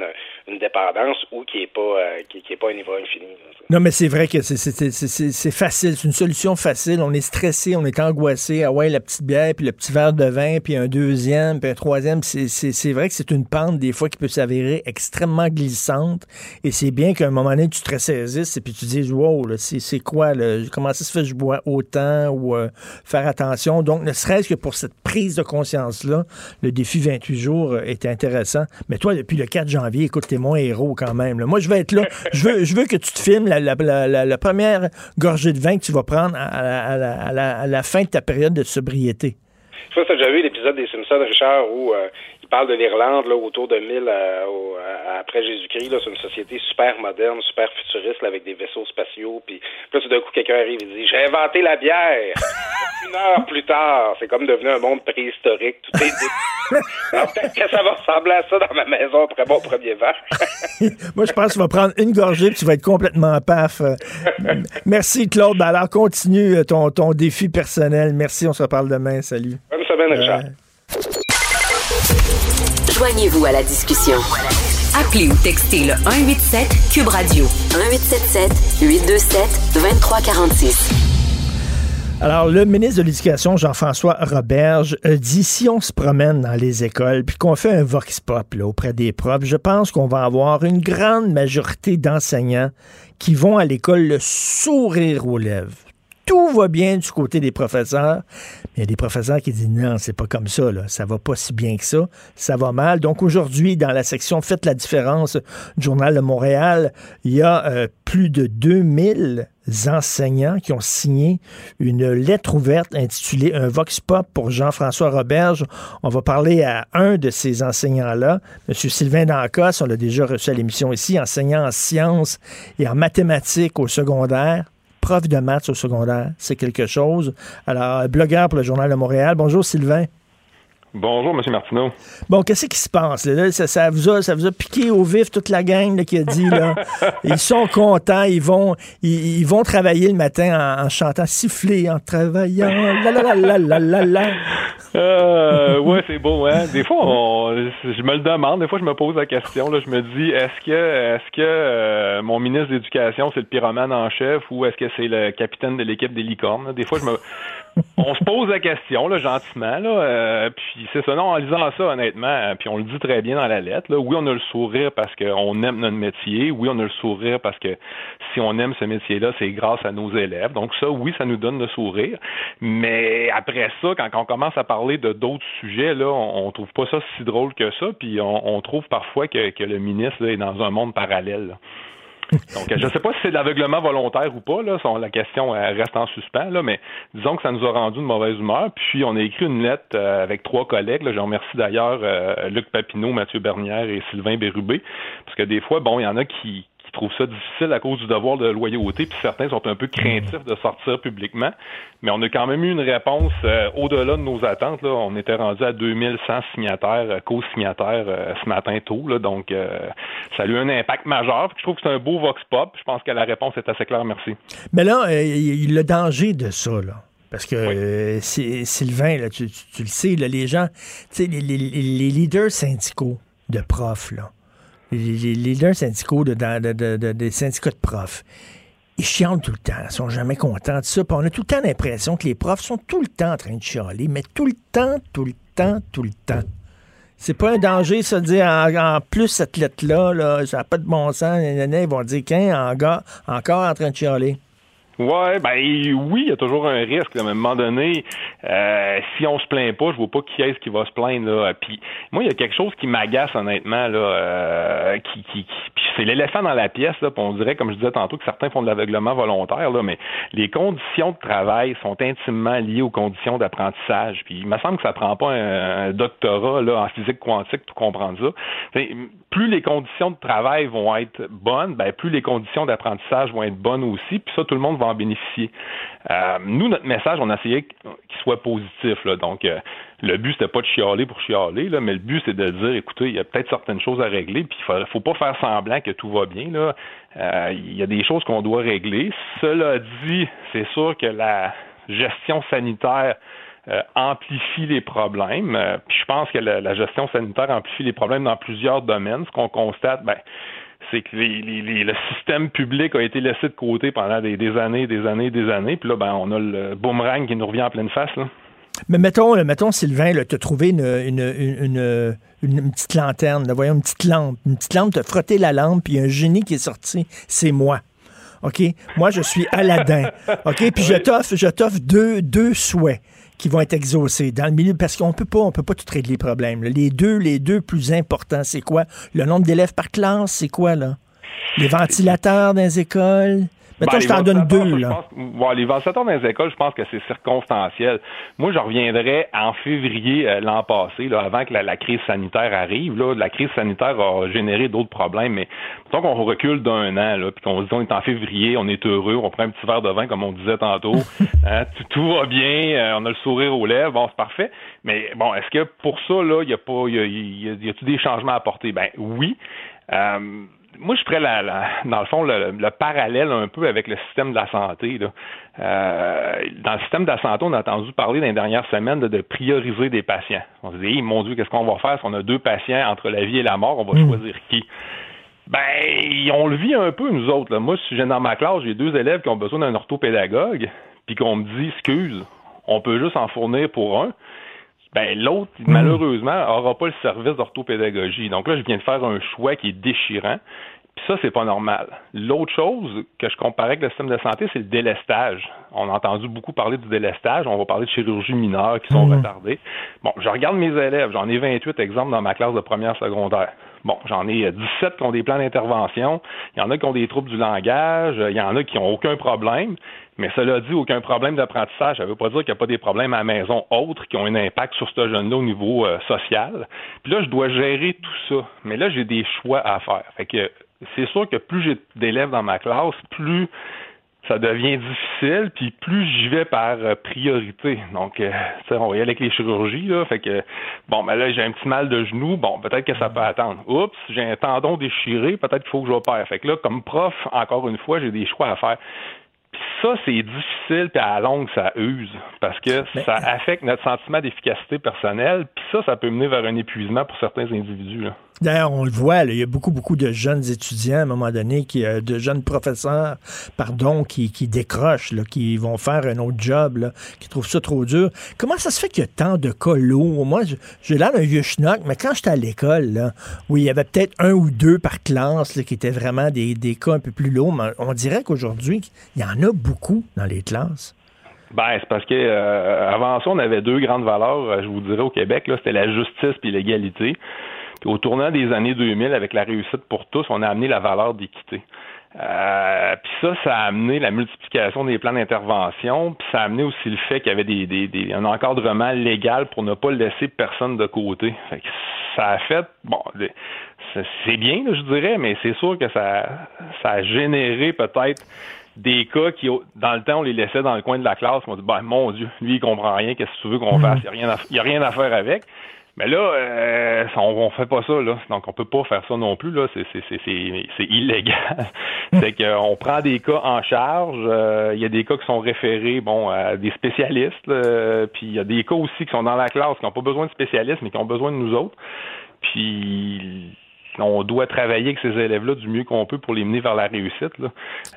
S20: une, dépendance ou qui n'est pas, euh, qui, qui pas un ivrogne fini. là.
S3: Non, mais c'est vrai que c'est- c'est facile. C'est une solution facile. On est stressé, on est angoissé. Ah ouais, la petite bière, puis le petit verre de vin, puis un deuxième, puis un troisième. C'est vrai que c'est une pente, des fois, qui peut s'avérer extrêmement glissante. Et c'est bien qu'à un moment donné, tu te ressaisisses et puis tu dis, wow, c'est c'est quoi, là? comment ça se fait que je bois autant ou euh, faire attention? Donc, ne serait-ce que pour cette prise de conscience-là, le défi 28 jours euh, était intéressant. Mais toi, depuis le 4 janvier, écoute, t'es mon héros quand même. là. Moi, je vais être là. Je veux, je veux que tu te filmes la, la- la- première gorgée de vin que tu vas prendre à, à- à la, à la- à la fin de ta période de sobriété.
S20: Je sais pas si t'as déjà vu l'épisode des Simpsons, Richard, où euh, il parle de l'Irlande là, autour de 1000 euh, au- à- après Jésus-Christ. là, C'est une société super moderne, super futuriste, là, avec des vaisseaux spatiaux. Puis puis là, tout d'un coup, quelqu'un arrive et dit J'ai inventé la bière Une heure plus tard, c'est comme devenu un monde préhistorique. Tout est Alors, Peut-être que ça va ressembler à ça dans ma maison après mon premier verre.
S3: Moi, je pense que tu vas prendre une gorgée puis tu vas être complètement paf. Euh, Merci, Claude. Alors, continue euh, ton, ton défi personnel. Merci, on se reparle demain. Salut.
S20: Bonne semaine, Richard.
S2: Joignez-vous à la discussion. Appelez ou textez le 187 Cube Radio 1877 827 2346.
S3: Alors, le ministre de l'Éducation, Jean-François Roberge, a dit si on se promène dans les écoles puis qu'on fait un vox pop là, auprès des profs, je pense qu'on va avoir une grande majorité d'enseignants qui vont à l'école le sourire aux lèvres. Tout va bien du côté des professeurs, mais il y a des professeurs qui disent non, c'est pas comme ça, là. ça va pas si bien que ça, ça va mal. Donc aujourd'hui, dans la section Faites la différence du Journal de Montréal, il y a euh, plus de 2000 enseignants qui ont signé une lettre ouverte intitulée Un Vox Pop pour Jean-François Roberge. On va parler à un de ces enseignants-là, M. Sylvain Dancos, on l'a déjà reçu à l'émission ici, enseignant en sciences et en mathématiques au secondaire prof de maths au secondaire, c'est quelque chose. Alors, blogueur pour le Journal de Montréal. Bonjour Sylvain.
S21: Bonjour, M. Martineau.
S3: Bon, qu'est-ce qui se passe? Là? Ça, ça vous a, ça vous a piqué au vif toute la gang là, qui a dit là, ils sont contents, ils vont, ils, ils vont travailler le matin en, en chantant siffler, en travaillant. La la la la la la la.
S21: Euh, ouais, c'est beau, hein? Des fois, on- je me le demande. Des fois, je me pose la question. Là, je me dis, est-ce que, est-ce que euh, mon ministre de l'Éducation, c'est le pyromane en chef ou est-ce que c'est le capitaine de l'équipe des licornes? Des fois, je me, on se pose la question, là, gentiment, là. euh, puis c'est ça. Non, en lisant ça, honnêtement, euh, puis on le dit très bien dans la lettre. Là, oui, on a le sourire parce qu'on aime notre métier. Oui, on a le sourire parce que si on aime ce métier-là, c'est grâce à nos élèves. Donc ça, oui, ça nous donne le sourire. Mais après ça, quand on commence à parler de d'autres sujets, là, on, trouve pas ça si drôle que ça. Puis on, trouve parfois que, le ministre est dans un monde parallèle. Donc, je ne sais pas si c'est de l'aveuglement volontaire ou pas. Là, la question euh, reste en suspens, mais disons que ça nous a rendu de mauvaise humeur. Puis, on a écrit une lettre euh, avec trois collègues. Je remercie d'ailleurs euh, Luc Papineau, Mathieu Bernière et Sylvain Bérubé. Parce que des fois, bon, il y en a qui, qui trouvent ça difficile à cause du devoir de loyauté, puis certains sont un peu craintifs de sortir publiquement. Mais on a quand même eu une réponse euh, au-delà de nos attentes. Là. On était rendu à 2100 signataires, euh, co-signataires euh, ce matin tôt. Là. Donc, euh, ça a eu un impact majeur. Je trouve que c'est un beau vox pop. Je pense que la réponse est assez claire. Merci.
S3: Mais là, le danger de ça, là. Parce que euh, Sylvain, là, tu, tu- tu le sais, là, les gens, les- les leaders syndicaux de profs, là, les, leaders syndicaux des syndicats de profs, ils chialent tout le temps, ils sont jamais contents de ça. On a tout le temps l'impression que les profs sont tout le temps en train de chialer, mais tout le temps, tout le temps, tout le temps. C'est pas un danger, ça, de dire en, plus cette lettre-là, là, ça n'a pas de bon sens, ils vont dire qu'un encore en train de chialer.
S21: Ouais, ben oui, il y a toujours un risque. là, à un moment donné, euh, si on se plaint pas, je vois pas qui est-ce qui va se plaindre. Là. Puis moi, il y a quelque chose qui m'agace honnêtement là, euh, qui, qui, c'est l'éléphant dans la pièce. Là, puis on dirait, comme je disais tantôt, que certains font de l'aveuglement volontaire. Là, mais les conditions de travail sont intimement liées aux conditions d'apprentissage. Puis il me semble que ça prend pas un, doctorat là en physique quantique pour comprendre ça. Plus les conditions de travail vont être bonnes, ben plus les conditions d'apprentissage vont être bonnes aussi. Puis ça, tout le monde va bénéficier. Euh, nous, notre message, on a essayé qu'il soit positif. Donc, euh, le but, c'était pas de chialer pour chialer, mais le but, c'est de dire, écoutez, il y a peut-être certaines choses à régler, puis il faut, faut pas faire semblant que tout va bien. Euh, il y a des choses qu'on doit régler. Cela dit, c'est sûr que la gestion sanitaire amplifie les problèmes. Puis je pense que la, la, gestion sanitaire amplifie les problèmes dans plusieurs domaines. Ce qu'on constate, ben, c'est que les, les, le système public a été laissé de côté pendant des, des, années, des années, des années. Puis là, ben, on a le boomerang qui nous revient en pleine face. Là.
S3: Mais mettons, mettons Sylvain, tu as trouvé une, une, une, une, petite lanterne, là, voyons, une petite lampe. Une petite lampe, tu as frotté la lampe, puis un génie qui est sorti. C'est moi. OK? Moi, je suis Aladdin. OK? Puis je t'offre, je t'offre deux, deux souhaits qui vont être exaucés dans le milieu parce qu'on peut pas on peut pas tout régler les problèmes. Les deux les deux plus importants, c'est quoi? Le nombre d'élèves par classe, c'est quoi là? Les ventilateurs dans les écoles? Mettons, ben, je t'en donne deux, là.
S21: Pense, bon, les ventilateurs dans les écoles, je pense que c'est circonstanciel. Moi, je reviendrai en février euh, l'an passé, là, avant que la, la, crise sanitaire arrive. Là, la crise sanitaire a généré d'autres problèmes, mais mettons qu'on recule d'un an, là, puis qu'on se dit on est en février, on est heureux, on prend un petit verre de vin, comme on disait tantôt, hein, tout, tout, va bien, euh, on a le sourire aux lèvres, bon, c'est parfait. Mais bon, est-ce que pour ça, là, il y a pas, il y a, y a, y a des changements à apporter? Ben oui. Euh, moi, je ferais la, la, dans le fond le, le, parallèle un peu avec le système de la santé. Là. Euh, dans le système de la santé, on a entendu parler dans les dernières semaines de, de prioriser des patients. On se dit, mon Dieu, qu'est-ce qu'on va faire si on a deux patients entre la vie et la mort, on va mmh. choisir qui? Ben, on le vit un peu, nous autres. Là. Moi, si j'ai dans ma classe, j'ai deux élèves qui ont besoin d'un orthopédagogue, puis qu'on me dit, excuse, on peut juste en fournir pour un ben l'autre, mmh. malheureusement, n'aura pas le service d'orthopédagogie. Donc là, je viens de faire un choix qui est déchirant. Puis ça, c'est pas normal. L'autre chose que je comparais avec le système de santé, c'est le délestage. On a entendu beaucoup parler du délestage. On va parler de chirurgie mineure qui sont mmh. retardées. Bon, je regarde mes élèves. J'en ai 28 exemples dans ma classe de première secondaire. Bon, j'en ai 17 qui ont des plans d'intervention. Il y en a qui ont des troubles du langage. Il y en a qui n'ont aucun problème. Mais cela dit, aucun problème d'apprentissage. Ça ne veut pas dire qu'il n'y a pas des problèmes à la maison autres qui ont un impact sur ce jeune-là au niveau euh, social. Puis là, je dois gérer tout ça. Mais là, j'ai des choix à faire. Fait que c'est sûr que plus j'ai d'élèves dans ma classe, plus ça devient difficile, puis plus j'y vais par euh, priorité. Donc, euh, on va y aller avec les chirurgies, là. Fait que, bon, ben là, j'ai un petit mal de genou, bon, peut-être que ça peut attendre. Oups, j'ai un tendon déchiré, peut-être qu'il faut que je opère. Fait que là, comme prof, encore une fois, j'ai des choix à faire ça, c'est difficile, puis à la longue, ça use, parce que Mais... ça affecte notre sentiment d'efficacité personnelle, puis ça, ça peut mener vers un épuisement pour certains individus. Là.
S3: D'ailleurs, on le voit, là, il y a beaucoup, beaucoup de jeunes étudiants à un moment donné, qui, euh, de jeunes professeurs, pardon, qui, qui décrochent, là, qui vont faire un autre job, là, qui trouvent ça trop dur. Comment ça se fait qu'il y a tant de cas lourds? Moi, j'ai l'air d'un vieux schnock, mais quand j'étais à l'école, oui, il y avait peut-être un ou deux par classe là, qui étaient vraiment des, des cas un peu plus lourds, mais on dirait qu'aujourd'hui, il y en a beaucoup dans les classes.
S21: Ben, c'est parce que euh, avant ça, on avait deux grandes valeurs, euh, je vous dirais, au Québec. C'était la justice puis l'égalité. Au tournant des années 2000, avec la réussite pour tous, on a amené la valeur d'équité. Euh, puis ça, ça a amené la multiplication des plans d'intervention, puis ça a amené aussi le fait qu'il y avait des, des, des, un encadrement légal pour ne pas laisser personne de côté. Fait que ça a fait, bon, c'est bien, je dirais, mais c'est sûr que ça, ça a généré peut-être des cas qui, dans le temps, on les laissait dans le coin de la classe. On dit, ben, mon Dieu, lui, il comprend rien, qu'est-ce que tu veux qu'on fasse? Il n'y a, a, rien à faire avec. Mais là, euh, on, fait pas ça, là. Donc, on peut pas faire ça non plus, là. C'est illégal. c'est qu'on prend des cas en charge. Euh, il y a des cas qui sont référés, bon, à des spécialistes. Euh, puis il y a des cas aussi qui sont dans la classe, qui n'ont pas besoin de spécialistes, mais qui ont besoin de nous autres. Puis on doit travailler avec ces élèves-là du mieux qu'on peut pour les mener vers la réussite. Là.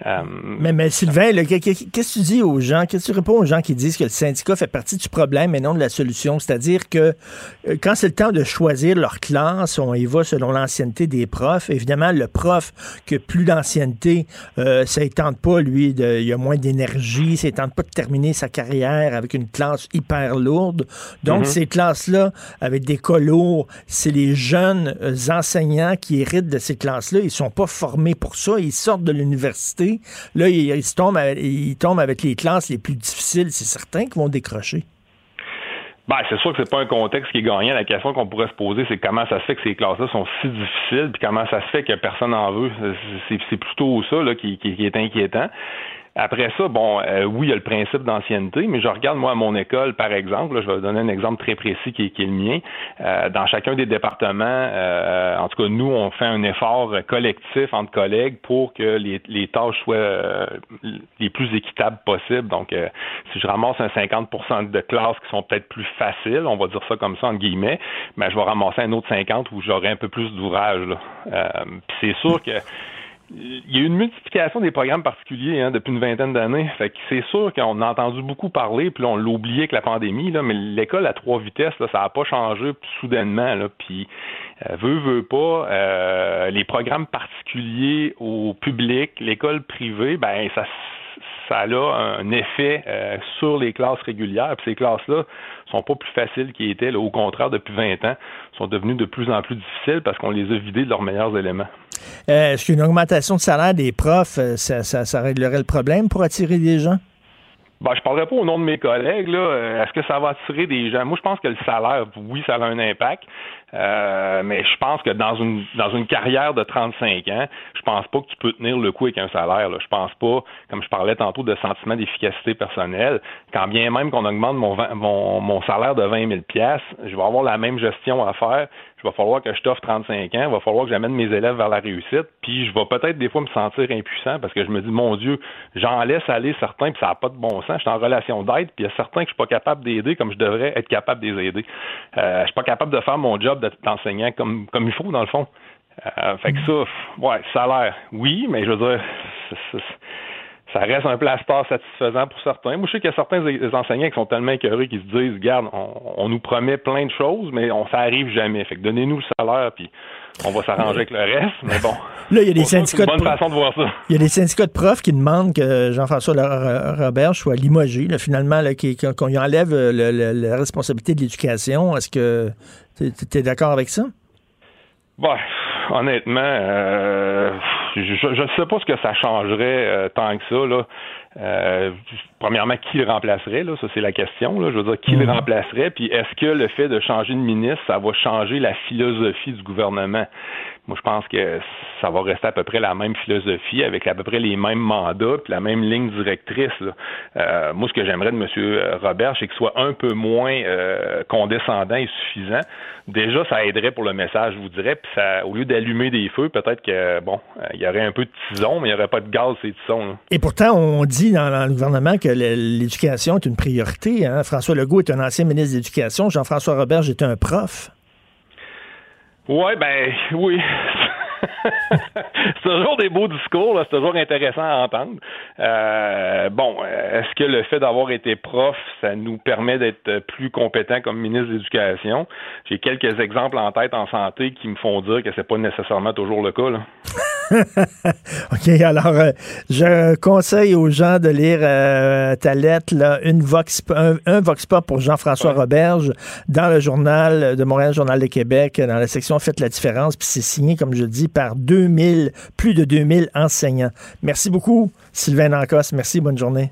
S3: Euh... Mais, mais Sylvain, qu'est-ce que tu dis aux gens? Qu'est-ce que tu réponds aux gens qui disent que le syndicat fait partie du problème et non de la solution? C'est-à-dire que euh, quand c'est le temps de choisir leur classe, on y va selon l'ancienneté des profs. Évidemment, le prof qui a plus d'ancienneté, euh, ça ne tente pas, lui, de, il a moins d'énergie, ça ne tente pas de terminer sa carrière avec une classe hyper lourde. Donc, mm -hmm. ces classes-là, avec des lourds, c'est les jeunes enseignants qui héritent de ces classes-là, ils sont pas formés pour ça, ils sortent de l'université, là, ils, tombent avec, ils tombent avec les classes les plus difficiles, c'est certain qu'ils vont décrocher.
S21: Ben, c'est sûr que c'est pas un contexte qui est gagnant. La question qu'on pourrait se poser, c'est comment ça se fait que ces classes-là sont si difficiles, puis comment ça se fait que personne n'en veut. C'est plutôt ça là, qui, est inquiétant. Après ça, bon, euh, oui, il y a le principe d'ancienneté, mais je regarde, moi, à mon école, par exemple, là, je vais vous donner un exemple très précis qui est, le mien. Euh, dans chacun des départements, euh, en tout cas, nous, on fait un effort collectif entre collègues pour que les, tâches soient euh, les plus équitables possibles. Donc, euh, si je ramasse un 50% de classes qui sont peut-être plus faciles, on va dire ça comme ça, entre guillemets, mais je vais ramasser un autre 50 où j'aurai un peu plus d'ouvrage. Euh, c'est sûr que il y a eu une multiplication des programmes particuliers hein, depuis une vingtaine d'années. Fait c'est sûr qu'on a entendu beaucoup parler, puis là, on l'a oublié avec la pandémie, là, mais l'école à trois vitesses, là, ça n'a pas changé soudainement. Là, puis euh, veut, pas, euh, les programmes particuliers au public, l'école privée, ben ça ça a un effet euh, sur les classes régulières. Puis ces classes-là sont pas plus faciles qu'ils étaient. Au contraire, depuis 20 ans, sont devenues de plus en plus difficiles parce qu'on les a vidées de leurs meilleurs éléments.
S3: Euh, Est-ce qu'une augmentation de salaire des profs, euh, ça, réglerait le problème pour attirer des gens?
S21: Ben, je parlerai pas au nom de mes collègues. Euh, Est-ce que ça va attirer des gens? Moi, je pense que le salaire, oui, ça a un impact. Mais je pense que dans une dans une carrière de 35 ans, je pense pas que tu peux tenir le coup avec un salaire. Là. Je pense pas, comme je parlais tantôt, de sentiment d'efficacité personnelle. Quand bien même qu'on augmente mon, mon, mon salaire de 20 000 pièces, je vais avoir la même gestion à faire. Il va falloir que je t'offre 35 ans, il va falloir que j'amène mes élèves vers la réussite, puis je vais peut-être des fois me sentir impuissant parce que je me dis, mon Dieu, j'en laisse aller certains, puis ça n'a pas de bon sens. Je suis en relation d'aide, puis il y a certains que je suis pas capable d'aider comme je devrais être capable de les aider. Euh, je suis pas capable de faire mon job de- d'enseignant comme, comme il faut, dans le fond. Euh, fait que ça, ouais, salaire, oui, mais je veux dire, ça reste un plaster satisfaisant pour certains. Moi, je sais qu'il y a certains enseignants qui sont tellement écœurés qu'ils se disent, regarde, on, on nous promet plein de choses, mais on ça arrive jamais. Fait que donnez-nous le salaire, puis on va s'arranger avec le reste. Mais bon,
S3: Là, il y a des syndicats
S21: une
S3: de
S21: bonne
S3: pro-
S21: façon de voir ça.
S3: Il y a des syndicats de profs qui demandent que Jean-François Ro- Robert soit limogé, là, finalement, qu'on lui enlève euh, le- le- la responsabilité de l'éducation. Est-ce que tu es d'accord avec ça?
S21: Bon, honnêtement, euh, je ne sais pas ce que ça changerait euh, tant que ça. Là. Euh, premièrement, qui le remplacerait? Là? Ça, c'est la question. Là. Je veux dire, qui le remplacerait? Puis est-ce que le fait de changer de ministre, ça va changer la philosophie du gouvernement? Moi, je pense que ça va rester à peu près la même philosophie, avec à peu près les mêmes mandats, puis la même ligne directrice. là. Euh, moi, ce que j'aimerais de M. Robert, c'est qu'il soit un peu moins euh, condescendant et suffisant. Déjà, ça aiderait pour le message, je vous dirais. Puis ça, au lieu d'allumer des feux, peut-être que bon, euh, il y aurait un peu de tison, mais il n'y aurait pas de gaz ces tisons. là.
S3: Et pourtant, on dit dans, dans le gouvernement que l'éducation est une priorité. hein. François Legault est un ancien ministre de l'Éducation. Jean-François Robert est un prof.
S21: Ouais, ben oui. c'est toujours des beaux discours, c'est toujours intéressant à entendre. Euh, bon, est-ce que le fait d'avoir été prof, ça nous permet d'être plus compétent comme ministre de l'Éducation? J'ai quelques exemples en tête en santé qui me font dire que c'est pas nécessairement toujours le cas.
S3: OK, alors, euh, je conseille aux gens de lire euh, ta lettre, là, une vox, un, un vox pop pour Jean-François Roberge dans le journal de Montréal, Journal de Québec, dans la section Faites la différence, puis c'est signé, comme je dis, par 2000, plus de 2000 enseignants. Merci beaucoup, Sylvain Nancos. Merci, bonne journée.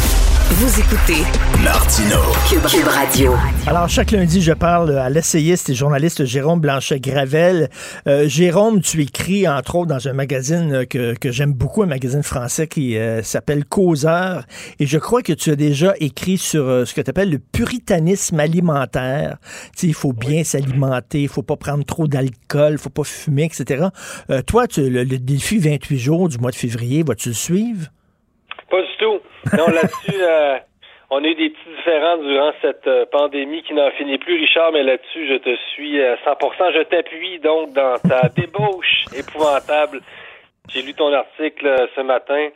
S2: Vous écoutez
S15: Martino.
S2: Cube, Cube Radio.
S3: Alors, chaque lundi, je parle à l'essayiste et journaliste Jérôme Blanchet-Gravel. Euh, Jérôme, tu écris, entre autres, dans un magazine que, que j'aime beaucoup, un magazine français qui euh, s'appelle Causeur. Et je crois que tu as déjà écrit sur euh, ce que tu appelles le puritanisme alimentaire. Tu sais, il faut bien s'alimenter, il faut pas prendre trop d'alcool, il faut pas fumer, etc. Euh, toi, tu, le, le défi 28 jours du mois de février, vas-tu le suivre?
S20: Non, là-dessus, euh, on a eu des petits différends durant cette euh, pandémie qui n'en finit plus, Richard, mais là-dessus, je te suis à 100%. Je t'appuie donc dans ta débauche épouvantable. J'ai lu ton article euh, ce matin.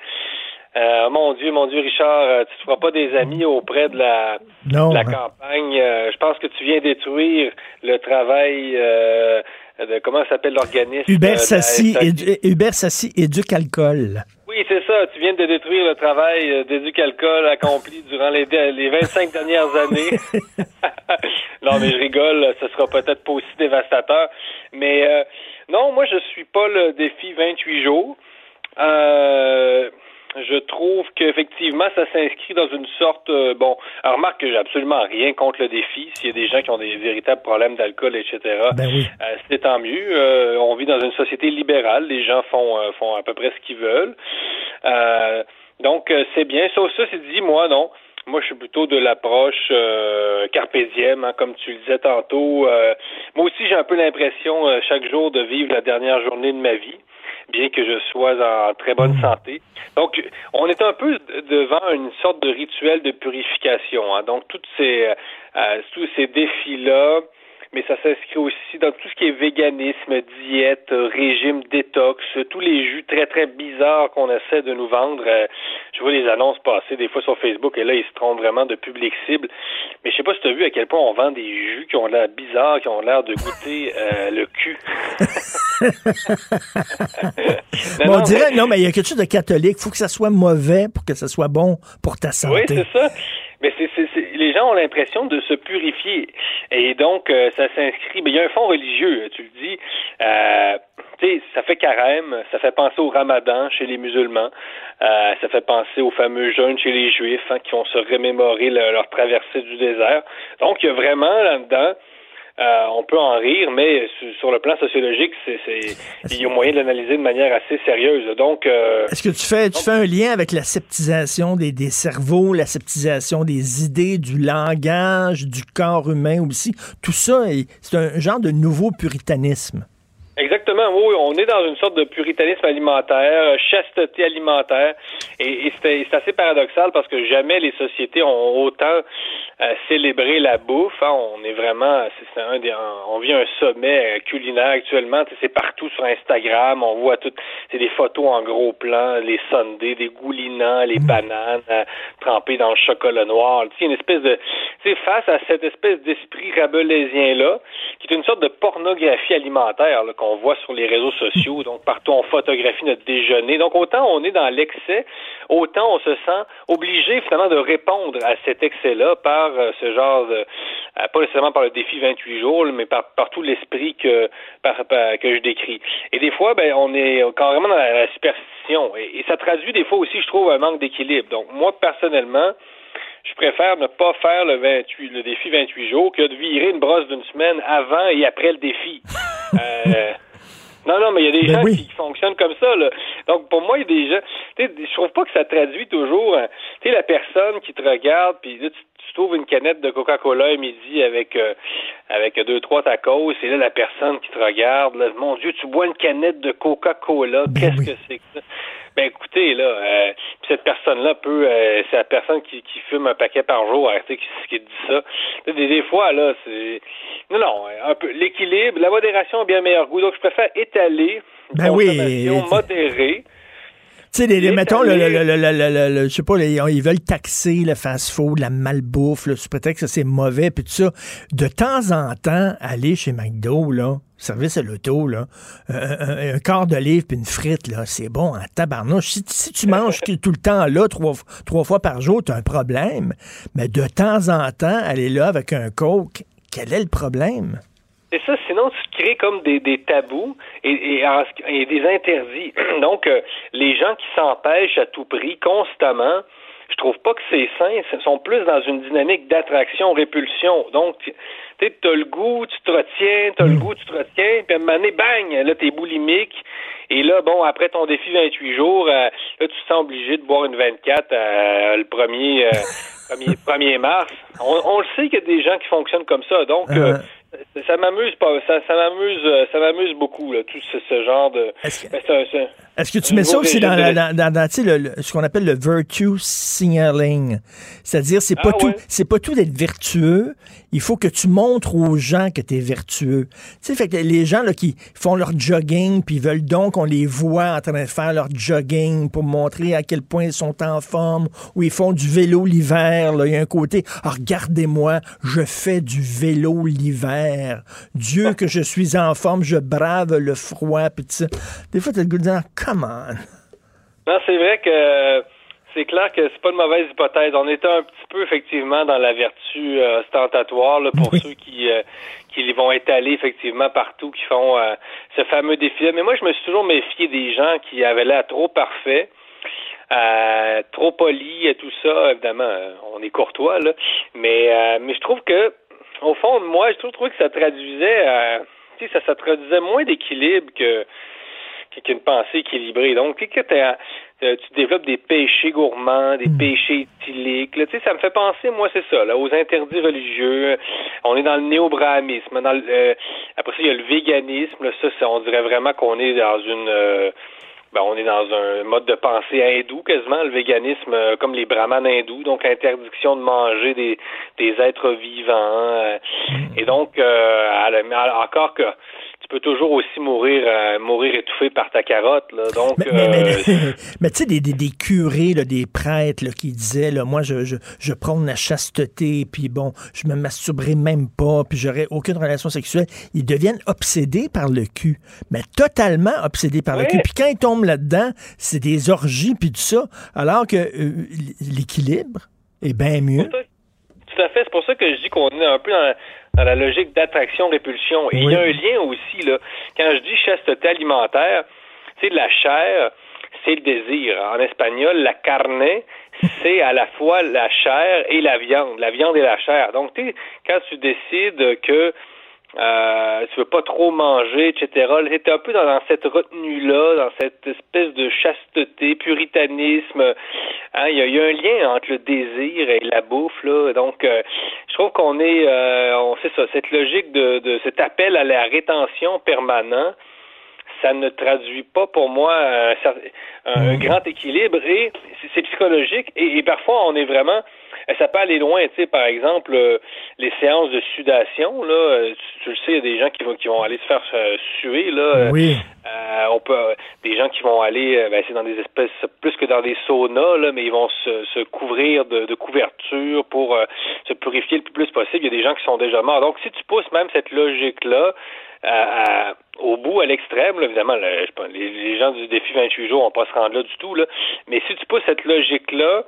S20: Euh, mon Dieu, mon Dieu, Richard, euh, tu ne feras pas des amis auprès de la,
S3: Non,
S20: de la
S3: hein.
S20: campagne. Euh, je pense que tu viens détruire le travail euh, de comment s'appelle l'organisme. euh,
S3: Sassi, Hubert Sassi éduque alcool.
S20: Oui, c'est ça. Tu viens de détruire le travail euh, d'éduc-alcool accompli durant les, les 25 dernières années.
S22: non, mais je rigole, ce sera peut-être pas aussi dévastateur. Mais euh, non, moi, je suis pas le défi 28 jours. Euh, je trouve qu'effectivement, ça s'inscrit dans une sorte. euh, bon, alors remarque que j'ai absolument rien contre le défi. S'il y a des gens qui ont des véritables problèmes d'alcool, etc.,
S3: Ben oui.
S22: euh, c'est tant mieux. Euh, on vit dans une société libérale. Les gens font font à peu près ce qu'ils veulent. Donc, c'est bien. Sauf ça, c'est dit, moi, non. Moi, je suis plutôt de l'approche euh, carpe diem, hein, comme tu le disais tantôt. Euh, moi aussi, j'ai un peu l'impression euh, chaque jour de vivre la dernière journée de ma vie, bien que je sois en très bonne santé. Donc, on est un peu devant une sorte de rituel de purification. hein. Donc, toutes ces, euh, tous ces défis-là, mais ça s'inscrit aussi dans tout ce qui est véganisme, diète, euh, régime détox, euh, tous les jus très très bizarres qu'on essaie de nous vendre. Euh, je vois les annonces passer des fois sur Facebook et là ils se trompent vraiment de public cible. Mais je sais pas si tu as vu à quel point on vend des jus qui ont l'air bizarres, qui ont l'air de goûter euh, le cul.
S3: Mais on dirait, non, mais il y a quelque chose de catholique. Il faut que ça soit mauvais pour que ça soit bon pour ta santé.
S22: Oui, c'est ça. Mais c'est- les gens ont l'impression de se purifier. Et donc, euh, ça s'inscrit. Mais il y a un fond religieux, tu le dis. Euh, tu sais, ça fait carême, ça fait penser au ramadan chez les musulmans. Euh, ça fait penser aux fameux jeûnes chez les juifs hein, qui vont se remémorer le- leur traversée du désert. Donc, il y a vraiment là-dedans. Euh, on peut en rire, mais sur, sur le plan sociologique, c'est, c'est, il y a moyen de l'analyser de manière assez sérieuse. Donc, euh,
S3: Est-ce que tu fais, tu fais un lien avec la sceptisation des, des cerveaux, la sceptisation des idées, du langage, du corps humain aussi? Tout ça, est- c'est un genre de nouveau puritanisme.
S22: Exactement, oui, on est dans une sorte de puritanisme alimentaire, euh, chasteté alimentaire, et, et c'est assez paradoxal parce que jamais les sociétés ont autant euh, célébré la bouffe. hein. On est vraiment, c'est un des, on vit un sommet euh, culinaire actuellement. C'est partout sur Instagram, on voit tout, c'est des photos en gros plan, les sundaes, des goulinants, les bananes euh, trempées dans le chocolat noir. Tu une espèce de, tu face à cette espèce d'esprit rabelaisien là, qui est une sorte de pornographie alimentaire là, qu'on voit sur les réseaux sociaux. Donc partout on photographie notre déjeuner. Donc autant on est dans l'excès, autant on se sent obligé finalement de répondre à cet excès-là par euh, ce genre de, euh, pas nécessairement par le défi 28 jours, mais par, par tout l'esprit que par, que je décris. Et des fois, ben on est carrément dans la, superstition. Et ça traduit des fois aussi, je trouve, un manque d'équilibre. Donc moi personnellement, je préfère ne pas faire le 28, le défi 28 jours que de virer une brosse d'une semaine avant et après le défi. Euh, non, non, mais il y a des
S3: Ben
S22: gens
S3: oui.
S22: qui fonctionnent comme ça. Là. Donc, pour moi, il y a des gens... Tu sais, je trouve pas que ça traduit toujours... hein, Tu sais, la personne qui te regarde, puis là, tu, tu trouves une canette de Coca-Cola à midi avec euh, avec deux, trois tacos, et là, la personne qui te regarde, là, mon Dieu, tu bois une canette de Coca-Cola, qu'est-ce que c'est que ça? Ben écoutez, là, euh, cette personne-là peut, euh, c'est la personne qui, qui fume un paquet par jour, hein, qui, qui dit ça. Des, des fois, là, c'est... Non, non, un peu l'équilibre, la modération a bien meilleur goût. Donc, je préfère étaler
S3: Ben oui,
S22: modérée.
S3: Tu sais, les, les- mettons, le, le, le, le, le- le- le- je sais pas, les- ils veulent taxer le fast-food, la malbouffe, là, sous prétexte que c'est mauvais, puis tout ça. De temps en temps, aller chez McDo, là, service à l'auto, là, euh, un, un quart de livre puis une frite, là, c'est bon en tabarnouche. Si, si tu manges tout le temps là, trois, trois fois par jour, t'as un problème. Mais de temps en temps, aller là avec un coke, quel est le problème?
S22: C'est ça, sinon tu crées comme des, des tabous et, et, des interdits. Donc, euh, les gens qui s'empêchent à tout prix constamment, je trouve pas que c'est sain. Ils sont plus dans une dynamique d'attraction-répulsion. Donc, tu sais, t'as le goût, tu te retiens, t'as le goût, tu te retiens, puis à un moment donné, bang, là, t'es boulimique. Et là, bon, après ton défi 28 jours, euh, là, tu te sens obligé de boire une 24 euh, le premier, euh, premier, 1er mars. On, on le sait qu'il y a des gens qui fonctionnent comme ça. Donc, euh, ça, m'amuse pas, ça, ça m'amuse, ça m'amuse beaucoup, là, tout ce, ce genre de. Ben,
S3: Est-ce que tu
S22: un
S3: mets ça aussi dans,
S22: de-
S3: dans, dans- tu le- le- ce qu'on appelle le virtue signaling? C'est-à-dire, c'est pas
S22: Ah,
S3: tout,
S22: ouais.
S3: c'est pas tout d'être vertueux. Il faut que tu montres aux gens que tu es vertueux. Tu sais, fait les gens là, qui font leur jogging puis veulent donc qu'on les voit en train de faire leur jogging pour montrer à quel point ils sont en forme ou ils font du vélo l'hiver. Il y a un côté, ah, regardez-moi, je fais du vélo l'hiver. Dieu que je suis en forme, je brave le froid. Des fois, tu as le goût de dire, come on.
S22: Non, c'est vrai que c'est clair que c'est pas une mauvaise hypothèse. On était un petit peu effectivement dans la vertu euh, ostentatoire là, pour ceux qui euh, qui vont étaler effectivement partout, qui font euh, ce fameux défi-là. Mais moi, je me suis toujours méfié des gens qui avaient l'air trop parfaits. Trop poli et tout ça, évidemment, on est courtois, là. Mais, mais je trouve que, au fond, moi, je trouve, que ça traduisait, tu sais, ça, ça traduisait moins d'équilibre que qu'une pensée équilibrée. Donc, tu sais, tu développes des péchés gourmands, des péchés éthyliques. tu sais, ça me fait penser, moi, c'est ça, là, aux interdits religieux. On est dans le néo-brahamisme. Dans le, après ça, il y a le véganisme. Là, ça, on dirait vraiment qu'on est dans une... ben, on est dans un mode de pensée hindou quasiment, le véganisme comme les brahmanes hindous, donc interdiction de manger des, des êtres vivants. et donc, euh, encore que tu peux toujours aussi mourir euh, mourir étouffé par ta carotte. Là. Donc,
S3: mais,
S22: euh,
S3: mais, tu sais, des, des, des, curés, là, des prêtres là, qui disaient, là, moi, je, je, je prône la chasteté, puis bon, je me masturberai même pas, puis j'aurai aucune relation sexuelle. Ils deviennent obsédés par le cul, mais totalement obsédés par le cul. Puis quand ils tombent là-dedans, c'est des orgies, puis tout ça, alors que euh, l'équilibre est bien mieux.
S22: Tout à fait. C'est pour ça que je dis qu'on est un peu dans dans la logique d'attraction-répulsion. Et il y a un lien aussi, là. Quand je dis chasteté alimentaire, c'est la chair, c'est le désir. En espagnol, la carne, c'est à la fois la chair et la viande, la viande et la chair. Donc, tu quand tu décides que euh, tu veux pas trop manger, etc. C'était un peu dans, cette retenue-là, dans cette espèce de chasteté, puritanisme. Hein, il, y a, un lien entre le désir et la bouffe, là. Donc, euh, je trouve qu'on est, euh, on sait ça, cette logique de, de cet appel à la rétention permanent ça ne traduit pas pour moi un, mm. grand équilibre et c'est psychologique et, parfois on est vraiment ça peut aller loin, tu sais, par exemple, euh, les séances de sudation, là, euh, tu, le sais, il y a des gens qui vont, qui vont aller se faire euh, suer, là.
S3: Oui.
S22: on peut, des gens qui vont aller, ben, c'est dans des espèces, plus que dans des saunas, là, mais ils vont se, se couvrir de, de couverture pour se purifier le plus possible. Il y a des gens qui sont déjà morts. Donc, si tu pousses même cette logique-là, au bout, à l'extrême, évidemment, les, les, gens du défi 28 jours vont pas se rendre là du tout, là, mais si tu pousses cette logique-là,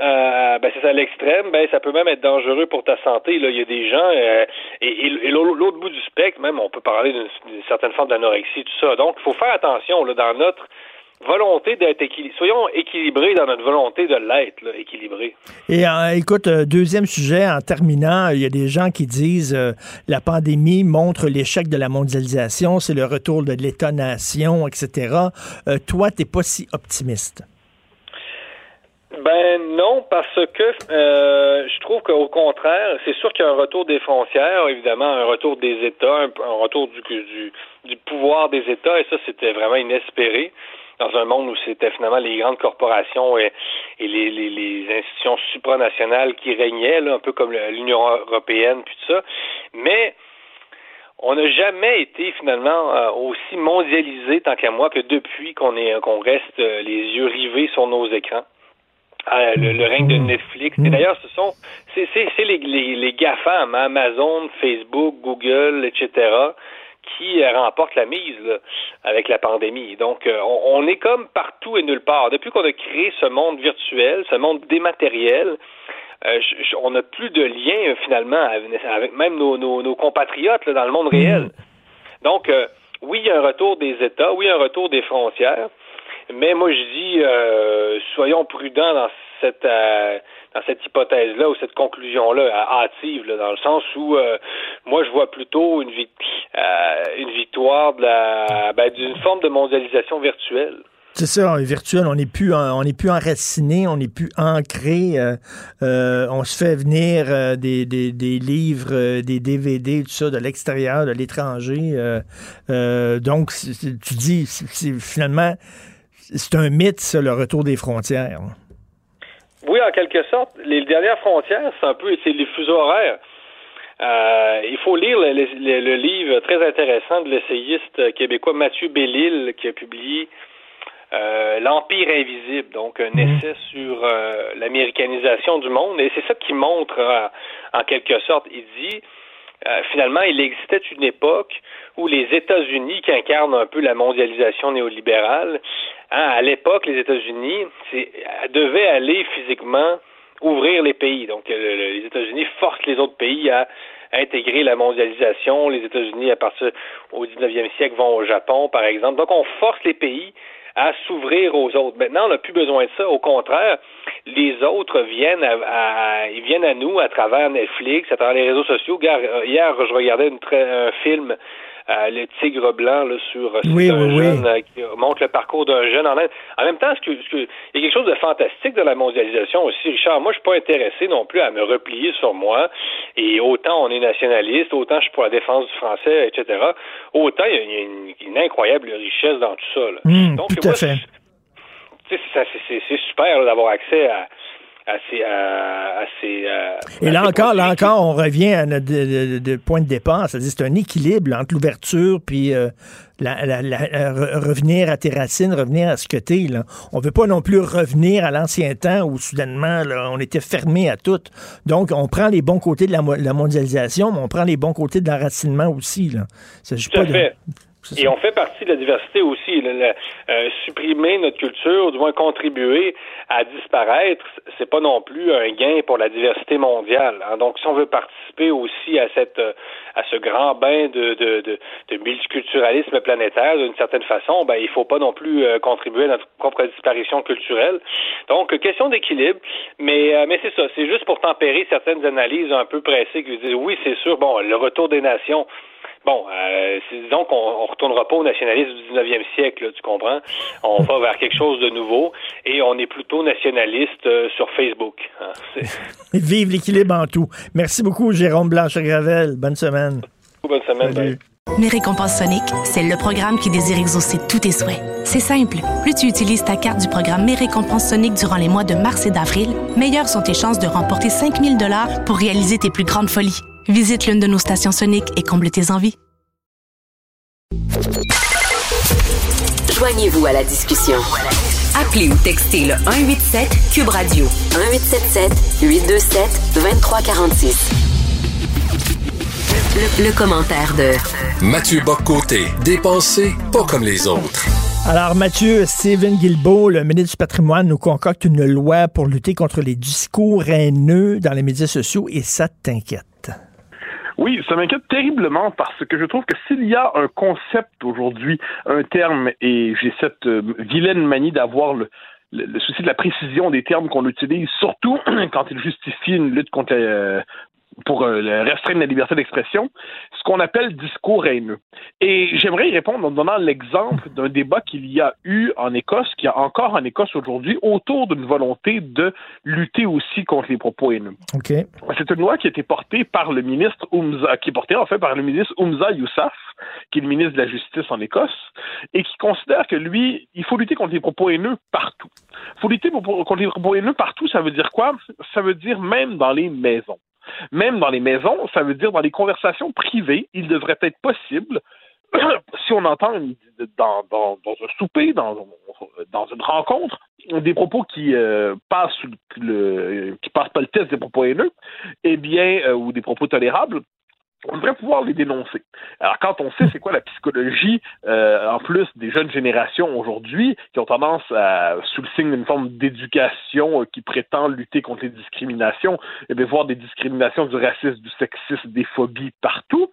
S22: euh, ben c'est à l'extrême, ben ça peut même être dangereux pour ta santé. Là, il y a des gens euh, et, l'autre bout du spectre, même on peut parler d'une certaine forme d'anorexie, tout ça. Donc, il faut faire attention dans notre volonté d'être équilibré. Soyons équilibrés dans notre volonté de l'être, équilibré.
S3: Et euh, écoute, deuxième sujet, en terminant, il y a des gens qui disent la pandémie montre l'échec de la mondialisation, c'est le retour de l'État-nation, etc. Toi, t'es pas si optimiste.
S22: Ben non, parce que euh, je trouve qu'au contraire, c'est sûr qu'il y a un retour des frontières, évidemment, un retour des États, un, retour du, du, du, pouvoir des États, et ça, c'était vraiment inespéré dans un monde où c'était finalement les grandes corporations et, les, les, institutions supranationales qui régnaient, là, un peu comme l'Union européenne, puis tout ça. Mais on n'a jamais été finalement euh, aussi mondialisé tant qu'à moi que depuis qu'on est qu'on reste euh, les yeux rivés sur nos écrans. Ah, le, règne de Netflix. Et d'ailleurs, ce sont c'est, c'est, les, les, les GAFAM, Amazon, Facebook, Google, etc., qui euh, remportent la mise avec la pandémie. Donc, euh, on, est comme partout et nulle part. Depuis qu'on a créé ce monde virtuel, ce monde dématériel, euh, on n'a plus de lien finalement avec, même nos, nos, nos compatriotes dans le monde réel. Donc, oui, il y a un retour des États, oui, il y a un retour des frontières, mais moi, je dis, euh, soyons prudents dans cette euh, dans cette hypothèse-là ou cette conclusion-là hâtive, dans le sens où euh, moi, je vois plutôt une, une victoire de ben, d'une forme de mondialisation virtuelle.
S3: C'est ça, virtuel, on n'est plus, on n'est plus enraciné, on n'est plus ancré. on se fait venir des, des, des, livres, des DVD, tout ça de l'extérieur, de l'étranger. donc, tu dis, finalement c'est un mythe, ça, le retour des frontières.
S22: Oui, en quelque sorte. Les dernières frontières, c'est un peu c'est les fuseaux horaires. Euh, il faut lire le, livre très intéressant de l'essayiste québécois Mathieu Bellil qui a publié euh, L'Empire invisible, donc un mhm. essai sur euh, l'américanisation du monde. Et c'est ça qui montre, en quelque sorte, il dit finalement, il existait une époque où les États-Unis, qui incarnent un peu la mondialisation néolibérale, hein, à l'époque, les États-Unis c'est- devaient aller physiquement ouvrir les pays. Donc, euh, le- les États-Unis forcent les autres pays à intégrer la mondialisation. Les États-Unis, à partir au 19e siècle, vont au Japon, par exemple. Donc, on force les pays à s'ouvrir aux autres. Maintenant, on n'a plus besoin de ça. Au contraire, les autres viennent à, à- ils viennent à nous à travers Netflix, à travers les réseaux sociaux. Hier, hier, je regardais une un film, euh, Le Tigre Blanc, là, sur sur
S3: Oui,
S22: un
S3: oui,
S22: jeune euh, qui montre le parcours d'un jeune. En, Inde. en même temps, ce que, il y a quelque chose de fantastique de la mondialisation aussi, Richard. Moi, je suis pas intéressé non plus à me replier sur moi. Et autant on est nationaliste, autant je suis pour la défense du français, etc. Autant il y a, il y a une, une incroyable richesse dans tout ça. là.
S3: Hum,
S22: Donc,
S3: tout
S22: moi,
S3: à fait.
S22: c'est- super d'avoir accès à, à ces, à, à ces, euh,
S3: Et là encore, là encore, on revient à notre de, de- de point de départ. C'est-à-dire, c'est un équilibre entre l'ouverture puis euh, la- la- la- euh, re- revenir à tes racines, revenir à ce que t'es. Là. On veut pas non plus revenir à l'ancien temps où soudainement là, on était fermé à tout. Donc, on prend les bons côtés de la, mo- la mondialisation, mais on prend les bons côtés de l'enracinement aussi. Là. Il s'agit
S22: Tout
S3: pas
S22: à
S3: de-
S22: fait. Et on fait partie de la diversité aussi. Euh, supprimer notre culture, du moins contribuer à disparaître, c'est pas non plus un gain pour la diversité mondiale. hein. Donc, si on veut participer aussi à cette euh, à ce grand bain de, de, de, multiculturalisme planétaire d'une certaine façon, ben il faut pas non plus euh, contribuer à notre propre disparition culturelle. Donc, question d'équilibre, mais mais c'est ça, c'est juste pour tempérer certaines analyses un peu pressées qui disent oui, c'est sûr, bon, le retour des nations. Bon, euh, disons qu'on on retournera pas au nationalisme du 19e siècle, là, tu comprends? On va vers quelque chose de nouveau et on est plutôt nationaliste euh, sur Facebook. hein.
S3: Vive l'équilibre en tout. Merci beaucoup, Jérôme Blanche-Gravel. Bonne semaine.
S22: Bonne semaine. bye.
S23: Mes récompenses Sonic, c'est le programme qui désire exaucer tous tes souhaits. C'est simple. Plus tu utilises ta carte du programme Mes récompenses Sonic durant les mois de mars et d'avril, meilleures sont tes chances de remporter 5000 dollars pour réaliser tes plus grandes folies. Visite l'une de nos stations Sonic et comble tes envies.
S2: Joignez-vous à la discussion. Appelez ou textez le 187 Cube Radio 1877 827 2346. Le, le commentaire de
S9: Mathieu Boccoté, dépensé pas comme les autres.
S3: Alors, Mathieu, Stephen Guilbeault, le ministre du patrimoine, nous concocte une loi pour lutter contre les discours haineux dans les médias sociaux et ça t'inquiète.
S24: Oui, ça m'inquiète terriblement parce que je trouve que s'il y a un concept aujourd'hui, un terme, et j'ai cette euh, vilaine manie d'avoir le, le, souci de la précision des termes qu'on utilise, surtout quand il justifie une lutte contre euh, pour euh, restreindre la liberté d'expression, ce qu'on appelle discours haineux. Et j'aimerais y répondre en donnant l'exemple d'un débat qu'il y a eu en Écosse, qu'il y a encore en Écosse aujourd'hui, autour d'une volonté de lutter aussi contre les propos haineux.
S3: OK.
S24: C'est une loi qui a été portée par le ministre Oumza, qui est portée en fait par le ministre Oumza Yousaf, qui est le ministre de la Justice en Écosse, et qui considère que lui, il faut lutter contre les propos haineux partout. Il faut lutter pour- contre les propos haineux partout, ça veut dire quoi? Ça veut dire même dans les maisons. Même dans les maisons, ça veut dire dans les conversations privées, il devrait être possible si on entend dans, un souper, dans, une rencontre, des propos qui euh, passent sous le, qui passent pas le test des propos haineux, eh bien, euh, ou des propos tolérables, on devrait pouvoir les dénoncer. Alors, quand on sait c'est quoi la psychologie, euh, en plus des jeunes générations aujourd'hui, qui ont tendance à, sous le signe d'une forme d'éducation euh, qui prétend lutter contre les discriminations, et bien, voir des discriminations, du racisme, du sexisme, des phobies partout,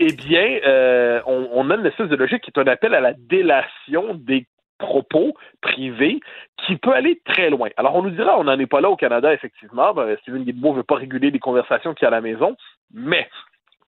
S24: eh bien, euh, on, on a une espèce de logique qui est un appel à la délation des propos privés qui peut aller très loin. Alors, on nous dira, on n'en est pas là au Canada, effectivement. Ben, Stephen Guilbeault ne veut pas réguler les conversations qu'il y a à la maison, mais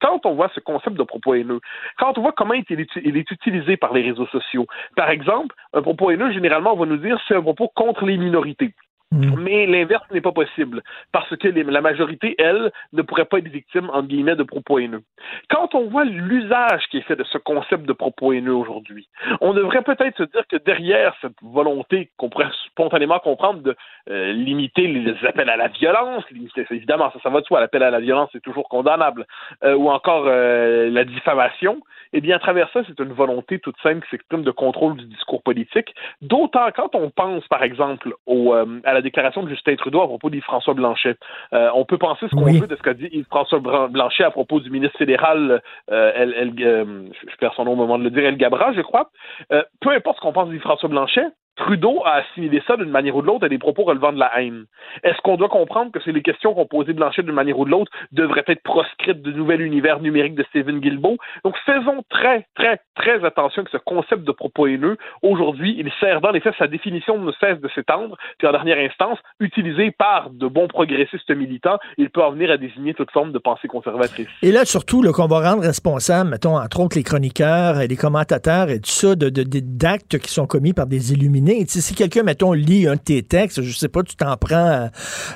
S24: quand on voit ce concept de propos haineux, quand on voit comment il est, il est utilisé par les réseaux sociaux, par exemple, un propos haineux, généralement, on va nous dire c'est un propos contre les minorités. Mais l'inverse n'est pas possible, parce que la majorité, elle, ne pourrait pas être victime, entre guillemets, de propos haineux. Quand on voit l'usage qui est fait de ce concept de propos haineux aujourd'hui, on devrait peut-être se dire que derrière cette volonté qu'on pourrait spontanément comprendre de euh, limiter les appels à la violence, évidemment, ça, ça va de soi, l'appel à la violence est toujours condamnable, euh, ou encore euh, la diffamation, eh bien, à travers ça, c'est une volonté toute simple qui s'exprime de contrôle du discours politique, d'autant quand on pense, par exemple, au, à la déclaration de Justin Trudeau à propos d'Yves-François Blanchet. Euh, on peut penser ce qu'on veut de ce qu'a dit Yves-François Blanchet à propos du ministre fédéral, euh, euh, je perds son nom au moment de le dire, El Gabra, je crois. Peu importe ce qu'on pense d'Yves-François Blanchet, Trudeau a assimilé ça d'une manière ou de l'autre à des propos relevant de la haine. Est-ce qu'on doit comprendre que c'est les questions qu'ont posées Blanchet d'une manière ou de l'autre devraient être proscrites du nouvel univers numérique de Stephen Guilbeault? Donc faisons très, très, très attention que ce concept de propos haineux, aujourd'hui, il sert dans les faits, sa définition ne cesse de s'étendre, puis en dernière instance, utilisé par de bons progressistes militants, il peut en venir à désigner toute forme de pensée conservatrice.
S3: Et là, surtout, qu'on va rendre responsable, mettons, entre autres les chroniqueurs, les commentateurs et tout ça, de, d'actes qui sont commis par des illuminés si quelqu'un, mettons, lit un de tes textes, je sais pas, tu t'en prends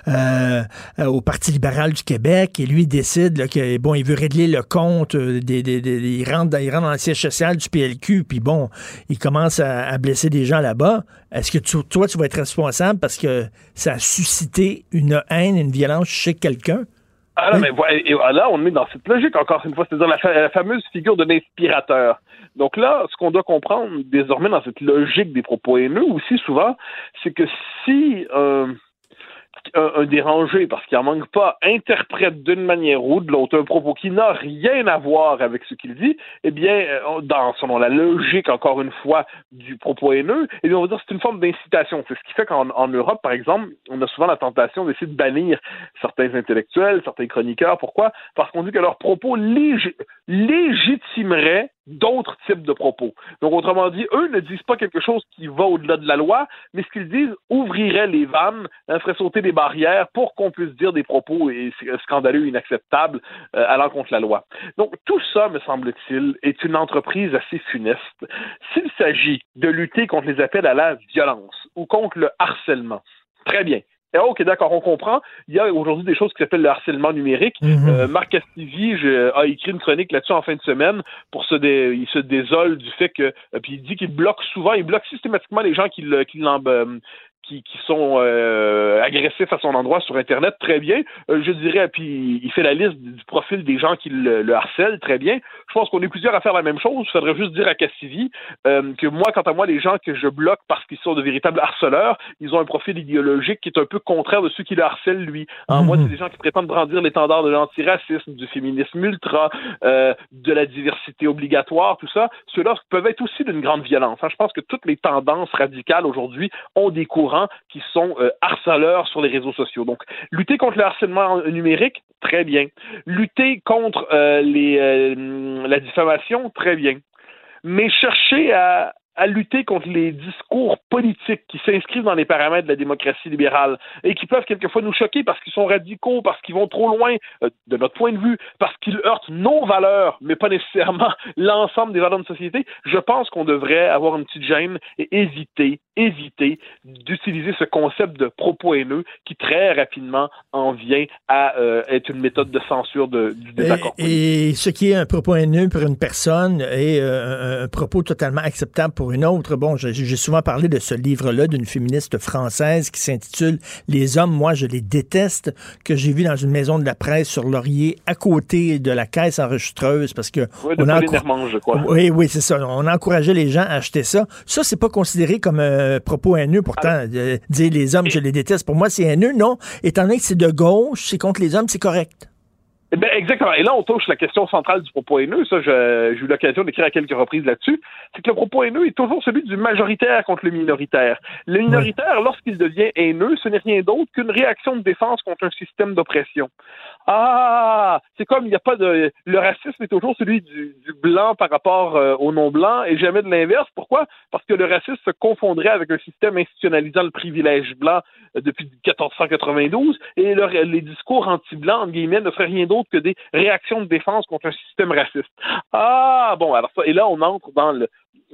S3: euh, euh, au Parti libéral du Québec et lui décide que bon, il veut régler le compte, euh, des, il rentre dans le siège social du PLQ, puis bon, il commence à, blesser des gens là-bas. Est-ce que toi, tu vas être responsable parce que ça a suscité une haine, une violence chez quelqu'un?
S24: Ah mais là, on est dans cette logique, encore une fois, c'est-à-dire la, fameuse figure de l'inspirateur. Donc là, ce qu'on doit comprendre désormais dans cette logique des propos haineux aussi souvent, c'est que si euh, un, dérangé, parce qu'il n'en manque pas, interprète d'une manière ou de l'autre un propos qui n'a rien à voir avec ce qu'il dit, eh bien, euh, dans, selon la logique, encore une fois, du propos haineux, eh bien, on va dire c'est une forme d'incitation. C'est ce qui fait qu'en Europe, par exemple, on a souvent la tentation d'essayer de bannir certains intellectuels, certains chroniqueurs. Pourquoi? Parce qu'on dit que leurs propos légitimeraient d'autres types de propos. Donc, autrement dit, eux ne disent pas quelque chose qui va au-delà de la loi, mais ce qu'ils disent ouvrirait les vannes, hein, ferait sauter des barrières pour qu'on puisse dire des propos scandaleux, inacceptables euh, allant contre la loi. Donc, tout ça, me semble-t-il, est une entreprise assez funeste. S'il s'agit de lutter contre les appels à la violence ou contre le harcèlement, très bien. Eh, OK, d'accord, on comprend. Il y a aujourd'hui des choses qui s'appellent le harcèlement numérique. Mhm. Euh, Marc Castivi a écrit une chronique là-dessus en fin de semaine pour se il se désole du fait que euh, puis il dit qu'il bloque souvent, il bloque systématiquement les gens qui, qui, qui, sont euh, agressifs à son endroit sur Internet, très bien. Euh, je dirais, puis il fait la liste du profil des gens qui le, harcèlent, très bien. Je pense qu'on est plusieurs à faire la même chose. Il faudrait juste dire à Cassivi euh, que moi, quant à moi, les gens que je bloque parce qu'ils sont de véritables harceleurs, ils ont un profil idéologique qui est un peu contraire de ceux qui le harcèlent, lui. En moi, c'est des gens qui prétendent brandir l'étendard de l'antiracisme, du féminisme ultra, de la diversité obligatoire, tout ça. Ceux-là peuvent être aussi d'une grande violence. Hein. Je pense que toutes les tendances radicales aujourd'hui ont des qui sont euh, harceleurs sur les réseaux sociaux. Donc, lutter contre le harcèlement numérique, très bien. Lutter contre euh, euh, la diffamation, très bien. Mais chercher à, à lutter contre les discours politiques qui s'inscrivent dans les paramètres de la démocratie libérale et qui peuvent quelquefois nous choquer parce qu'ils sont radicaux, parce qu'ils vont trop loin euh, de notre point de vue, parce qu'ils heurtent nos valeurs, mais pas nécessairement l'ensemble des valeurs de société, je pense qu'on devrait avoir une petite gêne et éviter, éviter d'utiliser ce concept de propos haineux qui très rapidement en vient à euh, être une méthode de censure de, du désaccord.
S3: Et, ce qui est un propos haineux pour une personne est euh, un propos totalement acceptable pour une autre. Bon, j'ai souvent parlé de ce livre-là d'une féministe française qui s'intitule Les hommes, moi, je les déteste, que j'ai vu dans une maison de la presse sur Laurier, à côté de la caisse enregistreuse, parce que
S24: oui, on a je crois.
S3: Oui, oui, c'est ça. On a encouragé les gens à acheter ça. Ça, c'est pas considéré comme un propos haineux. Pourtant, dire les hommes, je les déteste, pour moi, c'est haineux. Non, étant donné que c'est de gauche, c'est contre les hommes, c'est correct.
S24: Eh ben, exactement. Et là, on touche la question centrale du propos haineux. Ça, j'ai eu l'occasion d'écrire à quelques reprises là-dessus. C'est que le propos haineux est toujours celui du majoritaire contre le minoritaire. Le minoritaire, lorsqu'il devient haineux, ce n'est rien d'autre qu'une réaction de défense contre un système d'oppression. Ah, c'est comme il n'y a pas de. Le racisme est toujours celui du, blanc par rapport euh, au non-blanc et jamais de l'inverse. Pourquoi? Parce que le racisme se confondrait avec un système institutionnalisant le privilège blanc euh, depuis 1492 et les discours anti-blancs, entre guillemets, ne feraient rien d'autre que des réactions de défense contre un système raciste. Ah, bon, alors ça, et là, on entre dans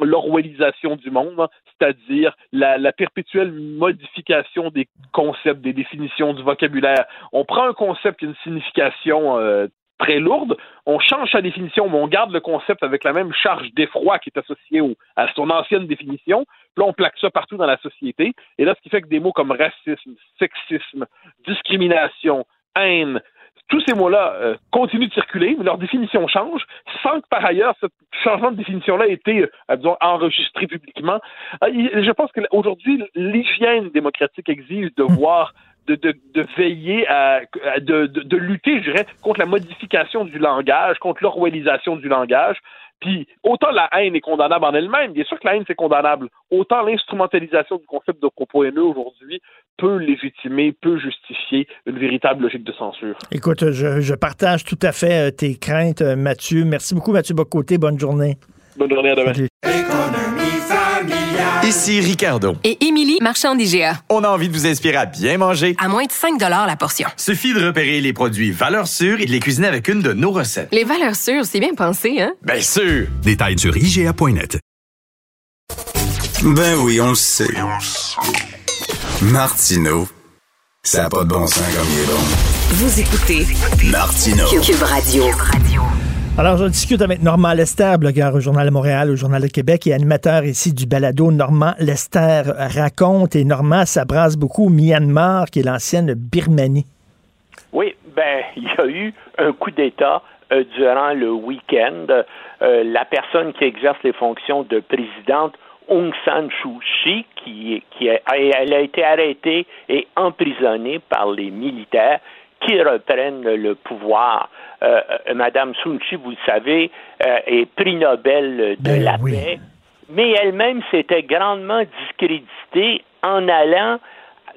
S24: l'orwellisation du monde, hein, c'est-à-dire la, perpétuelle modification des concepts, des définitions, du vocabulaire. On prend un concept qui a une signification euh, très lourde, on change sa définition, mais on garde le concept avec la même charge d'effroi qui est associée à son ancienne définition. Puis là, on plaque ça partout dans la société. Et là, ce qui fait que des mots comme racisme, sexisme, discrimination, haine, tous ces mots-là euh, continuent de circuler, mais leur définition change, sans que par ailleurs ce changement de définition-là ait été, euh, disons, enregistré publiquement. Euh, je pense qu'aujourd'hui, l'hygiène démocratique exige de hmm. voir de, de, de, veiller à, de, de, lutter, je dirais, contre la modification du langage, contre l'orwellisation du langage. Puis autant la haine est condamnable en elle-même, bien sûr que la haine c'est condamnable, autant l'instrumentalisation du concept de propos haineux aujourd'hui peut légitimer, peut justifier une véritable logique de censure.
S3: Écoute, je, je partage tout à fait euh, tes craintes, euh, Mathieu. Merci beaucoup, Mathieu Bocoté. Bonne journée.
S24: Bonne journée à demain.
S3: Salut.
S25: Ici Ricardo.
S2: Et Émilie, marchand d'IGA.
S25: On a envie de vous inspirer à bien manger.
S2: À moins de 5 la portion.
S25: Suffit de repérer les produits valeurs sûres et de les cuisiner avec une de nos recettes.
S2: Les valeurs sûres, c'est bien pensé, hein?
S25: Bien sûr!
S26: Détails sur IGA.net.
S15: Ben oui, on le sait. Martineau, ça n'a pas de bon sens comme il est bon.
S2: Vous écoutez
S15: Martineau.
S2: Cube Radio.
S3: Alors, je discute avec Normand Lester, blogueur au Journal de Montréal, au Journal de Québec et animateur ici du balado Normand Lester raconte. Et Normand, ça brasse beaucoup Myanmar, qui est l'ancienne Birmanie.
S27: Oui, ben, il y a eu un coup d'État euh, durant le week-end. Euh, la personne qui exerce les fonctions de présidente, Aung San Suu Kyi, qui, elle a été arrêtée et emprisonnée par les militaires qui reprennent le pouvoir. Euh, euh, Madame Sun Kyi, vous le savez, euh, est prix Nobel de la paix, mais elle-même s'était grandement discréditée en allant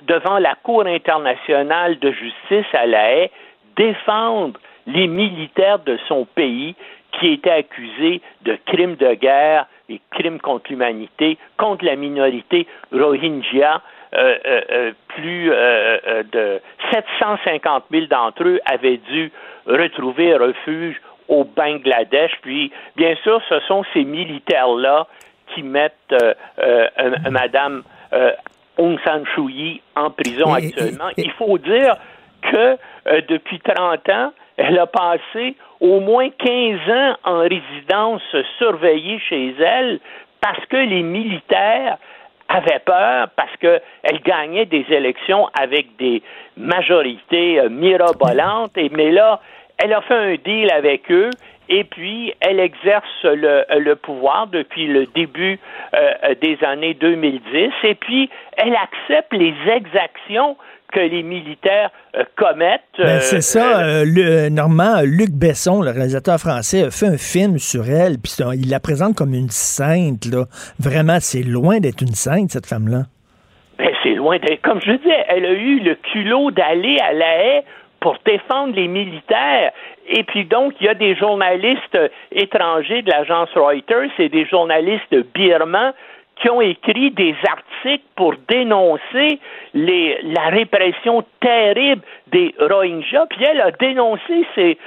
S27: devant la Cour internationale de justice à La Haye défendre les militaires de son pays qui étaient accusés de crimes de guerre et crimes contre l'humanité, contre la minorité Rohingya. Euh, euh, euh, plus euh, de 750 000 d'entre eux avaient dû retrouver refuge au Bangladesh. Puis, bien sûr, ce sont ces militaires-là qui mettent Madame Aung San Suu Kyi en prison actuellement. Il faut dire que depuis 30 ans, elle a passé au moins 15 ans en résidence surveillée chez elle parce que les militaires avaient peur parce qu'elle gagnait des élections avec des majorités euh, mirabolantes. Et, mais là, elle a fait un deal avec eux et puis elle exerce le, le pouvoir depuis le début euh, des années 2010 et puis elle accepte les exactions que les militaires euh, commettent.
S3: Ben, c'est ça, euh, le, Normand, Luc Besson, le réalisateur français, a fait un film sur elle, puis il la présente comme une sainte. Là. Vraiment, c'est loin d'être une sainte, cette femme-là.
S27: Ben, c'est loin d'être. Comme je disais, elle a eu le culot d'aller à la haie pour défendre les militaires. Et puis donc, il y a des journalistes étrangers de l'agence Reuters et des journalistes birmans qui ont écrit des articles pour dénoncer les, la répression terrible des Rohingyas, puis elle a dénoncé ces,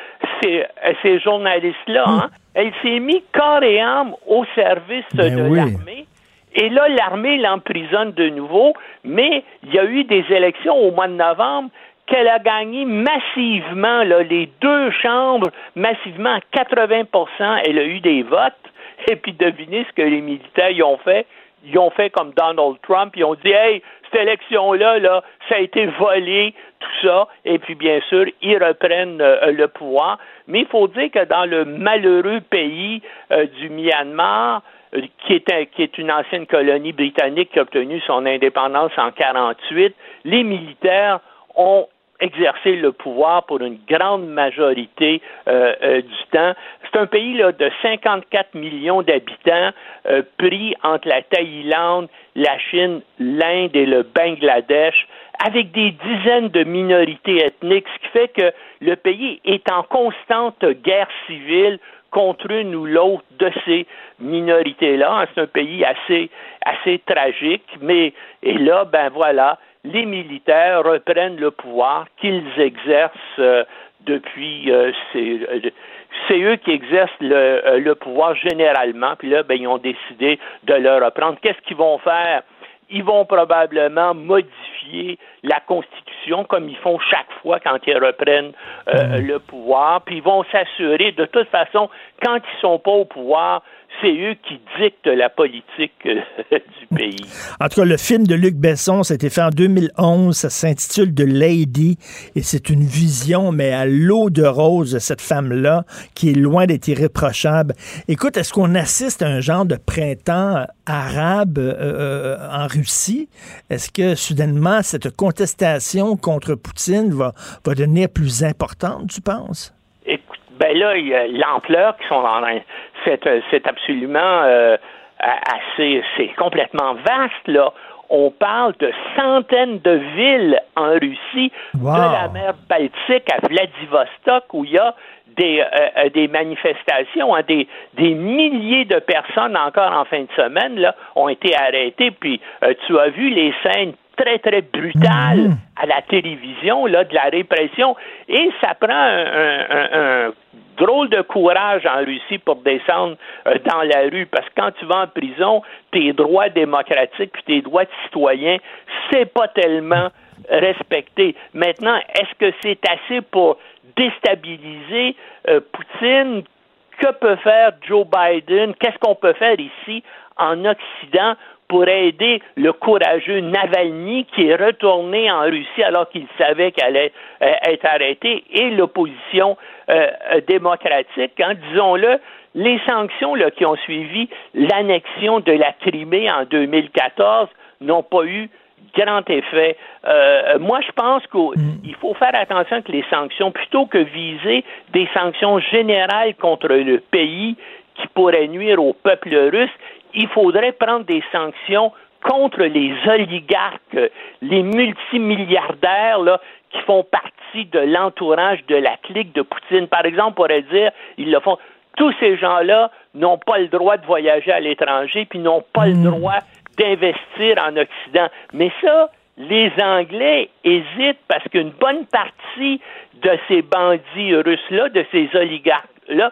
S27: ces, ces journalistes-là. Hein. Elle s'est mise corps et âme au service
S3: Ben
S27: de
S3: oui.
S27: l'armée. Et là, l'armée l'emprisonne de nouveau, mais il y a eu des élections au mois de novembre qu'elle a gagné massivement, là, les deux chambres, massivement à 80% Elle a eu des votes. Et puis, devinez ce que les militaires y ont fait? Ils ont fait comme Donald Trump. Ils ont dit, hey, cette élection-là, là, ça a été volé, tout ça. Et puis, bien sûr, ils reprennent euh, le pouvoir. Mais il faut dire que dans le malheureux pays euh, du Myanmar, euh, qui est, un- qui est une ancienne colonie britannique qui a obtenu son indépendance en 48, les militaires ont exercé le pouvoir pour une grande majorité euh, euh, du temps. C'est un pays là, de 54 millions d'habitants euh, pris entre la Thaïlande, la Chine, l'Inde et le Bangladesh, avec des dizaines de minorités ethniques, ce qui fait que le pays est en constante guerre civile contre une ou l'autre de ces minorités-là. C'est un pays assez, assez tragique, mais et là, ben voilà, les militaires reprennent le pouvoir qu'ils exercent euh, depuis euh, c'est euh, c'est eux qui exercent le, euh, le pouvoir généralement, puis là, ben, ils ont décidé de le reprendre. Qu'est-ce qu'ils vont faire? Ils vont probablement modifier la Constitution comme ils font chaque fois quand ils reprennent euh, le pouvoir, puis ils vont s'assurer, de toute façon, quand ils sont pas au pouvoir, c'est eux qui dictent la politique euh, du pays.
S3: En tout cas, le film de Luc Besson, ça a été fait en 2011. Ça s'intitule The Lady. Et c'est une vision, mais à l'eau de rose de cette femme-là, qui est loin d'être irréprochable. Écoute, est-ce qu'on assiste à un genre de printemps arabe euh, euh, en Russie? Est-ce que soudainement, cette contestation contre Poutine va, va devenir plus importante, tu penses?
S27: Écoute, Ben là, l'ampleur qui sont en. C'est, euh, c'est absolument euh, assez. C'est complètement vaste, là. On parle de centaines de villes en Russie,
S3: Wow.
S27: de la mer Baltique à Vladivostok, où il y a des, euh, euh, des manifestations, hein, des, des milliers de personnes encore en fin de semaine là, ont été arrêtées. Puis euh, tu as vu les scènes très, très brutales à la télévision là, de la répression. Et ça prend un, un- un- un drôle de courage en Russie pour descendre euh, dans la rue parce que quand tu vas en prison, tes droits démocratiques puis tes droits de citoyen, c'est pas tellement respecté. Maintenant, est-ce que c'est assez pour déstabiliser euh, Poutine? Que peut faire Joe Biden? Qu'est-ce qu'on peut faire ici en Occident pour aider le courageux Navalny qui est retourné en Russie alors qu'il savait qu'elle allait euh, être arrêté et l'opposition euh, euh, démocratique, hein, disons-le, les sanctions là, qui ont suivi l'annexion de la Crimée en 2014 n'ont pas eu grand effet. Euh, moi, je pense qu'il faut faire attention que les sanctions, plutôt que viser des sanctions générales contre le pays qui pourraient nuire au peuple russe, il faudrait prendre des sanctions contre les oligarques, les multimilliardaires là, qui font partie de l'entourage de la clique de Poutine. Par exemple, on pourrait dire, ils le font. Tous ces gens-là n'ont pas le droit de voyager à l'étranger, puis n'ont pas le droit d'investir en Occident. Mais ça, les Anglais hésitent parce qu'une bonne partie de ces bandits russes-là, de ces oligarques-là,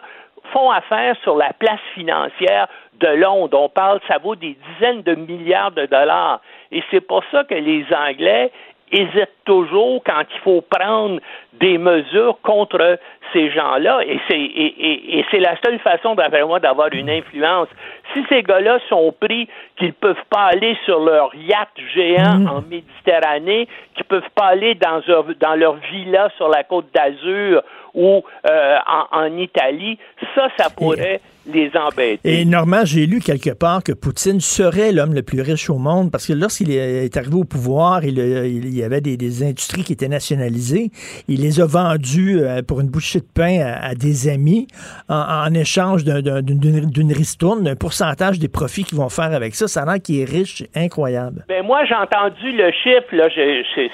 S27: font affaire sur la place financière de Londres. On parle, ça vaut des dizaines de milliards de dollars. Et c'est pour ça que les Anglais hésitent toujours quand il faut prendre des mesures contre ces gens-là. Et c'est, et, et- et c'est la seule façon, d'après moi, d'avoir une influence. Si ces gars-là sont pris qu'ils peuvent pas aller sur leur yacht géant en Méditerranée, qu'ils peuvent pas aller dans, leur- dans leur villa sur la côte d'Azur ou euh, en, en Italie, ça, ça pourrait les embêter.
S3: Et Normand, j'ai lu quelque part que Poutine serait l'homme le plus riche au monde parce que lorsqu'il est arrivé au pouvoir, il, il y avait des, des industries qui étaient nationalisées. Il les a vendues euh, pour une bouchée de pain à, à des amis en, en échange d'un- d'un- d'une d'une ristourne, d'un pourcentage des profits qu'ils vont faire avec ça. Ça a l'air qu'il est riche, incroyable.
S27: Ben moi, j'ai entendu le chiffre, là,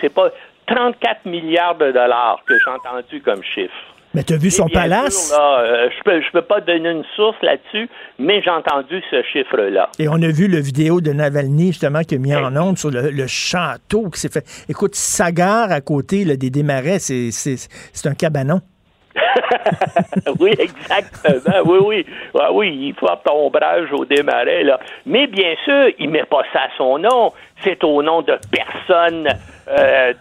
S27: c'est pas 34 milliards de dollars que j'ai entendu comme chiffre.
S3: Mais tu as vu
S27: Et
S3: son palace?
S27: sûr, là, euh, je peux, je peux pas donner une source là-dessus, mais j'ai entendu ce chiffre-là.
S3: Et on a vu le vidéo de Navalny, justement, qui a mis en onde sur le, le château qui s'est fait. Écoute, Sagar à côté là, des démarrais, c'est un cabanon.
S27: oui, exactement. Oui, oui. Ah oui, il faut ombrage au démarrer, là. Mais bien sûr, il met pas ça à son nom. C'est au nom de personnes, euh,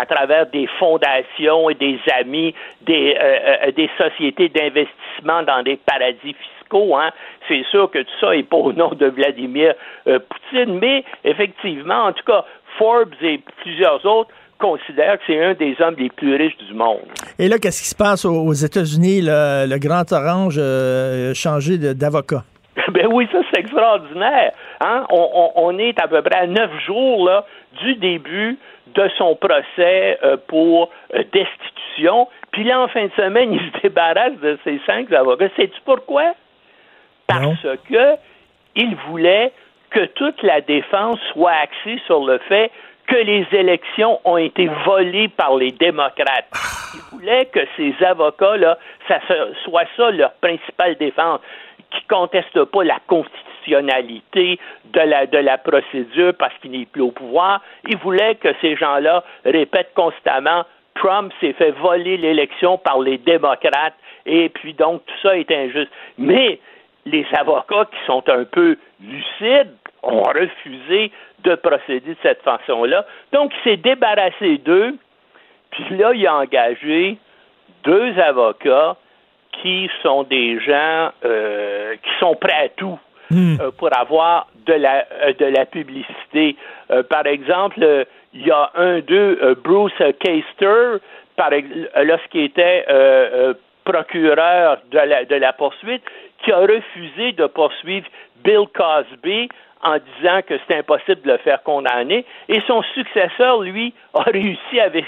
S27: à travers des fondations et des amis, des, euh, euh, des sociétés d'investissement dans des paradis fiscaux. Hein. C'est sûr que tout ça est pas au nom de Vladimir euh, Poutine, mais effectivement, en tout cas, Forbes et plusieurs autres considèrent que c'est un des hommes les plus riches du monde.
S3: Et là, qu'est-ce qui se passe aux, États-Unis? Le, le Grand Orange euh, changé d'avocat?
S27: Ben oui, ça c'est extraordinaire. Hein? On, on- on est à peu près à neuf jours là, du début de son procès euh, pour euh, destitution. Puis là, en fin de semaine, il se débarrasse de ses cinq avocats. Sais-tu pourquoi? Parce que il voulait que toute la défense soit axée sur le fait que les élections ont été volées par les démocrates. Il voulait que ces avocats-là, ça soit ça leur principale défense, qui contestent pas la constitutionnalité de la, de la procédure parce qu'il n'est plus au pouvoir. Il voulait que ces gens-là répètent constamment Trump s'est fait voler l'élection par les démocrates et puis donc tout ça est injuste. Mais les avocats qui sont un peu lucides ont refusé de procéder de cette façon-là. Donc, il s'est débarrassé d'eux, puis là, il a engagé deux avocats qui sont des gens euh, qui sont prêts à tout euh, pour avoir de la, euh, de la publicité. Par exemple, il y a un d'eux, Bruce euh, lorsqu'il était procureur de la, de la poursuite, qui a refusé de poursuivre Bill Cosby en disant que c'était impossible de le faire condamner. Et son successeur, lui, a réussi avec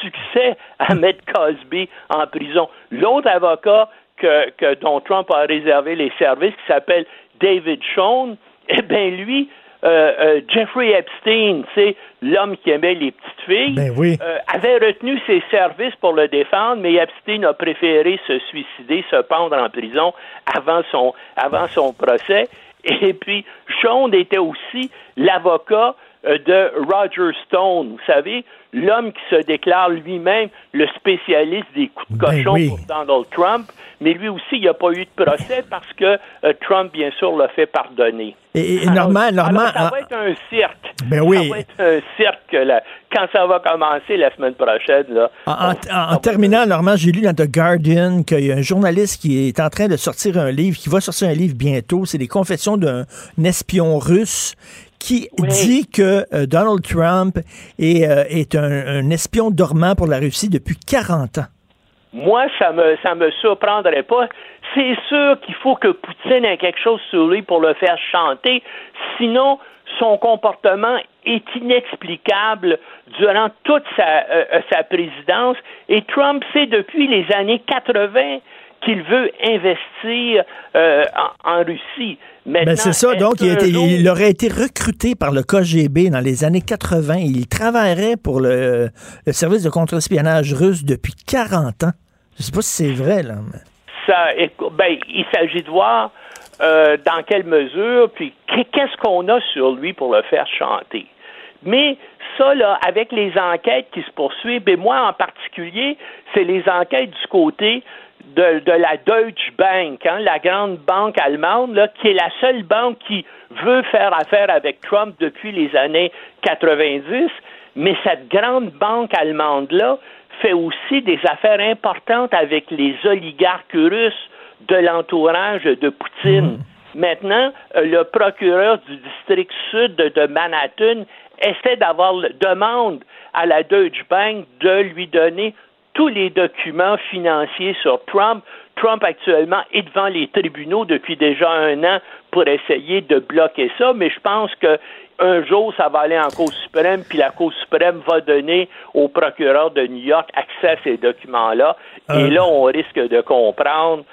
S27: succès à mettre Cosby en prison. L'autre avocat que, que dont Trump a réservé les services, qui s'appelle David Schoen, eh bien lui, euh, euh, Jeffrey Epstein, c'est l'homme qui aimait les petites filles,
S3: Ben oui.
S27: euh, avait retenu ses services pour le défendre, mais Epstein a préféré se suicider, se pendre en prison avant son, avant son procès. Et puis, Sean était aussi l'avocat de Roger Stone, vous savez, l'homme qui se déclare lui-même le spécialiste des coups de
S3: Ben
S27: cochon
S3: oui.
S27: pour Donald Trump, mais lui aussi, il n'y a pas eu de procès parce que euh, Trump, bien sûr, l'a fait pardonner.
S3: Et, et
S27: Alors-
S3: Normand,
S27: alors, ça
S3: en-
S27: va être un cirque.
S3: Ben oui.
S27: Ça va être un cirque là, quand ça va commencer la semaine prochaine. Là.
S3: En, en- en terminant, Normand, j'ai lu dans The Guardian qu'il y a un journaliste qui est en train de sortir un livre, qui va sortir un livre bientôt. C'est les confessions d'un espion russe qui dit que euh, Donald Trump est, euh, est un, un espion dormant pour la Russie depuis 40 ans.
S27: Moi, ça me ça me surprendrait pas. C'est sûr qu'il faut que Poutine ait quelque chose sur lui pour le faire chanter. Sinon, son comportement est inexplicable durant toute sa, euh, sa présidence. Et Trump sait depuis les années 80 qu'il veut investir euh, en, en Russie.
S3: Ben,
S27: Maintenant,
S3: c'est ça, donc il, a
S27: qu'un
S3: été-
S27: jour-
S3: il aurait été recruté par le KGB dans les années 80. Il travaillerait pour le, le service de contre-espionnage russe depuis 40 ans. Je sais pas si c'est vrai, là. mais-
S27: ça, ben, il s'agit de voir euh, dans quelle mesure, puis qu'est- qu'est-ce qu'on a sur lui pour le faire chanter. Mais ça, là, avec les enquêtes qui se poursuivent, et moi en particulier, c'est les enquêtes du côté de, de la Deutsche Bank, hein, la grande banque allemande, là, qui est la seule banque qui veut faire affaire avec Trump depuis les années 90. Mais cette grande banque allemande-là fait aussi des affaires importantes avec les oligarques russes de l'entourage de Poutine. Maintenant, euh, le procureur du district sud de, Manhattan essaie d'avoir demande à la Deutsche Bank de lui donner tous les documents financiers sur Trump. Trump actuellement est devant les tribunaux depuis déjà un an pour essayer de bloquer ça, mais je pense que un jour, ça va aller en Cour suprême, puis la Cour suprême va donner au procureur de New York accès à ces documents-là.
S3: Euh.
S27: Et là, on risque de comprendre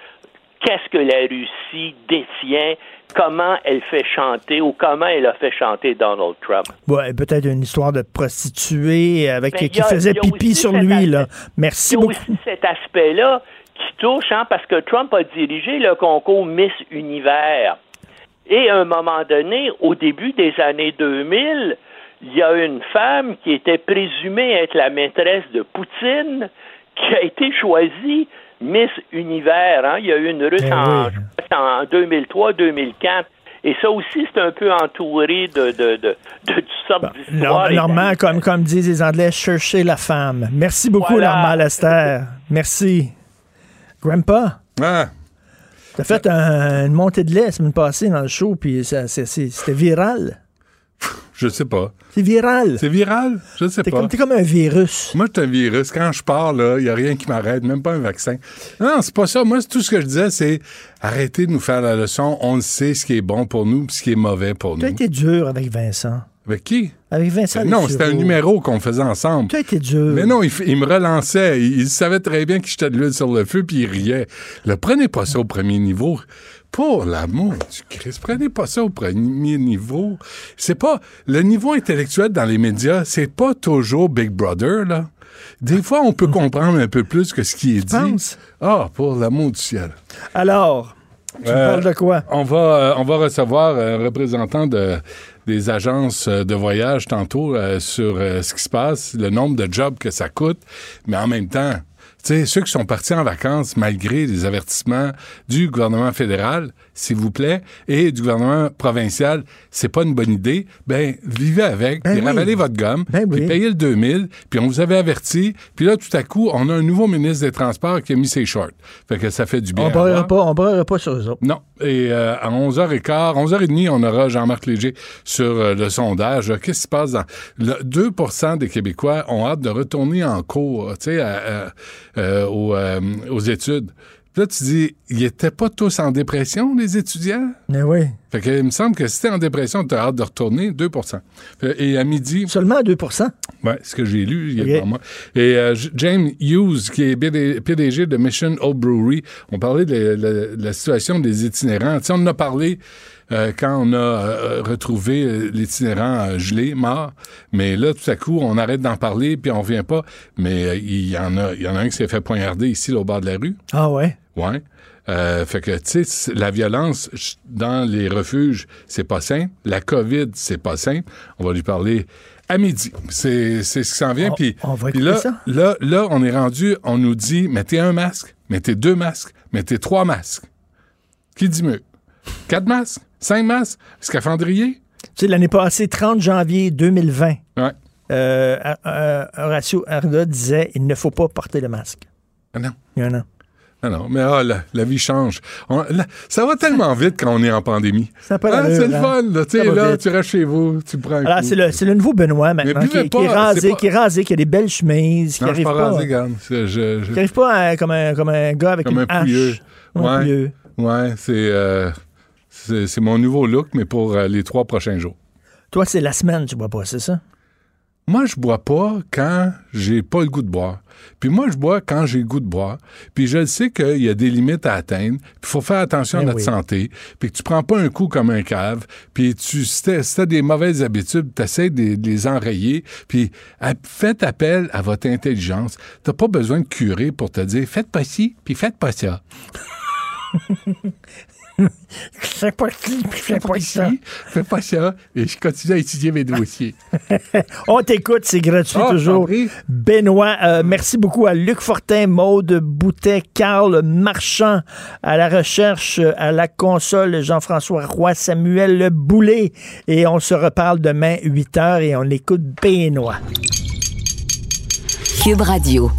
S27: qu'est-ce que la Russie détient, comment elle fait chanter ou comment elle a fait chanter Donald Trump?
S3: Ouais, peut-être une histoire de prostituée avec
S27: Mais il
S3: qui
S27: a-
S3: faisait pipi sur lui, là. Merci
S27: Il y a
S3: beaucoup.
S27: aussi cet aspect-là qui touche, hein, parce que Trump a dirigé le concours Miss Univers. Et à un moment donné, au début des années 2000, il y a une femme qui était présumée être la maîtresse de Poutine qui a été choisie Miss Univers. hein? Il y a eu une russe
S3: Eh
S27: en,
S3: oui.
S27: c'est en 2003-2004. Et ça aussi, c'est un peu entouré de, de, de, de toutes sortes d'histoires.
S3: Normand, comme, comme disent les Anglais, chercher la femme. Merci beaucoup,
S27: Voilà.
S3: Normand Lester. Merci. Grandpa,
S28: Ah,
S3: t'as fait un- une montée de lait la semaine passée dans le show, puis c'était viral.
S28: Je sais pas.
S3: C'est viral.
S28: C'est viral? Je sais
S3: T'es
S28: pas.
S3: comme, t'es comme un virus.
S28: Moi, je suis un virus. Quand je pars, là, il n'y a rien qui m'arrête, même pas un vaccin. Non, c'est pas ça. Moi, c'est tout ce que je disais, c'est arrêtez de nous faire la leçon. On le sait ce qui est bon pour nous et ce qui est mauvais pour
S3: Tu as
S28: nous.
S3: été dur avec Vincent.
S28: Avec qui?
S3: Avec Vincent
S28: non,
S3: Dessureau.
S28: c'était un numéro qu'on faisait ensemble.
S3: Tu as été dur.
S28: Mais non, il, me relançait. Il, il savait très bien que j'étais de l'huile sur le feu, puis il riait. Le prenez pas ça au premier niveau. Pour l'amour du Christ, prenez pas ça au premier niveau. C'est pas... Le niveau intellectuel dans les médias, c'est pas toujours Big Brother, là. Des fois, on peut comprendre un peu plus que ce qui est dit.
S3: penses?
S28: Ah, pour l'amour du ciel.
S3: Alors, tu me
S28: Euh,
S3: parles de quoi?
S28: On va, euh, on va recevoir un représentant de, des agences euh, de voyage tantôt euh, sur euh, ce qui se passe, le nombre de jobs que ça coûte, mais en même temps, sais, ceux qui sont partis en vacances malgré les avertissements du gouvernement fédéral, s'il vous plaît, et du gouvernement provincial, c'est pas une bonne idée, ben vivez avec,
S3: Ben
S28: puis
S3: oui.
S28: ravalez votre gomme,
S3: Ben
S28: puis
S3: oui.
S28: payez le 2000, puis on vous avait averti, puis là, tout à coup, on a un nouveau ministre des Transports qui a mis ses shorts. Fait que ça fait du bien.
S3: On parlera pas, on parlera pas sur eux autres.
S28: Non. Et euh, à 11h15, 11h30, on aura Jean-Marc Léger sur euh, le sondage. Qu'est-ce qui se passe dans... Le 2 des Québécois ont hâte de retourner en cours, tu sais, euh, euh, aux études. Là, tu dis, ils étaient pas tous en dépression, les étudiants?
S3: Mais oui.
S28: Fait que, il me semble que si t'es en dépression, t'as hâte de retourner, 2 Fait- Et à midi.
S3: Seulement 2%
S28: Ouais, ce que j'ai lu, il est
S3: Ok.
S28: devant moi. Et euh, James Hughes, qui est PDG de Mission Old Brewery, on parlait de la, la- la situation des itinérants. Tu sais, on en a parlé euh, quand on a euh, retrouvé euh, l'itinérant euh, gelé, mort. Mais là, tout à coup, on arrête d'en parler, puis on revient pas. Mais il y en a, il y en a un qui s'est fait poignarder ici, là, au bord de la rue.
S3: Ah ouais?
S28: Ouais. Euh, fait que, tu sais, la violence dans les refuges, c'est pas simple. La COVID, c'est pas simple. On va lui parler à midi. C'est c'est ce qui s'en vient.
S3: On-
S28: Puis là,
S3: ça?
S28: là, là, on est rendu, on nous dit, mettez un masque, mettez deux masques, mettez trois masques. Qui dit mieux? Quatre masques? Cinq masques? Scaphandrier?
S3: Tu sais, l'année passée, 30 janvier 2020,
S28: Ouais.
S3: euh, euh, Horacio Arda disait il ne faut pas porter le masque.
S28: Ah non.
S3: Il y a un an.
S28: Ah non, mais ah, la, la vie change. On- la- ça va tellement vite quand on est en pandémie.
S3: Ça pas
S28: Ah, c'est le
S3: hein?
S28: fun, là. Tu là,
S3: vite.
S28: tu restes chez vous, tu prends un
S3: Alors, c'est le, le nouveau Benoît maintenant, qui, qui est
S28: pas,
S3: rasé,
S28: pas-
S3: qui est rasé, qui a des belles chemises, qui
S28: Non, je
S3: arrive
S28: pas
S3: pas,
S28: rasé. C'est- je- je-
S3: qui arrive pas à- comme, un, comme un gars avec
S28: comme
S3: une
S28: un
S3: hache.
S28: pouilleux.
S3: Comme un
S28: Ouais,
S3: pouilleux.
S28: ouais c'est, euh, c'est mon nouveau look, mais pour euh, les trois prochains jours.
S3: Toi, c'est la semaine, tu bois pas, c'est ça?
S28: Moi, je bois pas quand j'ai pas le goût de boire. Puis moi, je bois quand j'ai le goût de boire. Puis je sais qu'il y a des limites à atteindre. Puis il faut faire attention à
S3: Ben
S28: notre
S3: oui.
S28: santé. Puis que tu prends pas un coup comme un cave. Puis tu, si t'as des mauvaises habitudes, tu essaies de, de les enrayer. Puis faites appel à votre intelligence. T'as pas besoin de curer pour te dire faites pas ci, puis faites pas ça.
S3: Fais pas ci, puis fais pas ça.
S28: Ci, Fais pas ça. Et je continue à étudier mes dossiers.
S3: On t'écoute, c'est gratuit
S28: Ah,
S3: toujours. Benoît, euh, merci beaucoup à Luc Fortin, Maude Boutet, Carl Marchand, à la recherche, euh, à la console, Jean-François Roy, Samuel Boulet. Et on se reparle demain, 8 h, et on écoute Benoît.
S2: Cube Radio.